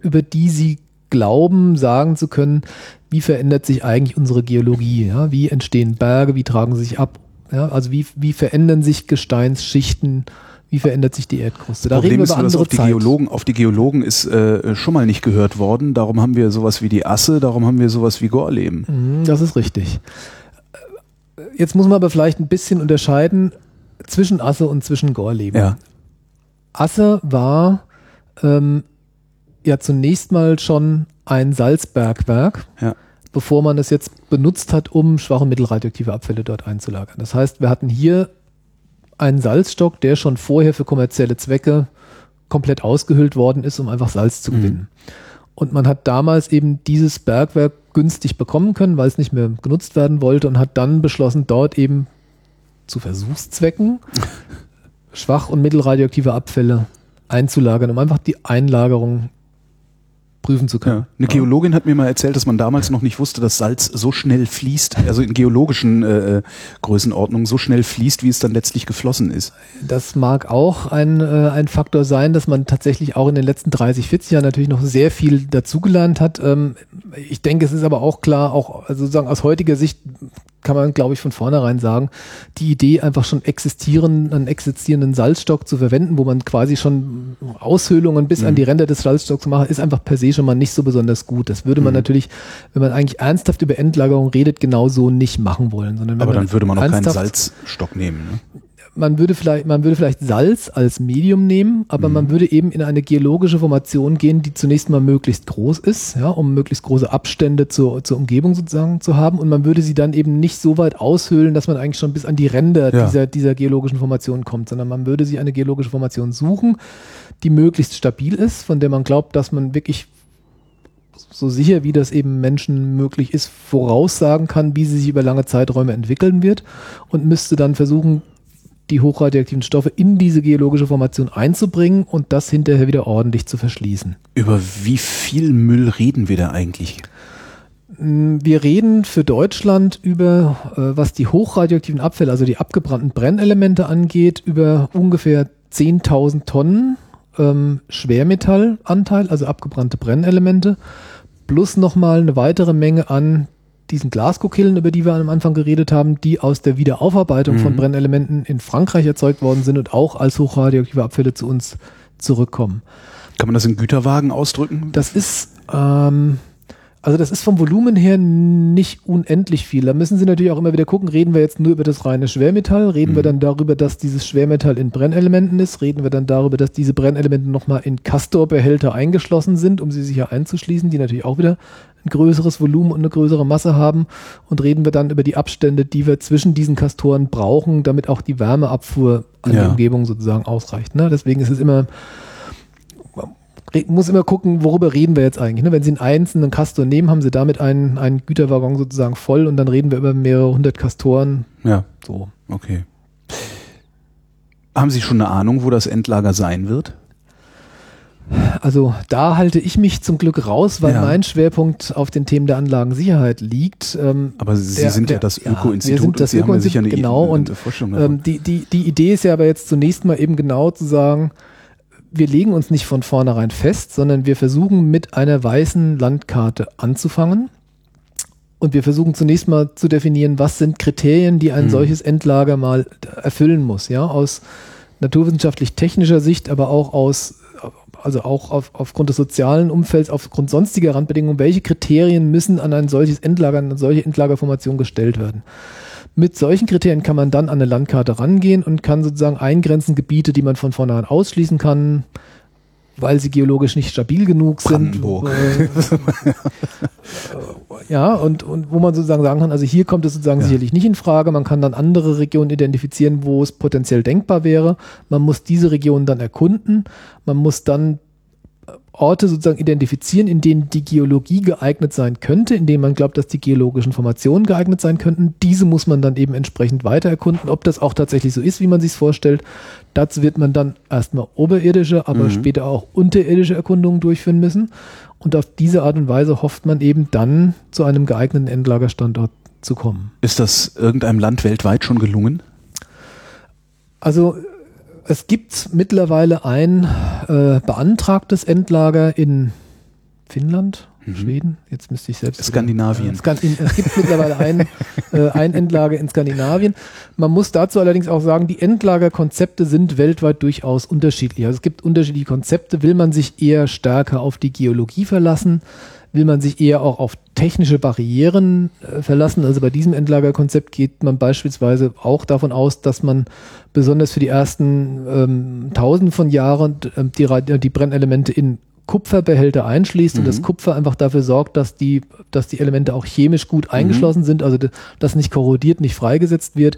über die sie glauben, sagen zu können, wie verändert sich eigentlich unsere Geologie? Ja? Wie entstehen Berge? Wie tragen sie sich ab? Ja? Also wie, wie verändern sich Gesteinsschichten? Wie verändert sich die Erdkruste? Da Problem reden wir über andere auf die Geologen, auf die Geologen ist äh, schon mal nicht gehört worden. Darum haben wir sowas wie die Asse, darum haben wir sowas wie Gorleben. Mhm, das ist richtig. Jetzt muss man aber vielleicht ein bisschen unterscheiden zwischen Asse und zwischen Gorleben. Ja. Asse war ähm, ja zunächst mal schon ein Salzbergwerk, ja. bevor man es jetzt benutzt hat, um schwache mittelradioaktive Abfälle dort einzulagern. Das heißt, wir hatten hier einen Salzstock, der schon vorher für kommerzielle Zwecke komplett ausgehöhlt worden ist, um einfach Salz zu mhm. gewinnen. Mhm. Und man hat damals eben dieses Bergwerk günstig bekommen können, weil es nicht mehr genutzt werden wollte und hat dann beschlossen, dort eben zu Versuchszwecken schwach- und mittelradioaktive Abfälle einzulagern, um einfach die Einlagerung prüfen zu können. Ja. Eine Geologin hat mir mal erzählt, dass man damals noch nicht wusste, dass Salz so schnell fließt, also in geologischen äh, äh, Größenordnungen so schnell fließt, wie es dann letztlich geflossen ist. Das mag auch ein, äh, ein Faktor sein, dass man tatsächlich auch in den letzten 30, 40 Jahren natürlich noch sehr viel dazugelernt hat. Ähm, ich denke, es ist aber auch klar, auch also sozusagen aus heutiger Sicht kann man, glaube ich, von vornherein sagen, die Idee, einfach schon existieren, einen existierenden Salzstock zu verwenden, wo man quasi schon Aushöhlungen bis mhm. an die Ränder des Salzstocks macht, ist einfach per se schon mal nicht so besonders gut. Das würde man mhm. natürlich, wenn man eigentlich ernsthaft über Endlagerung redet, genauso nicht machen wollen. Sondern Aber dann würde man auch keinen Salzstock nehmen. Ne? Man würde vielleicht, man würde vielleicht Salz als Medium nehmen, aber mhm. man würde eben in eine geologische Formation gehen, die zunächst mal möglichst groß ist, ja, um möglichst große Abstände zur, zur Umgebung sozusagen zu haben. Und man würde sie dann eben nicht so weit aushöhlen, dass man eigentlich schon bis an die Ränder ja. dieser, dieser geologischen Formation kommt, sondern man würde sich eine geologische Formation suchen, die möglichst stabil ist, von der man glaubt, dass man wirklich so sicher wie das eben Menschen möglich ist, voraussagen kann, wie sie sich über lange Zeiträume entwickeln wird und müsste dann versuchen, die hochradioaktiven Stoffe in diese geologische Formation einzubringen und das hinterher wieder ordentlich zu verschließen. Über wie viel Müll reden wir da eigentlich? Mm, wir reden für Deutschland über, äh, was die hochradioaktiven Abfälle, also die abgebrannten Brennelemente angeht, über ungefähr 10.000 Tonnen ähm, Schwermetallanteil, also abgebrannte Brennelemente, plus nochmal eine weitere Menge an diesen Glaskokillen, über die wir am Anfang geredet haben, die aus der Wiederaufarbeitung mhm. von Brennelementen in Frankreich erzeugt worden sind und auch als hochradioaktive Abfälle zu uns zurückkommen. Kann man das in Güterwagen ausdrücken? Das ist, ähm, also das ist vom Volumen her nicht unendlich viel. Da müssen Sie natürlich auch immer wieder gucken, reden wir jetzt nur über das reine Schwermetall, reden mhm. wir dann darüber, dass dieses Schwermetall in Brennelementen ist, reden wir dann darüber, dass diese Brennelemente nochmal in Castor-Behälter eingeschlossen sind, um sie sicher einzuschließen, die natürlich auch wieder ein größeres Volumen und eine größere Masse haben und reden wir dann über die Abstände, die wir zwischen diesen Kastoren brauchen, damit auch die Wärmeabfuhr an ja. die Umgebung sozusagen ausreicht. Ne? Deswegen ist es immer muss immer gucken, worüber reden wir jetzt eigentlich. Ne? Wenn Sie einen einzelnen Kastor nehmen, haben Sie damit einen, einen Güterwaggon sozusagen voll und dann reden wir über mehrere hundert Kastoren. Ja. So. Okay. Haben Sie schon eine Ahnung, wo das Endlager sein wird? Also da halte ich mich zum Glück raus, weil ja. mein Schwerpunkt auf den Themen der Anlagensicherheit liegt. Ähm, Aber Sie der, sind ja das Öko-Institut ja, und das Öko haben ja sicher eine, genau, eine, eine Forschung. Ähm, die, die, die Idee ist ja aber jetzt zunächst mal eben genau zu sagen, wir legen uns nicht von vornherein fest, sondern wir versuchen mit einer weißen Landkarte anzufangen. Und wir versuchen zunächst mal zu definieren, was sind Kriterien, die ein mhm. solches Endlager mal erfüllen muss, ja, aus naturwissenschaftlich-technischer Sicht, aber auch aus, also auch auf, aufgrund des sozialen Umfelds, aufgrund sonstiger Randbedingungen, welche Kriterien müssen an ein solches Endlager, an eine solche Endlagerformation gestellt werden. Mit solchen Kriterien kann man dann an eine Landkarte rangehen und kann sozusagen eingrenzen Gebiete, die man von vornherein ausschließen kann, weil sie geologisch nicht stabil genug sind. Äh, ja, und, und wo man sozusagen sagen kann, also hier kommt es sozusagen ja. sicherlich nicht in Frage. Man kann dann andere Regionen identifizieren, wo es potenziell denkbar wäre. Man muss diese Regionen dann erkunden. Man muss dann Orte sozusagen identifizieren, in denen die Geologie geeignet sein könnte, in denen man glaubt, dass die geologischen Formationen geeignet sein könnten. Diese muss man dann eben entsprechend weiter erkunden. Ob das auch tatsächlich so ist, wie man sich vorstellt, dazu wird man dann erstmal oberirdische, aber mhm. später auch unterirdische Erkundungen durchführen müssen. Und auf diese Art und Weise hofft man eben dann zu einem geeigneten Endlagerstandort zu kommen. Ist das irgendeinem Land weltweit schon gelungen? Also es gibt mittlerweile ein äh, beantragtes Endlager in Finnland, mhm. Schweden, jetzt müsste ich selbst. Skandinavien. Äh, es gibt mittlerweile ein, äh, ein Endlager in Skandinavien. Man muss dazu allerdings auch sagen, die Endlagerkonzepte sind weltweit durchaus unterschiedlich. Also es gibt unterschiedliche Konzepte. Will man sich eher stärker auf die Geologie verlassen? Will man sich eher auch auf technische Barrieren äh, verlassen. Also bei diesem Endlagerkonzept geht man beispielsweise auch davon aus, dass man besonders für die ersten ähm, tausend von Jahren äh, die, die Brennelemente in Kupferbehälter einschließt mhm. und das mhm. Kupfer einfach dafür sorgt, dass die, dass die Elemente auch chemisch gut eingeschlossen mhm. sind, also das nicht korrodiert, nicht freigesetzt wird.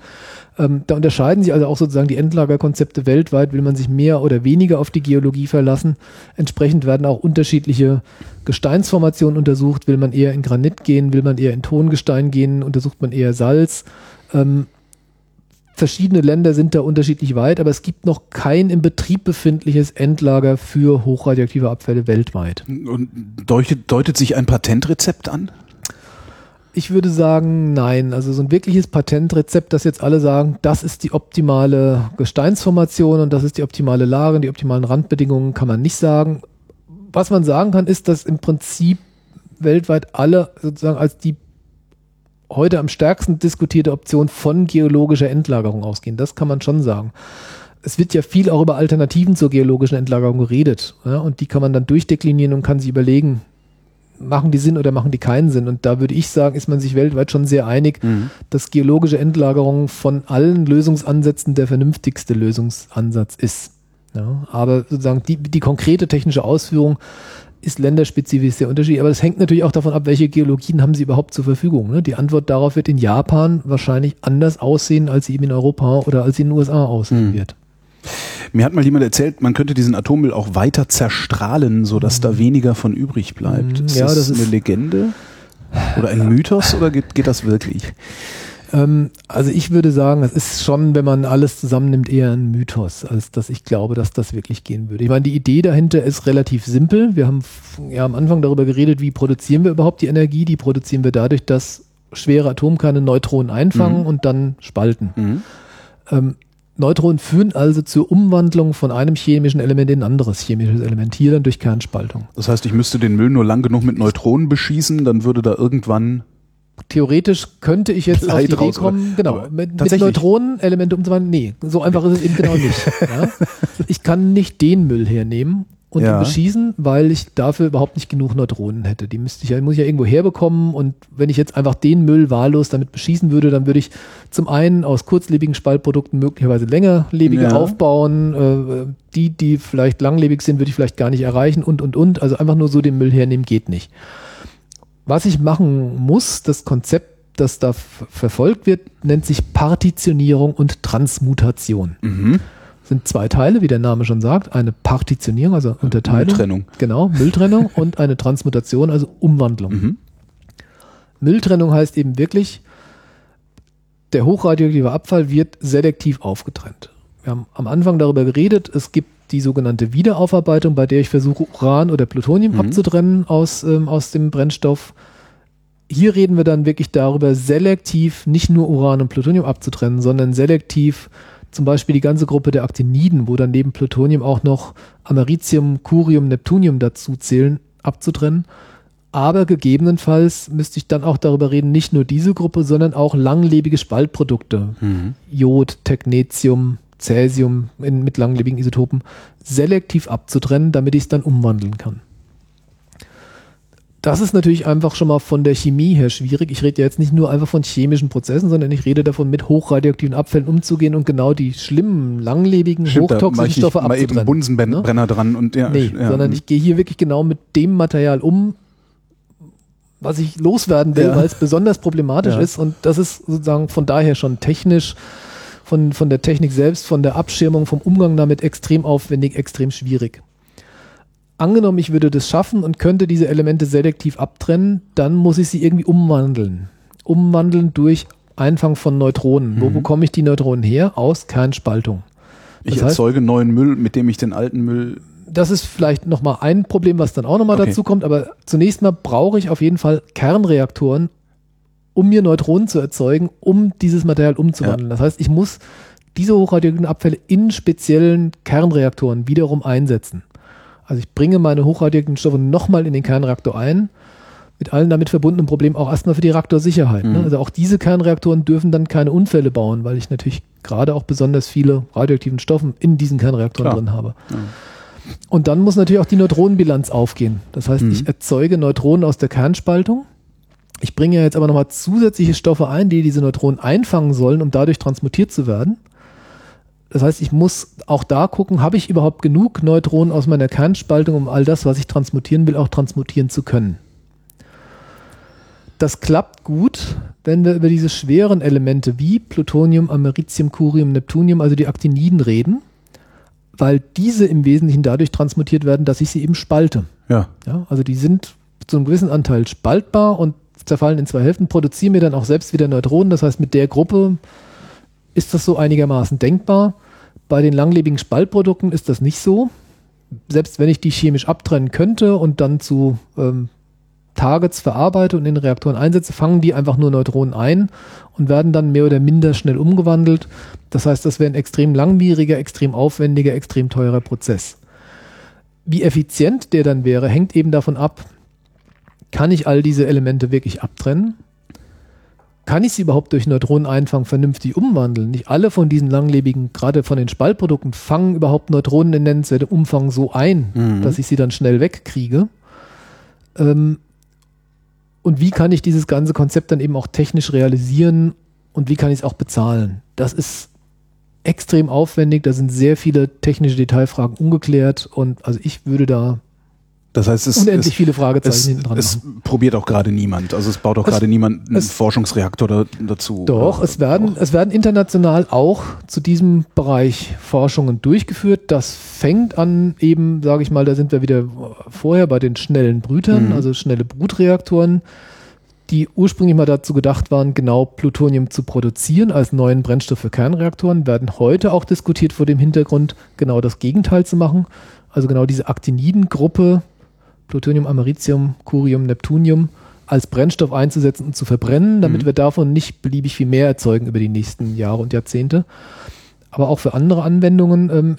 Ähm, da unterscheiden sich also auch sozusagen die Endlagerkonzepte weltweit, will man sich mehr oder weniger auf die Geologie verlassen. Entsprechend werden auch unterschiedliche Gesteinsformationen untersucht, will man eher in Granit gehen, will man eher in Tongestein gehen, untersucht man eher Salz. Ähm, verschiedene Länder sind da unterschiedlich weit, aber es gibt noch kein im Betrieb befindliches Endlager für hochradioaktive Abfälle weltweit. Und deutet, deutet sich ein Patentrezept an? Ich würde sagen, nein. Also so ein wirkliches Patentrezept, dass jetzt alle sagen, das ist die optimale Gesteinsformation und das ist die optimale Lage und die optimalen Randbedingungen, kann man nicht sagen. Was man sagen kann, ist, dass im Prinzip weltweit alle sozusagen als die heute am stärksten diskutierte Option von geologischer Endlagerung ausgehen. Das kann man schon sagen. Es wird ja viel auch über Alternativen zur geologischen Endlagerung geredet. Ja, und die kann man dann durchdeklinieren und kann sich überlegen, machen die Sinn oder machen die keinen Sinn? Und da würde ich sagen, ist man sich weltweit schon sehr einig, mhm. dass geologische Endlagerung von allen Lösungsansätzen der vernünftigste Lösungsansatz ist. Ja, aber sozusagen die, die konkrete technische Ausführung ist länderspezifisch sehr unterschiedlich. Aber das hängt natürlich auch davon ab, welche Geologien haben sie überhaupt zur Verfügung. Ne? Die Antwort darauf wird in Japan wahrscheinlich anders aussehen, als sie eben in Europa oder als sie in den USA aussehen mhm. wird. Mir hat mal jemand erzählt, man könnte diesen Atommüll auch weiter zerstrahlen, sodass mhm. da weniger von übrig bleibt. Ist ja, das, das ist eine Legende oder ein Mythos oder geht, geht das wirklich? Ähm, also ich würde sagen, es ist schon, wenn man alles zusammennimmt, eher ein Mythos, als dass ich glaube, dass das wirklich gehen würde. Ich meine, die Idee dahinter ist relativ simpel. Wir haben ja am Anfang darüber geredet, wie produzieren wir überhaupt die Energie. Die produzieren wir dadurch, dass schwere Atomkerne Neutronen einfangen mhm. und dann spalten. Mhm. Ähm, Neutronen führen also zur Umwandlung von einem chemischen Element in ein anderes chemisches Element, hier dann durch Kernspaltung. Das heißt, ich müsste den Müll nur lang genug mit Neutronen beschießen, dann würde da irgendwann theoretisch könnte ich jetzt Leid auf die Idee kommen, genau, mit, mit Neutronen Elemente umzuwandeln. Nee, so einfach ist es eben genau nicht. ja. Ich kann nicht den Müll hernehmen und ja. beschießen, weil ich dafür überhaupt nicht genug Neutronen hätte. Die müsste ich ja, muss ich ja irgendwo herbekommen und wenn ich jetzt einfach den Müll wahllos damit beschießen würde, dann würde ich zum einen aus kurzlebigen Spaltprodukten möglicherweise längerlebige ja. aufbauen, äh, die, die vielleicht langlebig sind, würde ich vielleicht gar nicht erreichen und, und, und. Also einfach nur so den Müll hernehmen geht nicht. Was ich machen muss, das Konzept, das da verfolgt wird, nennt sich Partitionierung und Transmutation. Mhm sind zwei Teile, wie der Name schon sagt. Eine Partitionierung, also Unterteilung. Mülltrennung. Genau, Mülltrennung und eine Transmutation, also Umwandlung. Mhm. Mülltrennung heißt eben wirklich, der hochradioaktive Abfall wird selektiv aufgetrennt. Wir haben am Anfang darüber geredet, es gibt die sogenannte Wiederaufarbeitung, bei der ich versuche, Uran oder Plutonium mhm. abzutrennen aus, ähm, aus dem Brennstoff. Hier reden wir dann wirklich darüber, selektiv nicht nur Uran und Plutonium abzutrennen, sondern selektiv zum Beispiel die ganze Gruppe der Actiniden, wo dann neben Plutonium auch noch Americium, Curium, Neptunium dazu zählen, abzutrennen. Aber gegebenenfalls müsste ich dann auch darüber reden, nicht nur diese Gruppe, sondern auch langlebige Spaltprodukte. Mhm. Jod, Technetium, Cäsium in, mit langlebigen Isotopen selektiv abzutrennen, damit ich es dann umwandeln kann. Das ist natürlich einfach schon mal von der Chemie her schwierig. Ich rede ja jetzt nicht nur einfach von chemischen Prozessen, sondern ich rede davon, mit hochradioaktiven Abfällen umzugehen und genau die schlimmen, langlebigen, Stimmt, hochtoxischen Stoffe mal abzutrennen. Mal eben Bunsenbrenner ne? dran und ja. Nee, ja. sondern ich gehe hier wirklich genau mit dem Material um, was ich loswerden will, ja. weil es besonders problematisch ja. ist. Und das ist sozusagen von daher schon technisch, von, von der Technik selbst, von der Abschirmung, vom Umgang damit extrem aufwendig, extrem schwierig angenommen, ich würde das schaffen und könnte diese Elemente selektiv abtrennen, dann muss ich sie irgendwie umwandeln. Umwandeln durch Einfang von Neutronen. Mhm. Wo bekomme ich die Neutronen her? Aus Kernspaltung. Das ich heißt, erzeuge neuen Müll, mit dem ich den alten Müll. Das ist vielleicht nochmal ein Problem, was dann auch nochmal okay. dazu kommt, aber zunächst mal brauche ich auf jeden Fall Kernreaktoren, um mir Neutronen zu erzeugen, um dieses Material umzuwandeln. Ja. Das heißt, ich muss diese hochradioaktiven Abfälle in speziellen Kernreaktoren wiederum einsetzen. Also ich bringe meine hochradioaktiven Stoffe nochmal in den Kernreaktor ein, mit allen damit verbundenen Problemen auch erstmal für die Reaktorsicherheit. Ne? Mhm. Ne? Also auch diese Kernreaktoren dürfen dann keine Unfälle bauen, weil ich natürlich gerade auch besonders viele radioaktiven Stoffe in diesen Kernreaktoren Klar. drin habe. Ja. Und dann muss natürlich auch die Neutronenbilanz aufgehen. Das heißt, mhm. ich erzeuge Neutronen aus der Kernspaltung. Ich bringe jetzt aber nochmal zusätzliche Stoffe ein, die diese Neutronen einfangen sollen, um dadurch transmutiert zu werden. Das heißt, ich muss auch da gucken, habe ich überhaupt genug Neutronen aus meiner Kernspaltung, um all das, was ich transmutieren will, auch transmutieren zu können. Das klappt gut, wenn wir über diese schweren Elemente wie Plutonium, Americium, Curium, Neptunium, also die Aktiniden reden, weil diese im Wesentlichen dadurch transmutiert werden, dass ich sie eben spalte. Ja. ja also die sind zu einem gewissen Anteil spaltbar und zerfallen in zwei Hälften, produzieren mir dann auch selbst wieder Neutronen. Das heißt, mit der Gruppe ist das so einigermaßen denkbar. Bei den langlebigen Spaltprodukten ist das nicht so. Selbst wenn ich die chemisch abtrennen könnte und dann zu ähm, Targets verarbeite und in Reaktoren einsetze, fangen die einfach nur Neutronen ein und werden dann mehr oder minder schnell umgewandelt. Das heißt, das wäre ein extrem langwieriger, extrem aufwendiger, extrem teurer Prozess. Wie effizient der dann wäre, hängt eben davon ab, kann ich all diese Elemente wirklich abtrennen? kann ich sie überhaupt durch Neutroneneinfang vernünftig umwandeln? Nicht alle von diesen langlebigen, gerade von den Spaltprodukten, fangen überhaupt Neutronen in nennenswertem Umfang so ein, mhm. dass ich sie dann schnell wegkriege. Ähm, Und wie kann ich dieses ganze Konzept dann eben auch technisch realisieren und wie kann ich es auch bezahlen? Das ist extrem aufwendig, da sind sehr viele technische Detailfragen ungeklärt und also ich würde da das heißt, es, unendlich es, viele Fragezeichen es, hinten dran es machen. probiert auch gerade niemand. Also es baut auch gerade niemand einen es- Forschungsreaktor da, dazu. Doch, Oder- es werden, es werden international auch zu diesem Bereich Forschungen durchgeführt. Das fängt an eben, sage ich mal, da sind wir wieder vorher bei den schnellen Brütern, Mhm. also schnelle Brutreaktoren, die ursprünglich mal dazu gedacht waren, genau Plutonium zu produzieren als neuen Brennstoff für Kernreaktoren, werden heute auch diskutiert vor dem Hintergrund, genau das Gegenteil zu machen. Also genau diese Actinidengruppe, Plutonium, Americium, Curium, Neptunium, als Brennstoff einzusetzen und zu verbrennen, damit Mhm. wir davon nicht beliebig viel mehr erzeugen über die nächsten Jahre und Jahrzehnte. Aber auch für andere Anwendungen ähm,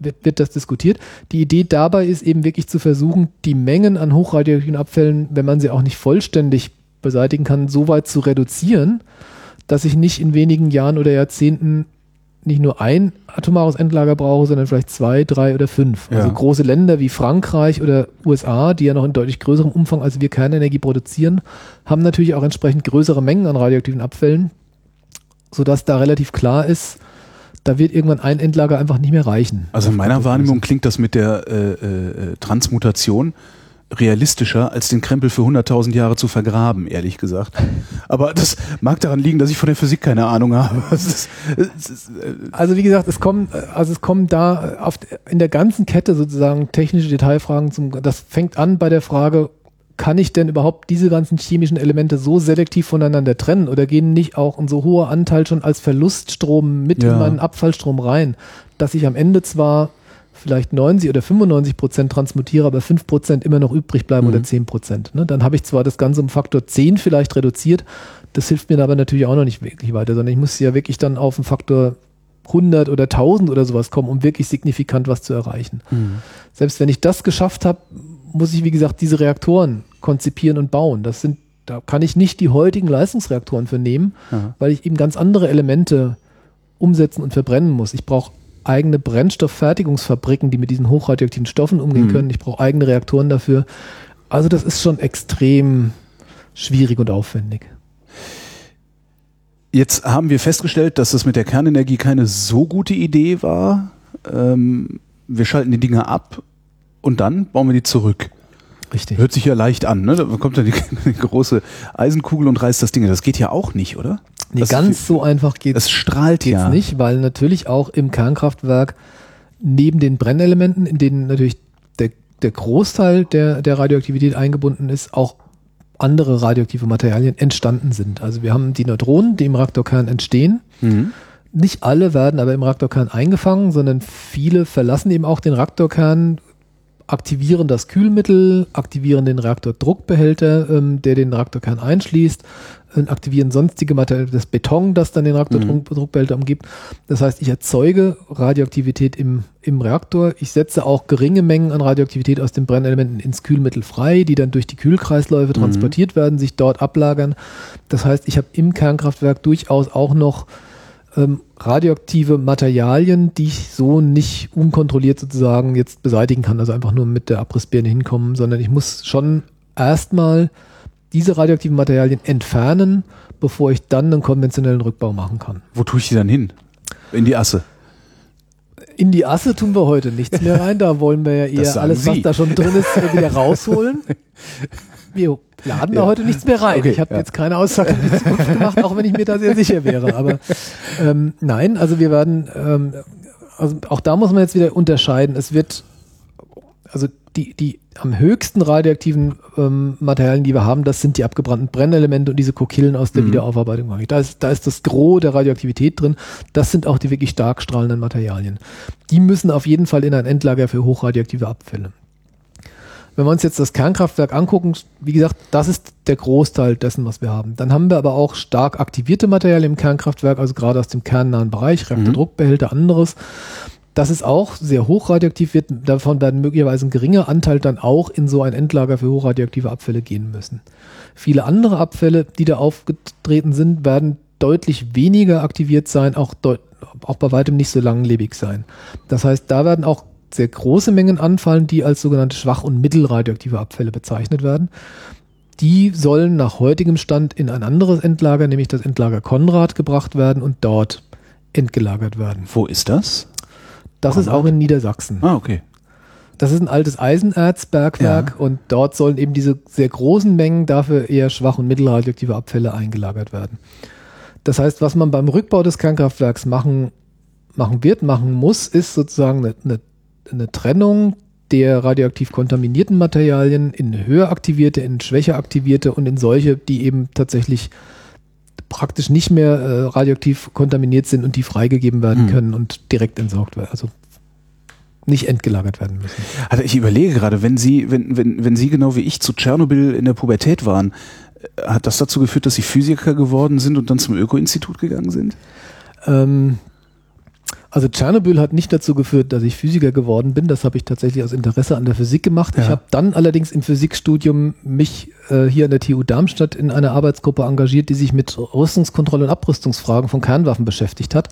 wird, wird das diskutiert. Die Idee dabei ist eben wirklich zu versuchen, die Mengen an hochradioaktiven Abfällen, wenn man sie auch nicht vollständig beseitigen kann, so weit zu reduzieren, dass ich nicht in wenigen Jahren oder Jahrzehnten nicht nur ein atomares Endlager brauche, sondern vielleicht zwei, drei oder fünf. Also Ja. große Länder wie Frankreich oder USA, die ja noch in deutlich größerem Umfang als wir Kernenergie produzieren, haben natürlich auch entsprechend größere Mengen an radioaktiven Abfällen, sodass da relativ klar ist, da wird irgendwann ein Endlager einfach nicht mehr reichen. Also in meiner Wahrnehmung klingt das mit der äh, äh, Transmutation realistischer, als den Krempel für 100.000 Jahre zu vergraben, ehrlich gesagt. Aber das mag daran liegen, dass ich von der Physik keine Ahnung habe. Ist, ist, äh, Also wie gesagt, es kommen, also es kommen da auf, in der ganzen Kette sozusagen technische Detailfragen zum, das fängt an bei der Frage, kann ich denn überhaupt diese ganzen chemischen Elemente so selektiv voneinander trennen oder gehen nicht auch ein so hoher Anteil schon als Verluststrom mit Ja. in meinen Abfallstrom rein, dass ich am Ende zwar vielleicht 90 oder 95 Prozent transmutiere, aber 5 Prozent immer noch übrig bleiben Mhm. oder 10 Prozent. Ne? Dann habe ich zwar das Ganze um Faktor 10 vielleicht reduziert, das hilft mir aber natürlich auch noch nicht wirklich weiter, sondern ich muss ja wirklich dann auf einen Faktor 100 oder 1000 oder sowas kommen, um wirklich signifikant was zu erreichen. Selbst wenn ich das geschafft habe, muss ich, wie gesagt, diese Reaktoren konzipieren und bauen. Das sind, da kann ich nicht die heutigen Leistungsreaktoren für nehmen, Ja. weil ich eben ganz andere Elemente umsetzen und verbrennen muss. Ich brauche eigene Brennstofffertigungsfabriken, die mit diesen hochradioaktiven Stoffen umgehen Mhm. können. Ich brauche eigene Reaktoren dafür. Also das ist schon extrem schwierig und aufwendig. Jetzt haben wir festgestellt, dass das mit der Kernenergie keine so gute Idee war. Ähm, wir schalten die Dinger ab und dann bauen wir die zurück. Richtig. Hört sich ja leicht an, ne? Da kommt dann die, die große Eisenkugel und reißt das Ding. Das geht ja auch nicht, oder? Nee, das, ganz so einfach geht Das strahlt geht's ja. nicht, weil natürlich auch im Kernkraftwerk neben den Brennelementen, in denen natürlich der, der Großteil der, der Radioaktivität eingebunden ist, auch andere radioaktive Materialien entstanden sind. Also wir haben die Neutronen, die im Reaktorkern entstehen. Mhm. Nicht alle werden aber im Reaktorkern eingefangen, sondern viele verlassen eben auch den Reaktorkern, aktivieren das Kühlmittel, aktivieren den Reaktordruckbehälter, ähm, der den Reaktorkern einschließt, äh, aktivieren sonstige Materialien, das Beton, das dann den Reaktordruckbehälter umgibt. Das heißt, ich erzeuge Radioaktivität im, im Reaktor. Ich setze auch geringe Mengen an Radioaktivität aus den Brennelementen ins Kühlmittel frei, die dann durch die Kühlkreisläufe transportiert werden, sich dort ablagern. Das heißt, ich habe im Kernkraftwerk durchaus auch noch ähm, radioaktive Materialien, die ich so nicht unkontrolliert sozusagen jetzt beseitigen kann, also einfach nur mit der Abrissbirne hinkommen, sondern ich muss schon erstmal diese radioaktiven Materialien entfernen, bevor ich dann einen konventionellen Rückbau machen kann. Wo tue ich die dann hin? In die Asse. In die Asse tun wir heute nichts mehr rein, da wollen wir ja eher alles, was Sie. da schon drin ist, wieder rausholen. Wir laden da Ja. heute nichts mehr rein. Okay, ich habe ja. jetzt keine Aussage in Zukunft gemacht, auch wenn ich mir da sehr sicher wäre. Aber ähm, nein, also wir werden, ähm, also auch da muss man jetzt wieder unterscheiden. Es wird, also die, die am höchsten radioaktiven ähm, Materialien, die wir haben, das sind die abgebrannten Brennelemente und diese Kokillen aus der Mhm. Wiederaufarbeitung. Da ist, da ist das Gros der Radioaktivität drin. Das sind auch die wirklich stark strahlenden Materialien. Die müssen auf jeden Fall in ein Endlager für hochradioaktive Abfälle. Wenn wir uns jetzt das Kernkraftwerk angucken, wie gesagt, das ist der Großteil dessen, was wir haben. Dann haben wir aber auch stark aktivierte Materialien im Kernkraftwerk, also gerade aus dem kernnahen Bereich, Reaktordruckbehälter, anderes. Das ist auch sehr hochradioaktiv, wird, davon werden möglicherweise ein geringer Anteil dann auch in so ein Endlager für hochradioaktive Abfälle gehen müssen. Viele andere Abfälle, die da aufgetreten sind, werden deutlich weniger aktiviert sein, auch, deut auch bei weitem nicht so langlebig sein. Das heißt, da werden auch sehr große Mengen anfallen, die als sogenannte schwach- und mittelradioaktive Abfälle bezeichnet werden. die sollen nach heutigem Stand in ein anderes Endlager, nämlich das Endlager Konrad, gebracht werden und dort entgelagert werden. Wo ist das? Das Konrad? ist auch in Niedersachsen. Ah, okay. Das ist ein altes Eisenerzbergwerk ja. und dort sollen eben diese sehr großen Mengen dafür eher schwach und mittelradioaktive Abfälle eingelagert werden. Das heißt, was man beim Rückbau des Kernkraftwerks machen, machen wird, machen muss, ist sozusagen eine, eine, eine Trennung der radioaktiv kontaminierten Materialien in höher aktivierte, in schwächer aktivierte und in solche, die eben tatsächlich praktisch nicht mehr äh, radioaktiv kontaminiert sind und die freigegeben werden mhm. können und direkt entsorgt werden. Also nicht entgelagert werden müssen. Also ich überlege gerade, wenn Sie, wenn, wenn, wenn Sie genau wie ich zu Tschernobyl in der Pubertät waren, äh, hat das dazu geführt, dass Sie Physiker geworden sind und dann zum Öko-Institut gegangen sind? Ähm, also Tschernobyl hat nicht dazu geführt, dass ich Physiker geworden bin. Das habe ich tatsächlich aus Interesse an der Physik gemacht. Ja. Ich habe dann allerdings im Physikstudium mich äh, hier an der TU Darmstadt in einer Arbeitsgruppe engagiert, die sich mit Rüstungskontrolle und Abrüstungsfragen von Kernwaffen beschäftigt hat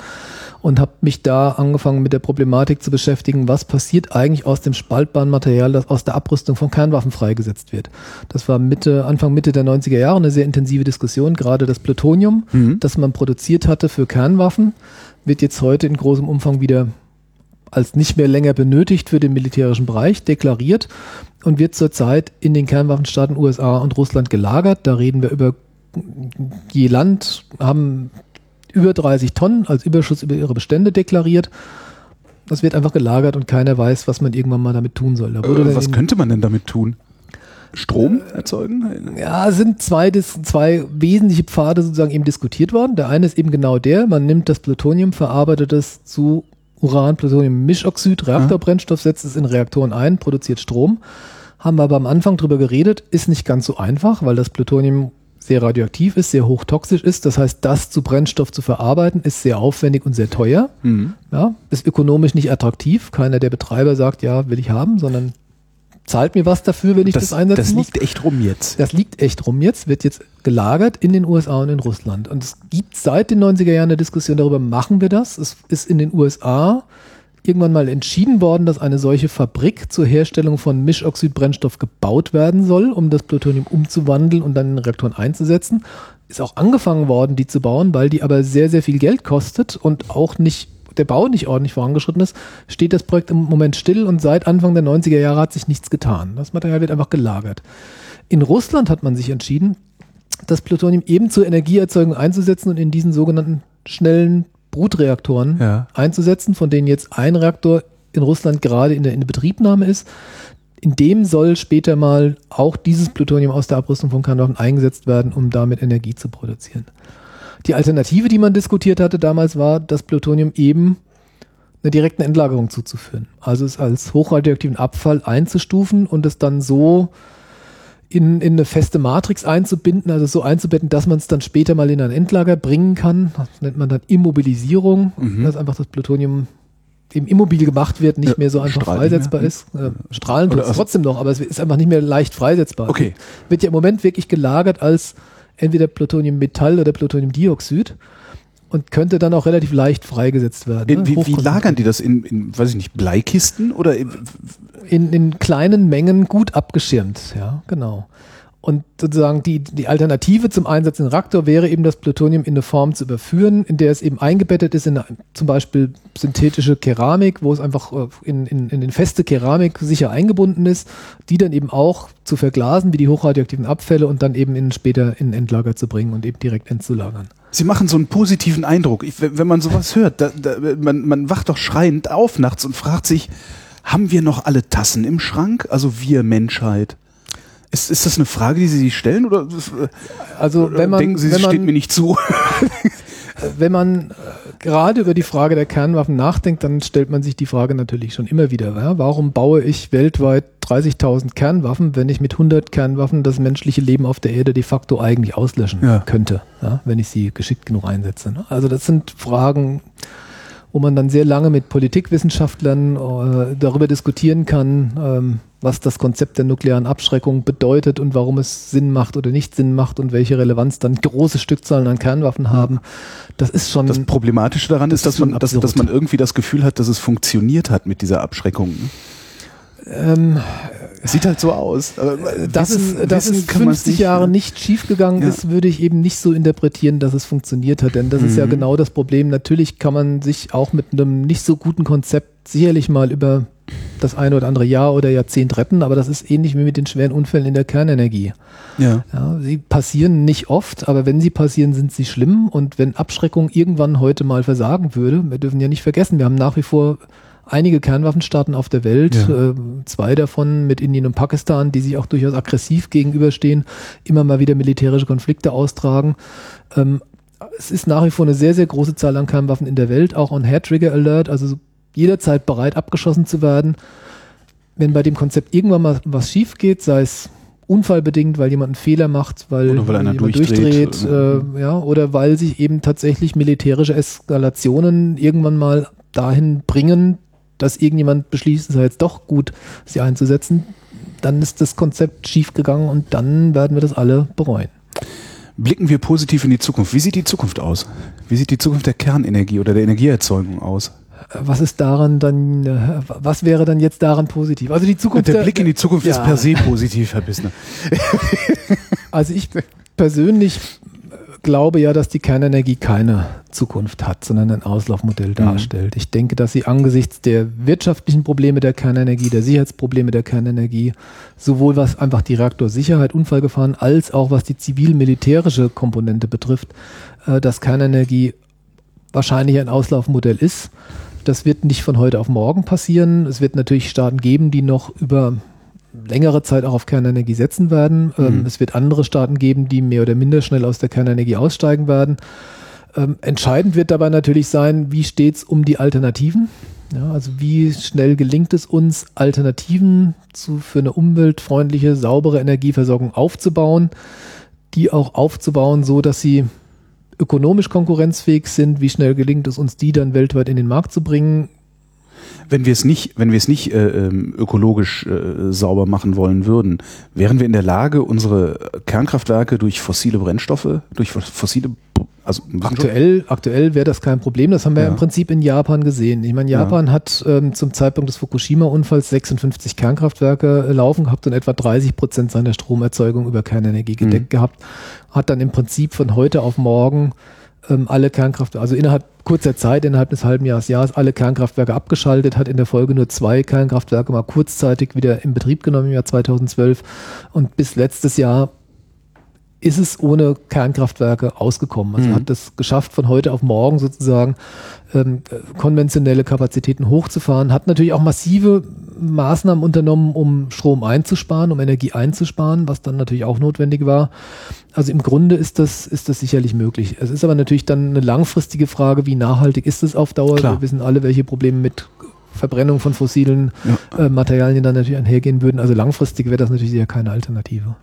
und habe mich da angefangen mit der Problematik zu beschäftigen, was passiert eigentlich aus dem spaltbaren Material, das aus der Abrüstung von Kernwaffen freigesetzt wird. Das war Mitte, Anfang Mitte der 90er Jahre eine sehr intensive Diskussion, gerade das Plutonium, mhm. das man produziert hatte für Kernwaffen wird jetzt heute in großem Umfang wieder als nicht mehr länger benötigt für den militärischen Bereich deklariert und wird zurzeit in den Kernwaffenstaaten USA und Russland gelagert. Da reden wir über je Land haben über 30 Tonnen als Überschuss über ihre Bestände deklariert. Das wird einfach gelagert und keiner weiß, was man irgendwann mal damit tun soll. Äh, was könnte man denn damit tun? Strom erzeugen? Ja, sind zwei, zwei wesentliche Pfade sozusagen eben diskutiert worden. Der eine ist eben genau der, man nimmt das Plutonium, verarbeitet es zu Uran, Plutonium, Mischoxid, Reaktorbrennstoff, setzt es in Reaktoren ein, produziert Strom. Haben wir aber am Anfang drüber geredet, ist nicht ganz so einfach, weil das Plutonium sehr radioaktiv ist, sehr hochtoxisch ist. Das heißt, das zu Brennstoff zu verarbeiten, ist sehr aufwendig und sehr teuer. Mhm. Ja, ist ökonomisch nicht attraktiv. Keiner der Betreiber sagt, ja, will ich haben, sondern zahlt mir was dafür, wenn ich das, das einsetzen das muss. Das liegt echt rum jetzt. Das liegt echt rum jetzt, wird jetzt gelagert in den USA und in Russland. Und es gibt seit den 90er Jahren eine Diskussion darüber, machen wir das? Es ist in den USA irgendwann mal entschieden worden, dass eine solche Fabrik zur Herstellung von Mischoxidbrennstoff gebaut werden soll, um das Plutonium umzuwandeln und dann in Reaktoren einzusetzen. Ist auch angefangen worden, die zu bauen, weil die aber sehr, sehr viel Geld kostet und auch nicht der Bau nicht ordentlich vorangeschritten ist, steht das Projekt im Moment still und seit Anfang der 90er Jahre hat sich nichts getan. Das Material wird einfach gelagert. In Russland hat man sich entschieden, das Plutonium eben zur Energieerzeugung einzusetzen und in diesen sogenannten schnellen Brutreaktoren ja. einzusetzen, von denen jetzt ein Reaktor in Russland gerade in der, in der Betriebnahme ist. In dem soll später mal auch dieses Plutonium aus der Abrüstung von Kernwaffen eingesetzt werden, um damit Energie zu produzieren. Die Alternative, die man diskutiert hatte damals, war, das Plutonium eben einer direkten Endlagerung zuzuführen. Also es als hochradioaktiven Abfall einzustufen und es dann so in, in eine feste Matrix einzubinden, also so einzubetten, dass man es dann später mal in ein Endlager bringen kann. Das nennt man dann Immobilisierung, mhm. dass einfach das Plutonium eben immobil gemacht wird, nicht ja, mehr so einfach freisetzbar mehr. ist. Äh, strahlen tut es also trotzdem noch, aber es ist einfach nicht mehr leicht freisetzbar. Okay. Wird ja im Moment wirklich gelagert als entweder Plutoniummetall oder Plutoniumdioxid und könnte dann auch relativ leicht freigesetzt werden. Ne? Wie, wie, lagern die das in, in, weiß ich nicht, Bleikisten oder in, in, in kleinen Mengen gut abgeschirmt, ja, genau. Und sozusagen die, die Alternative zum Einsatz in Reaktor wäre eben das Plutonium in eine Form zu überführen, in der es eben eingebettet ist in eine, zum Beispiel synthetische Keramik, wo es einfach äh, in, in, in feste Keramik sicher eingebunden ist, die dann eben auch zu verglasen wie die hochradioaktiven Abfälle und dann eben in, später in Endlager zu bringen und eben direkt entzulagern. Sie machen so einen positiven Eindruck. Ich, wenn man sowas hört, da, da, man, man wacht doch schreiend auf nachts und fragt sich, haben wir noch alle Tassen im Schrank? Also wir Menschheit. Ist, ist das eine Frage, die Sie sich stellen oder also wenn man, denken Sie, wenn man, steht mir nicht zu? wenn man äh, gerade über die Frage der Kernwaffen nachdenkt, dann stellt man sich die Frage natürlich schon immer wieder. Ja? Warum baue ich weltweit 30.000 Kernwaffen, wenn ich mit 100 Kernwaffen das menschliche Leben auf der Erde de facto eigentlich auslöschen ja. könnte, ja? wenn ich sie geschickt genug einsetze? Ne? Also das sind Fragen, wo man dann sehr lange mit Politikwissenschaftlern äh, darüber diskutieren kann, ähm, was das Konzept der nuklearen Abschreckung bedeutet und warum es Sinn macht oder nicht Sinn macht und welche Relevanz dann große Stückzahlen an Kernwaffen haben. Das ist schon. Das Problematische daran das ist, dass man, dass, dass, man irgendwie das Gefühl hat, dass es funktioniert hat mit dieser Abschreckung. Ne? Ähm, Sieht halt so aus. Aber dass wissen, es, dass es 50 nicht, Jahre nicht schiefgegangen ja. ist, würde ich eben nicht so interpretieren, dass es funktioniert hat. Denn das mhm. ist ja mhm. genau das Problem. Natürlich kann man sich auch mit einem nicht so guten Konzept sicherlich mal über das eine oder andere Jahr oder Jahrzehnt retten, aber das ist ähnlich wie mit den schweren Unfällen in der Kernenergie. Ja. ja. Sie passieren nicht oft, aber wenn sie passieren, sind sie schlimm. Und wenn Abschreckung irgendwann heute mal versagen würde, wir dürfen ja nicht vergessen, wir haben nach wie vor einige Kernwaffenstaaten auf der Welt, ja. äh, zwei davon mit Indien und Pakistan, die sich auch durchaus aggressiv gegenüberstehen, immer mal wieder militärische Konflikte austragen. Ähm, es ist nach wie vor eine sehr, sehr große Zahl an Kernwaffen in der Welt, auch on Head Trigger Alert, also jederzeit bereit abgeschossen zu werden. Wenn bei dem Konzept irgendwann mal was schief geht, sei es unfallbedingt, weil jemand einen Fehler macht, weil, oder weil einer durchdreht, durchdreht äh, ja, oder weil sich eben tatsächlich militärische Eskalationen irgendwann mal dahin bringen, dass irgendjemand beschließt, es sei jetzt doch gut, sie einzusetzen, dann ist das Konzept schiefgegangen und dann werden wir das alle bereuen. Blicken wir positiv in die Zukunft. Wie sieht die Zukunft aus? Wie sieht die Zukunft der Kernenergie oder der Energieerzeugung aus? Was ist daran dann, äh, was wäre dann jetzt daran positiv? Also die Zukunft. Der, der Blick in die Zukunft ja. ist per se positiv, Herr Bissner. Also ich persönlich glaube ja, dass die Kernenergie keine Zukunft hat, sondern ein Auslaufmodell mhm. darstellt. Mhm. Ich denke, dass sie angesichts der wirtschaftlichen Probleme der Kernenergie, der Sicherheitsprobleme der Kernenergie, sowohl was einfach die Reaktorsicherheit, Unfallgefahren, als auch was die zivil-militärische Komponente betrifft, äh, dass Kernenergie wahrscheinlich ein Auslaufmodell ist. Das wird nicht von heute auf morgen passieren. Es wird natürlich Staaten geben, die noch über längere Zeit auch auf Kernenergie setzen werden. Ähm, mhm. es wird andere Staaten geben, die mehr oder minder schnell aus der Kernenergie aussteigen werden. Ähm, entscheidend wird dabei natürlich sein, wie steht es um die Alternativen. Ja, also wie schnell gelingt es uns, Alternativen zu, für eine umweltfreundliche, saubere Energieversorgung aufzubauen, die auch aufzubauen, so dass sie ökonomisch konkurrenzfähig sind. Wie schnell gelingt es uns, die dann weltweit in den Markt zu bringen? Wenn wir es nicht, wenn wir es nicht äh, ähm, ökologisch äh, sauber machen wollen würden, wären wir in der Lage, unsere Kernkraftwerke durch fossile Brennstoffe, durch fossile also aktuell, aktuell wäre das kein Problem. Das haben wir ja. im Prinzip in Japan gesehen. Ich meine, Japan ja. hat ähm, zum Zeitpunkt des Fukushima-Unfalls 56 Kernkraftwerke laufen gehabt und etwa 30 Prozent seiner Stromerzeugung über Kernenergie gedeckt mhm. gehabt. Hat dann im Prinzip von heute auf morgen ähm, alle Kernkraftwerke, also innerhalb kurzer Zeit, innerhalb des halben Jahres, Jahres, alle Kernkraftwerke abgeschaltet, hat in der Folge nur zwei Kernkraftwerke mal kurzzeitig wieder in Betrieb genommen im Jahr 2012 und bis letztes Jahr ist es ohne Kernkraftwerke ausgekommen. Also mhm. hat es geschafft, von heute auf morgen sozusagen ähm, konventionelle Kapazitäten hochzufahren, hat natürlich auch massive Maßnahmen unternommen, um Strom einzusparen, um Energie einzusparen, was dann natürlich auch notwendig war. Also im Grunde ist das, ist das sicherlich möglich. Es ist aber natürlich dann eine langfristige Frage, wie nachhaltig ist es auf Dauer? Klar. Wir wissen alle, welche Probleme mit Verbrennung von fossilen ja. äh, Materialien dann natürlich einhergehen würden. Also langfristig wäre das natürlich sicher keine Alternative.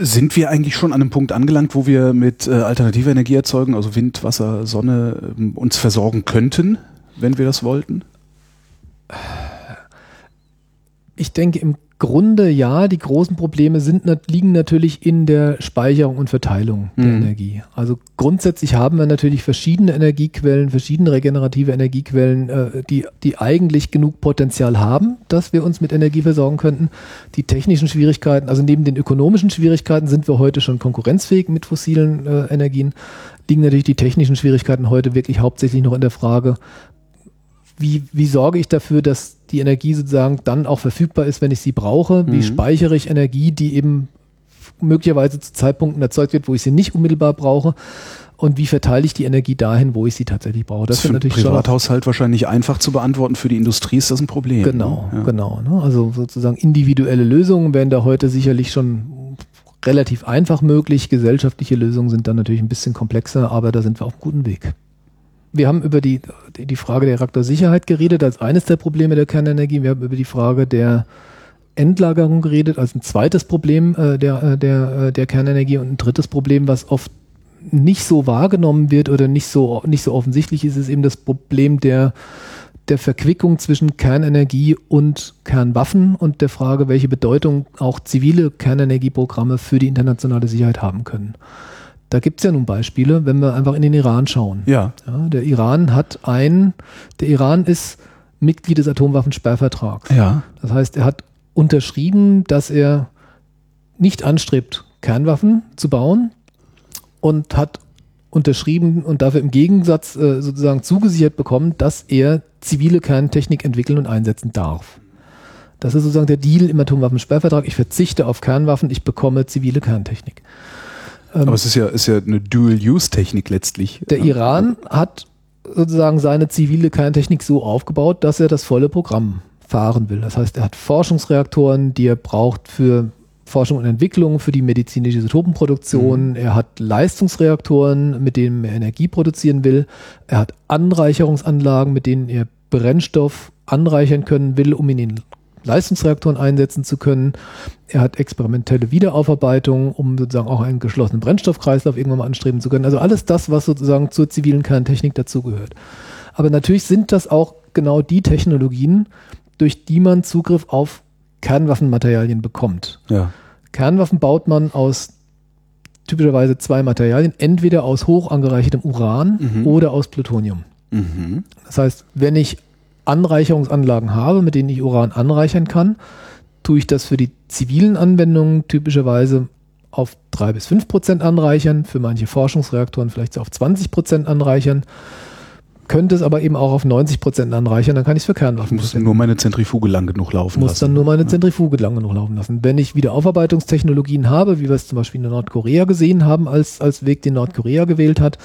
Sind wir eigentlich schon an einem Punkt angelangt, wo wir mit äh, alternativer Energie erzeugen, also Wind, Wasser, Sonne, äh, uns versorgen könnten, wenn wir das wollten? Ich denke, im Grunde ja, die großen Probleme sind, liegen natürlich in der Speicherung und Verteilung der mhm. Energie. Also grundsätzlich haben wir natürlich verschiedene Energiequellen, verschiedene regenerative Energiequellen, äh, die, die eigentlich genug Potenzial haben, dass wir uns mit Energie versorgen könnten. Die technischen Schwierigkeiten, also neben den ökonomischen Schwierigkeiten sind wir heute schon konkurrenzfähig mit fossilen äh, Energien, liegen natürlich die technischen Schwierigkeiten heute wirklich hauptsächlich noch in der Frage, wie, wie sorge ich dafür, dass die Energie sozusagen dann auch verfügbar ist, wenn ich sie brauche? Wie mhm. speichere ich Energie, die eben möglicherweise zu Zeitpunkten erzeugt wird, wo ich sie nicht unmittelbar brauche? Und wie verteile ich die Energie dahin, wo ich sie tatsächlich brauche? Das, das ist für natürlich Privathaushalt wahrscheinlich einfach zu beantworten. Für die Industrie ist das ein Problem. Genau, ne? ja. genau. Ne? Also sozusagen individuelle Lösungen wären da heute sicherlich schon relativ einfach möglich. Gesellschaftliche Lösungen sind dann natürlich ein bisschen komplexer, aber da sind wir auf einem guten Weg wir haben über die, die Frage der Reaktorsicherheit geredet als eines der Probleme der Kernenergie. Wir haben über die Frage der Endlagerung geredet als ein zweites Problem äh, der, äh, der, äh, der Kernenergie und ein drittes Problem, was oft nicht so wahrgenommen wird oder nicht so, nicht so offensichtlich ist, ist eben das Problem der, der Verquickung zwischen Kernenergie und Kernwaffen und der Frage, welche Bedeutung auch zivile Kernenergieprogramme für die internationale Sicherheit haben können. Da gibt es ja nun Beispiele, wenn wir einfach in den Iran schauen. Ja. ja. Der Iran hat ein, der Iran ist Mitglied des Atomwaffensperrvertrags. Ja. Das heißt, er hat unterschrieben, dass er nicht anstrebt, Kernwaffen zu bauen und hat unterschrieben und dafür im Gegensatz äh, sozusagen zugesichert bekommen, dass er zivile Kerntechnik entwickeln und einsetzen darf. Das ist sozusagen der Deal im Atomwaffensperrvertrag. Ich verzichte auf Kernwaffen, ich bekomme zivile Kerntechnik. Aber es ist ja, ist ja eine Dual-Use-Technik letztlich. Der Iran hat sozusagen seine zivile Kerntechnik so aufgebaut, dass er das volle Programm fahren will. Das heißt, er hat Forschungsreaktoren, die er braucht für Forschung und Entwicklung, für die medizinische Isotopenproduktion. Mhm. Er hat Leistungsreaktoren, mit denen er Energie produzieren will. Er hat Anreicherungsanlagen, mit denen er Brennstoff anreichern können will, um ihn in Leistungsreaktoren einsetzen zu können. Er hat experimentelle Wiederaufarbeitung, um sozusagen auch einen geschlossenen Brennstoffkreislauf irgendwann mal anstreben zu können. Also alles das, was sozusagen zur zivilen Kerntechnik dazugehört. Aber natürlich sind das auch genau die Technologien, durch die man Zugriff auf Kernwaffenmaterialien bekommt. Ja. Kernwaffen baut man aus typischerweise zwei Materialien, entweder aus hoch angereichertem Uran mhm. oder aus Plutonium. Mhm. Das heißt, wenn ich Anreicherungsanlagen habe, mit denen ich Uran anreichern kann, tue ich das für die zivilen Anwendungen typischerweise auf drei bis fünf Prozent anreichern, für manche Forschungsreaktoren vielleicht so auf 20 Prozent anreichern, könnte es aber eben auch auf 90 Prozent anreichern, dann kann ich es für Kernwaffen Muss nur meine Zentrifuge lang genug laufen Muss lassen. dann nur meine Zentrifuge lang genug laufen lassen. Wenn ich wieder Aufarbeitungstechnologien habe, wie wir es zum Beispiel in Nordkorea gesehen haben, als, als Weg, den Nordkorea gewählt hat,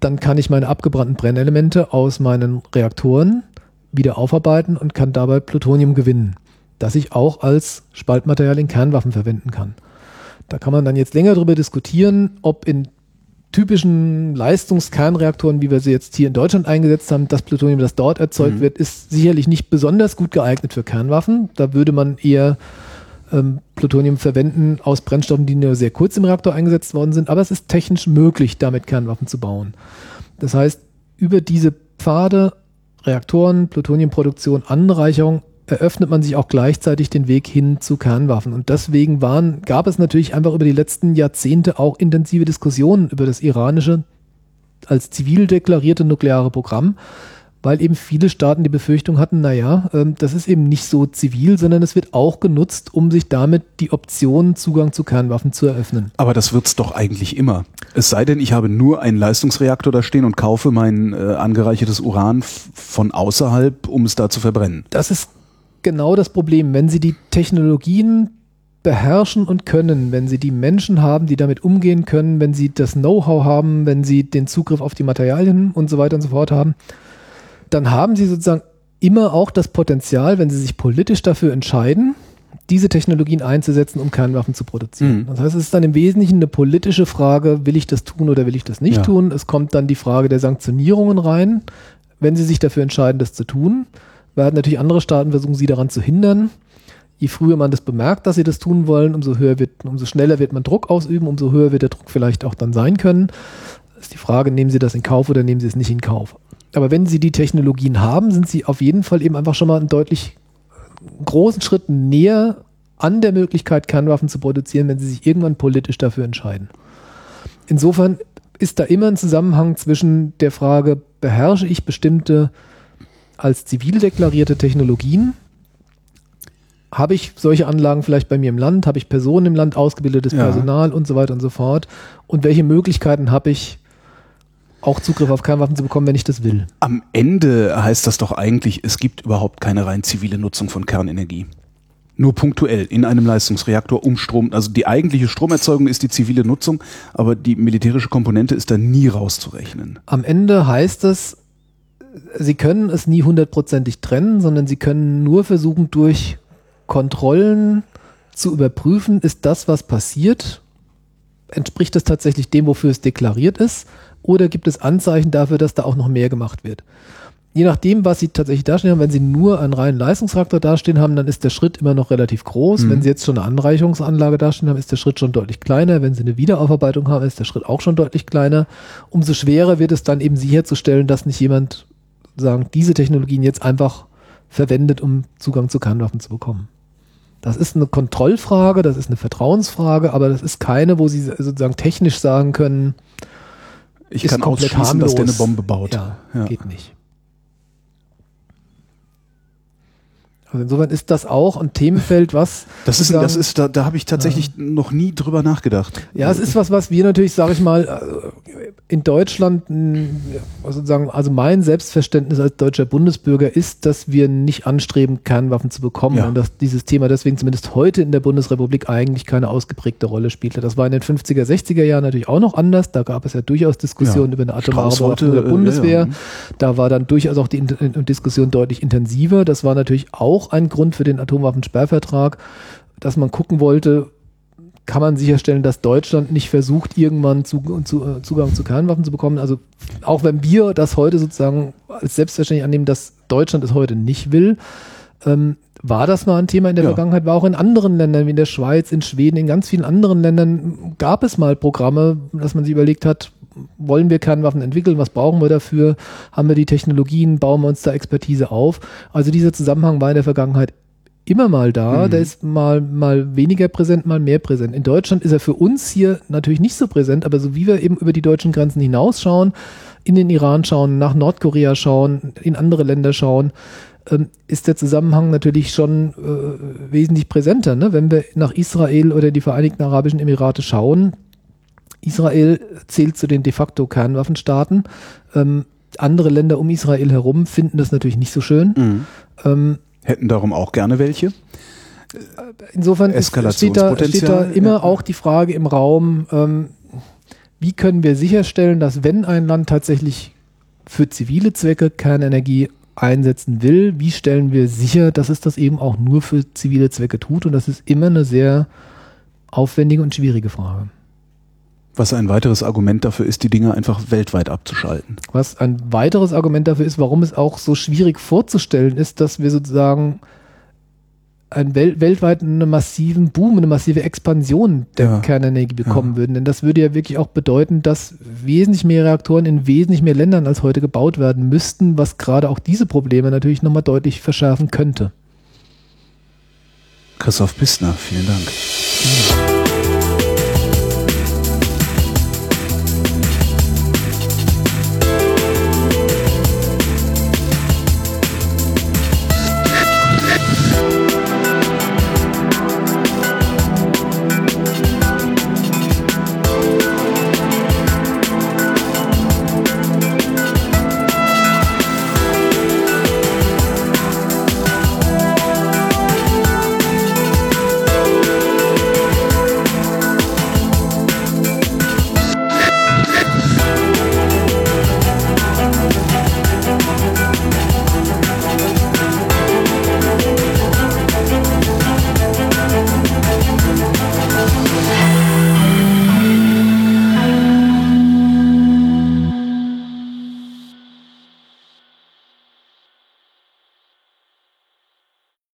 dann kann ich meine abgebrannten Brennelemente aus meinen Reaktoren wieder aufarbeiten und kann dabei Plutonium gewinnen, das ich auch als Spaltmaterial in Kernwaffen verwenden kann. Da kann man dann jetzt länger darüber diskutieren, ob in typischen Leistungskernreaktoren, wie wir sie jetzt hier in Deutschland eingesetzt haben, das Plutonium, das dort erzeugt mhm. wird, ist sicherlich nicht besonders gut geeignet für Kernwaffen. Da würde man eher ähm, Plutonium verwenden aus Brennstoffen, die nur sehr kurz im Reaktor eingesetzt worden sind. Aber es ist technisch möglich, damit Kernwaffen zu bauen. Das heißt, über diese Pfade Reaktoren, Plutoniumproduktion, Anreicherung eröffnet man sich auch gleichzeitig den Weg hin zu Kernwaffen. Und deswegen waren, gab es natürlich einfach über die letzten Jahrzehnte auch intensive Diskussionen über das iranische als zivil deklarierte nukleare Programm, weil eben viele Staaten die Befürchtung hatten, naja, ähm, das ist eben nicht so zivil, sondern es wird auch genutzt, um sich damit die Option Zugang zu Kernwaffen zu eröffnen. Aber das wird's doch eigentlich immer. Es sei denn, ich habe nur einen Leistungsreaktor da stehen und kaufe mein äh, angereichertes Uran von außerhalb, um es da zu verbrennen. Das ist genau das Problem. Wenn Sie die Technologien beherrschen und können, wenn Sie die Menschen haben, die damit umgehen können, wenn Sie das Know-how haben, wenn Sie den Zugriff auf die Materialien und so weiter und so fort haben, dann haben sie sozusagen immer auch das Potenzial, wenn sie sich politisch dafür entscheiden, diese Technologien einzusetzen, um Kernwaffen zu produzieren. Mhm. Das heißt, es ist dann im Wesentlichen eine politische Frage, will ich das tun oder will ich das nicht ja. tun? Es kommt dann die Frage der Sanktionierungen rein, wenn sie sich dafür entscheiden, das zu tun. Werden natürlich andere Staaten versuchen, sie daran zu hindern. Je früher man das bemerkt, dass sie das tun wollen, umso höher wird, umso schneller wird man Druck ausüben, umso höher wird der Druck vielleicht auch dann sein können. Das ist die Frage, nehmen Sie das in Kauf oder nehmen Sie es nicht in Kauf? Aber wenn sie die Technologien haben, sind sie auf jeden Fall eben einfach schon mal einen deutlich großen Schritt näher an der Möglichkeit, Kernwaffen zu produzieren, wenn sie sich irgendwann politisch dafür entscheiden. Insofern ist da immer ein Zusammenhang zwischen der Frage, beherrsche ich bestimmte als zivil deklarierte Technologien? Habe ich solche Anlagen vielleicht bei mir im Land? Habe ich Personen im Land, ausgebildetes ja. Personal und so weiter und so fort? Und welche Möglichkeiten habe ich, auch Zugriff auf Kernwaffen zu bekommen, wenn ich das will. Am Ende heißt das doch eigentlich, es gibt überhaupt keine rein zivile Nutzung von Kernenergie. Nur punktuell in einem Leistungsreaktor um Strom. Also die eigentliche Stromerzeugung ist die zivile Nutzung, aber die militärische Komponente ist da nie rauszurechnen. Am Ende heißt es, Sie können es nie hundertprozentig trennen, sondern Sie können nur versuchen, durch Kontrollen zu überprüfen, ist das, was passiert, entspricht es tatsächlich dem, wofür es deklariert ist oder gibt es Anzeichen dafür, dass da auch noch mehr gemacht wird? Je nachdem, was Sie tatsächlich dastehen haben, wenn Sie nur einen reinen Leistungsreaktor dastehen haben, dann ist der Schritt immer noch relativ groß. Mhm. Wenn Sie jetzt schon eine Anreicherungsanlage dastehen haben, ist der Schritt schon deutlich kleiner. Wenn Sie eine Wiederaufarbeitung haben, ist der Schritt auch schon deutlich kleiner. Umso schwerer wird es dann eben sicherzustellen, dass nicht jemand sagen, diese Technologien jetzt einfach verwendet, um Zugang zu Kernwaffen zu bekommen. Das ist eine Kontrollfrage, das ist eine Vertrauensfrage, aber das ist keine, wo Sie sozusagen technisch sagen können, ich kann ausschließen, harmlos. dass der eine Bombe baut. Ja, ja, geht nicht. Also insofern ist das auch ein Themenfeld, was. Das ist, das ist, da, da habe ich tatsächlich ja. noch nie drüber nachgedacht. Ja, es ist was, was wir natürlich, sage ich mal, äh, in Deutschland, sozusagen, also mein Selbstverständnis als deutscher Bundesbürger ist, dass wir nicht anstreben, Kernwaffen zu bekommen ja. und dass dieses Thema deswegen zumindest heute in der Bundesrepublik eigentlich keine ausgeprägte Rolle spielte. Das war in den 50er, 60er Jahren natürlich auch noch anders. Da gab es ja durchaus Diskussionen ja. über eine atomare Waffe der Bundeswehr. Da war dann durchaus auch die Diskussion deutlich intensiver. Das war natürlich auch auch ein Grund für den Atomwaffensperrvertrag, dass man gucken wollte, kann man sicherstellen, dass Deutschland nicht versucht, irgendwann zu, zu, äh, Zugang zu Kernwaffen zu bekommen. Also auch wenn wir das heute sozusagen als selbstverständlich annehmen, dass Deutschland es heute nicht will, ähm, war das mal ein Thema in der ja. Vergangenheit, war auch in anderen Ländern wie in der Schweiz, in Schweden, in ganz vielen anderen Ländern gab es mal Programme, dass man sich überlegt hat, wollen wir Kernwaffen entwickeln, was brauchen wir dafür, haben wir die Technologien, bauen wir uns da Expertise auf. Also dieser Zusammenhang war in der Vergangenheit immer mal da, mhm. der ist mal, mal weniger präsent, mal mehr präsent. In Deutschland ist er für uns hier natürlich nicht so präsent, aber so wie wir eben über die deutschen Grenzen hinausschauen, in den Iran schauen, nach Nordkorea schauen, in andere Länder schauen, ähm, ist der Zusammenhang natürlich schon äh, wesentlich präsenter. Ne? Wenn wir nach Israel oder die Vereinigten Arabischen Emirate schauen, Israel zählt zu den de facto Kernwaffenstaaten. Ähm, andere Länder um Israel herum finden das natürlich nicht so schön. Mhm. Ähm, Hätten darum auch gerne welche. Äh, insofern ist, steht, da, steht da immer ja. auch die Frage im Raum, ähm, wie können wir sicherstellen, dass wenn ein Land tatsächlich für zivile Zwecke Kernenergie einsetzen will, wie stellen wir sicher, dass es das eben auch nur für zivile Zwecke tut? Und das ist immer eine sehr aufwendige und schwierige Frage. Was ein weiteres Argument dafür ist, die Dinge einfach weltweit abzuschalten. Was ein weiteres Argument dafür ist, warum es auch so schwierig vorzustellen ist, dass wir sozusagen einen wel weltweit einen massiven Boom, eine massive Expansion der ja. Kernenergie bekommen ja. würden. Denn das würde ja wirklich auch bedeuten, dass wesentlich mehr Reaktoren in wesentlich mehr Ländern als heute gebaut werden müssten, was gerade auch diese Probleme natürlich nochmal deutlich verschärfen könnte. Christoph Pistner, vielen Dank. Ja.